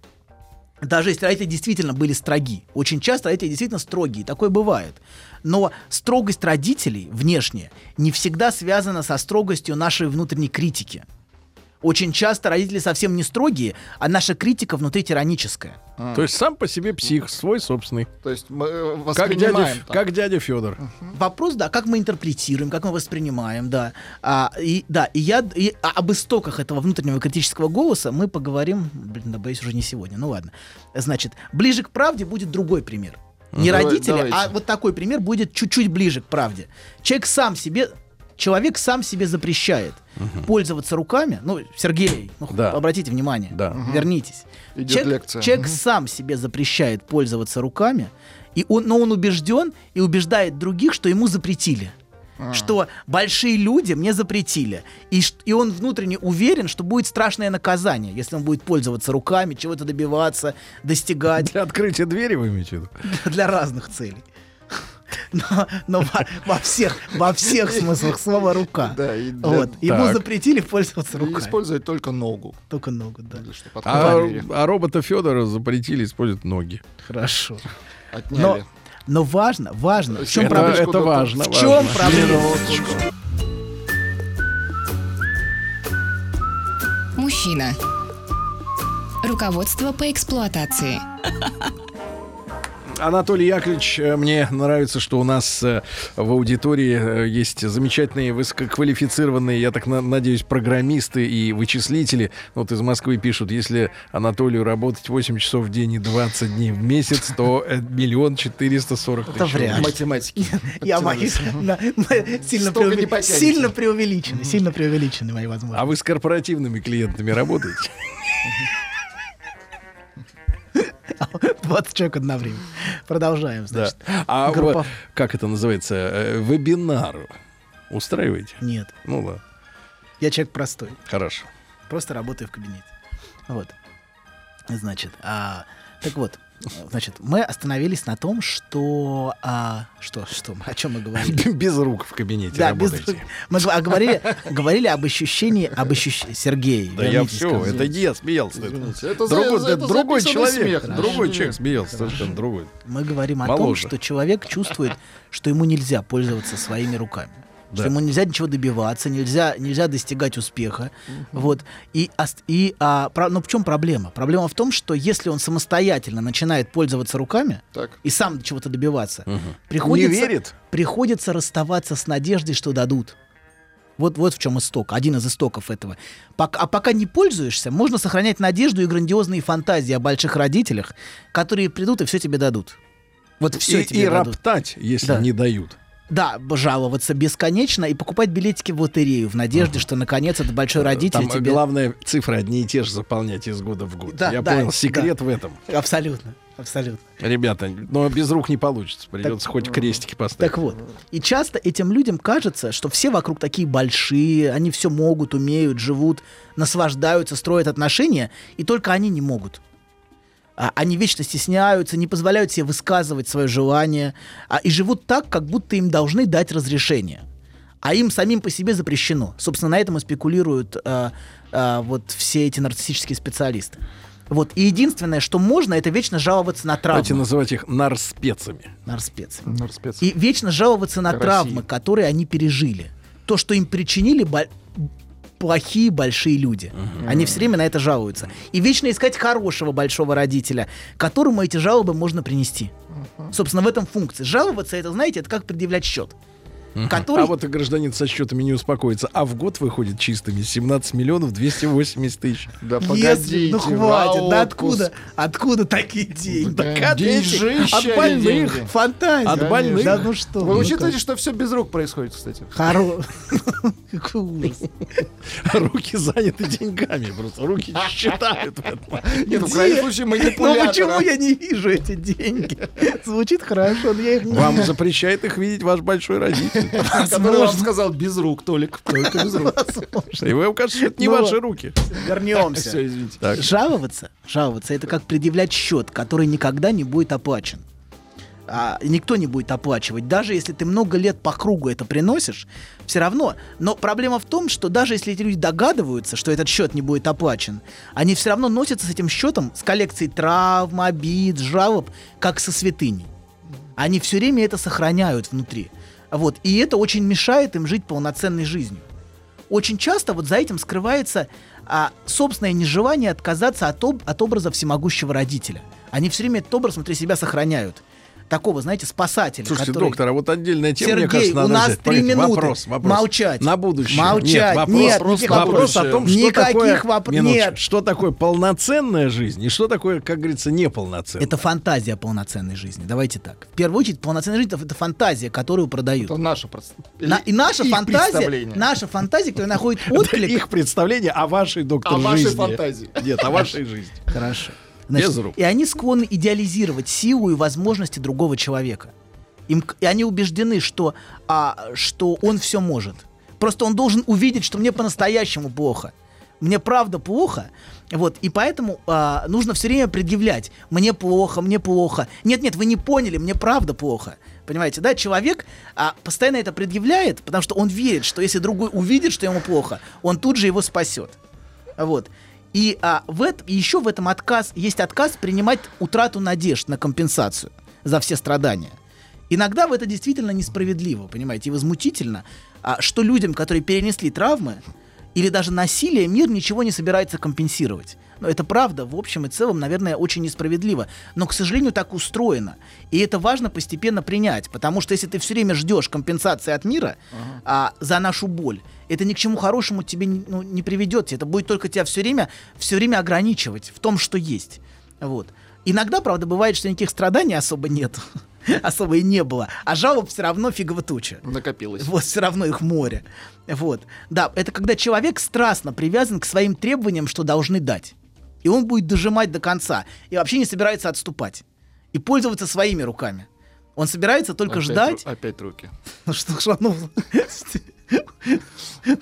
Speaker 16: Даже если родители действительно были строги. Очень часто родители действительно строгие, такое бывает. Но строгость родителей внешне не всегда связана со строгостью нашей внутренней критики. Очень часто родители совсем не строгие, а наша критика внутри тираническая.
Speaker 2: То есть сам по себе псих, свой собственный.
Speaker 3: То есть мы э,
Speaker 2: Как дядя,
Speaker 3: воспринимаем так.
Speaker 2: как дядя Федор.
Speaker 16: Вопрос, да, как мы интерпретируем, как мы воспринимаем, да. А, и, да, и я и а- об истоках этого внутреннего критического голоса мы поговорим, блин, да, боюсь, уже не сегодня, ну ладно. Значит, ближе к правде будет другой пример. Не
Speaker 3: Давай-
Speaker 16: родители, а
Speaker 3: давайте.
Speaker 16: вот такой пример будет чуть-чуть ближе к правде. Человек сам себе, человек сам себе запрещает пользоваться руками. Ну, Сергей, ну,
Speaker 2: Да.
Speaker 16: обратите внимание,
Speaker 2: Да.
Speaker 16: вернитесь.
Speaker 3: Идет
Speaker 16: человек
Speaker 3: лекция.
Speaker 16: человек
Speaker 3: Мгм.
Speaker 16: сам себе запрещает пользоваться руками, и он, но он убежден и убеждает других, что ему запретили. Что большие люди мне запретили. И, и он внутренне уверен, что будет страшное наказание, если он будет пользоваться руками, чего-то добиваться, достигать
Speaker 2: Для открытия двери вы имеете в виду? [laughs]
Speaker 16: для разных целей. Но, но во, во всех, во всех смыслах слова рука.
Speaker 3: Да, и для-
Speaker 16: вот. Ему
Speaker 2: Так.
Speaker 16: запретили пользоваться
Speaker 3: И
Speaker 16: руками.
Speaker 3: использовать только ногу.
Speaker 16: Только ногу, да.
Speaker 2: А, а робота Федора запретили использовать ноги.
Speaker 16: Хорошо.
Speaker 3: Отняли.
Speaker 16: Но, но важно, важно. В чем
Speaker 2: Это,
Speaker 16: проблема?
Speaker 2: это важно.
Speaker 16: В чем
Speaker 2: важно.
Speaker 16: проблема?
Speaker 15: Мужчина. Руководство по эксплуатации. [laughs]
Speaker 2: Анатолий Яковлевич, э, мне нравится, что у нас э, в аудитории э, есть замечательные, высококвалифицированные, я так на- надеюсь, программисты и вычислители. Вот из Москвы пишут, если Анатолию работать 8 часов в день и 20 дней в месяц, то миллион четыреста сорок
Speaker 16: Это
Speaker 2: тысяч
Speaker 16: вряд
Speaker 2: рублей.
Speaker 16: ли.
Speaker 3: Математики.
Speaker 16: Я боюсь, сильно преувеличены, сильно преувеличены мои возможности.
Speaker 2: А вы с корпоративными клиентами работаете? [laughs] [laughs]
Speaker 16: 20 человек одновременно. Продолжаем,
Speaker 2: Да.
Speaker 16: значит.
Speaker 2: А
Speaker 16: Группа-
Speaker 2: вот как это называется? Э, Вебинар устраиваете?
Speaker 16: Нет,
Speaker 2: Ну ладно,
Speaker 16: я человек простой.
Speaker 2: хорошо.
Speaker 16: Просто работаю в кабинете. Вот. Значит, а, так вот, значит, мы остановились на том, что... А, что, что, о чем мы говорили? [laughs]
Speaker 2: Без рук в кабинете
Speaker 16: Да, без...
Speaker 2: работаете. [laughs]
Speaker 16: Мы гва- говорили, говорили об ощущении, об ощущении... Сергей,
Speaker 2: Да я все, это не я смеялся. это
Speaker 3: это
Speaker 2: другой,
Speaker 3: за- это
Speaker 2: другой человек,
Speaker 3: смех.
Speaker 2: другой
Speaker 3: Хорошо.
Speaker 2: человек смеялся, совершенно другой.
Speaker 16: Мы говорим о том,
Speaker 2: Моложе.
Speaker 16: что человек чувствует, что ему нельзя пользоваться своими руками.
Speaker 2: Да.
Speaker 16: Что ему нельзя ничего добиваться, нельзя, нельзя достигать успеха. Вот. И, и, а, про- но в чем проблема? Проблема в том, что если он самостоятельно начинает пользоваться руками
Speaker 3: Так.
Speaker 16: и сам чего-то добиваться,
Speaker 2: Не
Speaker 16: приходится,
Speaker 2: верит?
Speaker 16: приходится расставаться с надеждой, что дадут. Вот, вот в чем исток, один из истоков этого. Пок- а пока не пользуешься, можно сохранять надежду и грандиозные фантазии о больших родителях, которые придут и все тебе дадут. Вот все
Speaker 2: и,
Speaker 16: тебе
Speaker 2: и
Speaker 16: дадут.
Speaker 2: роптать, если
Speaker 16: Да.
Speaker 2: не дают.
Speaker 16: Да, жаловаться бесконечно и покупать билетики в лотерею в надежде, что наконец этот большой родитель
Speaker 2: Там
Speaker 16: тебе...
Speaker 2: главное цифры одни и те же заполнять из года в год.
Speaker 16: Да,
Speaker 2: Я
Speaker 16: да,
Speaker 2: понял,
Speaker 16: да.
Speaker 2: секрет в этом.
Speaker 16: Абсолютно, абсолютно.
Speaker 2: Ребята, но без рук не получится. Придется хоть крестики поставить.
Speaker 16: Так вот, и часто этим людям кажется, что все вокруг такие большие, они все могут, умеют, живут, наслаждаются, строят отношения, и только они не могут. А, они вечно стесняются, не позволяют себе высказывать свое желание, а, и живут так, как будто им должны дать разрешение. А им самим по себе запрещено. Собственно, на этом и спекулируют а, а, вот все эти нарциссические специалисты. Вот. И единственное, что можно, это вечно жаловаться на травмы.
Speaker 2: Давайте называть их нарспецами.
Speaker 16: Нарспецы.
Speaker 3: Нарспец.
Speaker 16: И вечно жаловаться на
Speaker 3: России.
Speaker 16: травмы, которые они пережили. То, что им причинили плохие большие люди. Они все время на это жалуются. И вечно искать хорошего большого родителя, которому эти жалобы можно принести. Собственно, в этом функция. Жаловаться, это, знаете, это как предъявлять счет. Который...
Speaker 2: А вот и гражданин со счетами не успокоится. А в год выходит чистыми 17 миллионов 280 тысяч.
Speaker 3: Да
Speaker 16: Если, ну хватит, да откуда, откуда такие деньги? От больных,
Speaker 3: деньги?
Speaker 16: фантазий.
Speaker 2: От больных.
Speaker 16: Да ну что.
Speaker 3: Вы
Speaker 16: ну
Speaker 3: учитываете, что все без рук происходит, кстати?
Speaker 16: Хоро... [laughs] Какой ужас.
Speaker 2: Руки заняты деньгами просто. Руки считают.
Speaker 3: Нет, ну, в крайнем случае,
Speaker 16: Ну
Speaker 3: манипулятора.
Speaker 16: почему я не вижу эти деньги? Звучит хорошо, но я их не
Speaker 2: Вам запрещает их видеть ваш большой родитель.
Speaker 3: Который вам сказал без рук, Толик. Только без рук.
Speaker 2: И вы укажете, что это не
Speaker 16: Ну,
Speaker 2: ваши руки.
Speaker 16: Вернемся.
Speaker 3: Все, извините.
Speaker 16: Жаловаться, жаловаться, это как предъявлять счет, который никогда не будет оплачен. А, никто не будет оплачивать. Даже если ты много лет по кругу это приносишь, все равно. Но проблема в том, что даже если эти люди догадываются, что этот счет не будет оплачен, они все равно носятся с этим счетом, с коллекцией травм, обид, жалоб, как со святыней. Они все время это сохраняют внутри. Вот. И это очень мешает им жить полноценной жизнью очень часто вот за этим скрывается а, собственное нежелание отказаться от, об- от образа всемогущего родителя. Они все время этот образ внутри себя сохраняют. Такого, знаете, спасателя.
Speaker 2: Слушайте,
Speaker 16: который-
Speaker 2: доктор, а вот отдельная тема, мне
Speaker 16: Сергей,
Speaker 2: кажется, надо
Speaker 16: у нас три минуты.
Speaker 2: Вопрос, вопрос.
Speaker 16: Молчать.
Speaker 2: На будущее.
Speaker 16: Молчать.
Speaker 2: Нет, вопрос,
Speaker 16: Нет,
Speaker 2: вопрос, о том, что
Speaker 16: Никаких
Speaker 2: такое,
Speaker 16: воп- нет.
Speaker 2: что такое полноценная жизнь и что такое, как говорится, неполноценная.
Speaker 16: Это фантазия полноценной жизни. Давайте так. В первую очередь, полноценная жизнь это, фантазия, которую продают.
Speaker 3: Это наша
Speaker 16: На- и наша
Speaker 3: их
Speaker 16: фантазия, наша фантазия, которая находит [laughs]
Speaker 2: Это
Speaker 16: отклик.
Speaker 2: их представление о вашей, доктор,
Speaker 3: О вашей
Speaker 2: жизни.
Speaker 3: фантазии.
Speaker 2: Нет, о вашей жизни.
Speaker 16: Хорошо.
Speaker 2: Без рук.
Speaker 16: И они склонны идеализировать силу и возможности другого человека. Им, и они убеждены, что, а, что он все может. Просто он должен увидеть, что мне по-настоящему плохо. Мне правда плохо. Вот, и поэтому а, нужно все время предъявлять. Мне плохо, мне плохо. Нет, нет, вы не поняли, мне правда плохо. Понимаете, да? Человек а, постоянно это предъявляет, потому что он верит, что если другой увидит, что ему плохо, он тут же его спасет. Вот. И а, в эт- и еще в этом отказ есть отказ принимать утрату надежд на компенсацию за все страдания. Иногда в это действительно несправедливо, понимаете, и возмутительно, а, что людям, которые перенесли травмы или даже насилие, мир ничего не собирается компенсировать. Но это правда, в общем и целом, наверное, очень несправедливо. Но, к сожалению, так устроено. И это важно постепенно принять, потому что если ты все время ждешь компенсации от мира а, за нашу боль, это ни к чему хорошему тебе не- ну, не приведет. Это будет только тебя все время, все время ограничивать в том, что есть. Вот. Иногда, правда, бывает, что никаких страданий особо нет. [laughs] Особо и не было. А жалоб все равно фигово туча.
Speaker 3: Накопилось.
Speaker 16: Вот все равно их море. Вот. Да, это когда человек страстно привязан к своим требованиям, что должны дать. И он будет дожимать до конца. И вообще не собирается отступать. И пользоваться своими руками. Он собирается только
Speaker 3: Опять
Speaker 16: ждать.
Speaker 3: ру- Опять руки. [laughs]
Speaker 16: Ну что ж, ну, [laughs]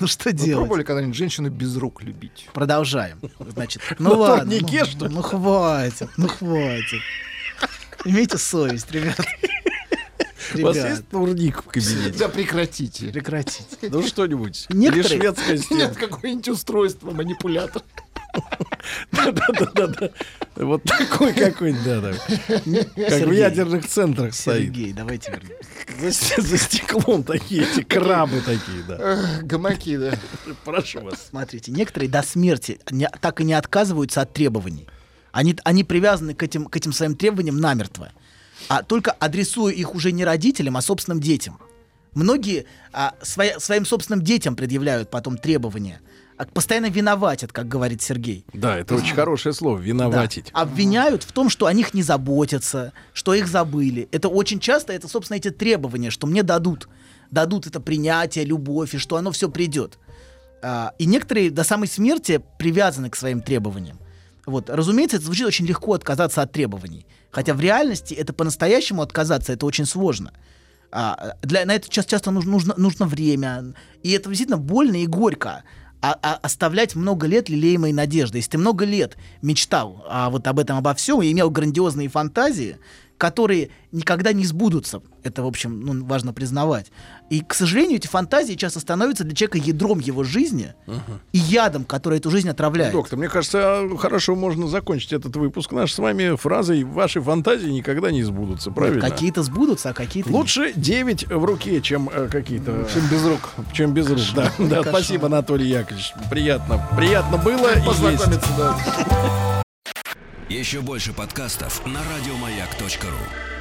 Speaker 16: ну что
Speaker 3: Вы
Speaker 16: делать?
Speaker 3: пробовали когда-нибудь женщину без рук любить?
Speaker 16: Продолжаем. Значит,
Speaker 2: На
Speaker 16: ну ладно. ну, ну хватит, ну хватит. Имейте совесть, ребят.
Speaker 2: У вас есть турник в кабинете?
Speaker 3: Да прекратите.
Speaker 16: прекратите.
Speaker 2: Ну что-нибудь.
Speaker 16: Некоторые-
Speaker 2: Или шведская стена.
Speaker 3: Нет, какое-нибудь устройство, манипулятор.
Speaker 2: Да-да-да. Вот такой какой-нибудь, да-да. Как в ядерных центрах стоит.
Speaker 16: Сергей, давайте вернемся.
Speaker 2: За, стеклом такие эти крабы такие, да.
Speaker 3: Гамаки, да.
Speaker 2: Прошу вас.
Speaker 16: Смотрите, некоторые до смерти так и не отказываются от требований. Они, они привязаны к этим, к этим своим требованиям намертво. А только адресуя их уже не родителям, а собственным детям. Многие а, своя- своим собственным детям предъявляют потом требования. А постоянно виноватят, как говорит Сергей.
Speaker 2: Да, это очень хорошее слово, виноватить.
Speaker 16: Да. Обвиняют в том, что о них не заботятся, что их забыли. Это очень часто, это, собственно, эти требования, что мне дадут. Дадут это принятие, любовь, и что оно все придет. А, и некоторые до самой смерти привязаны к своим требованиям. Вот. Разумеется, это звучит очень легко отказаться от требований. Хотя в реальности это по-настоящему отказаться, это очень сложно. А, для, на это часто, часто нужно, нужно, нужно время. И это действительно больно и горько. А, а- оставлять много лет лелеемой надежды. Если ты много лет мечтал а, вот об этом, обо всем, и имел грандиозные фантазии, которые никогда не сбудутся. Это, в общем, ну, важно признавать. И, к сожалению, эти фантазии часто становятся для человека ядром его жизни и ядом, который эту жизнь отравляет.
Speaker 2: Доктор, мне кажется, хорошо можно закончить этот выпуск наш с вами фразой «Ваши фантазии никогда не сбудутся», правильно?
Speaker 16: Какие-то сбудутся, а какие-то нет.
Speaker 2: Лучше 9 в руке, чем э, какие-то...
Speaker 3: Чем без рук.
Speaker 2: Чем без рук, да. Да, спасибо, Анатолий Яковлевич. Приятно. Приятно было. и есть.
Speaker 3: Познакомиться, да.
Speaker 6: Еще больше подкастов на радиомаяк.ру.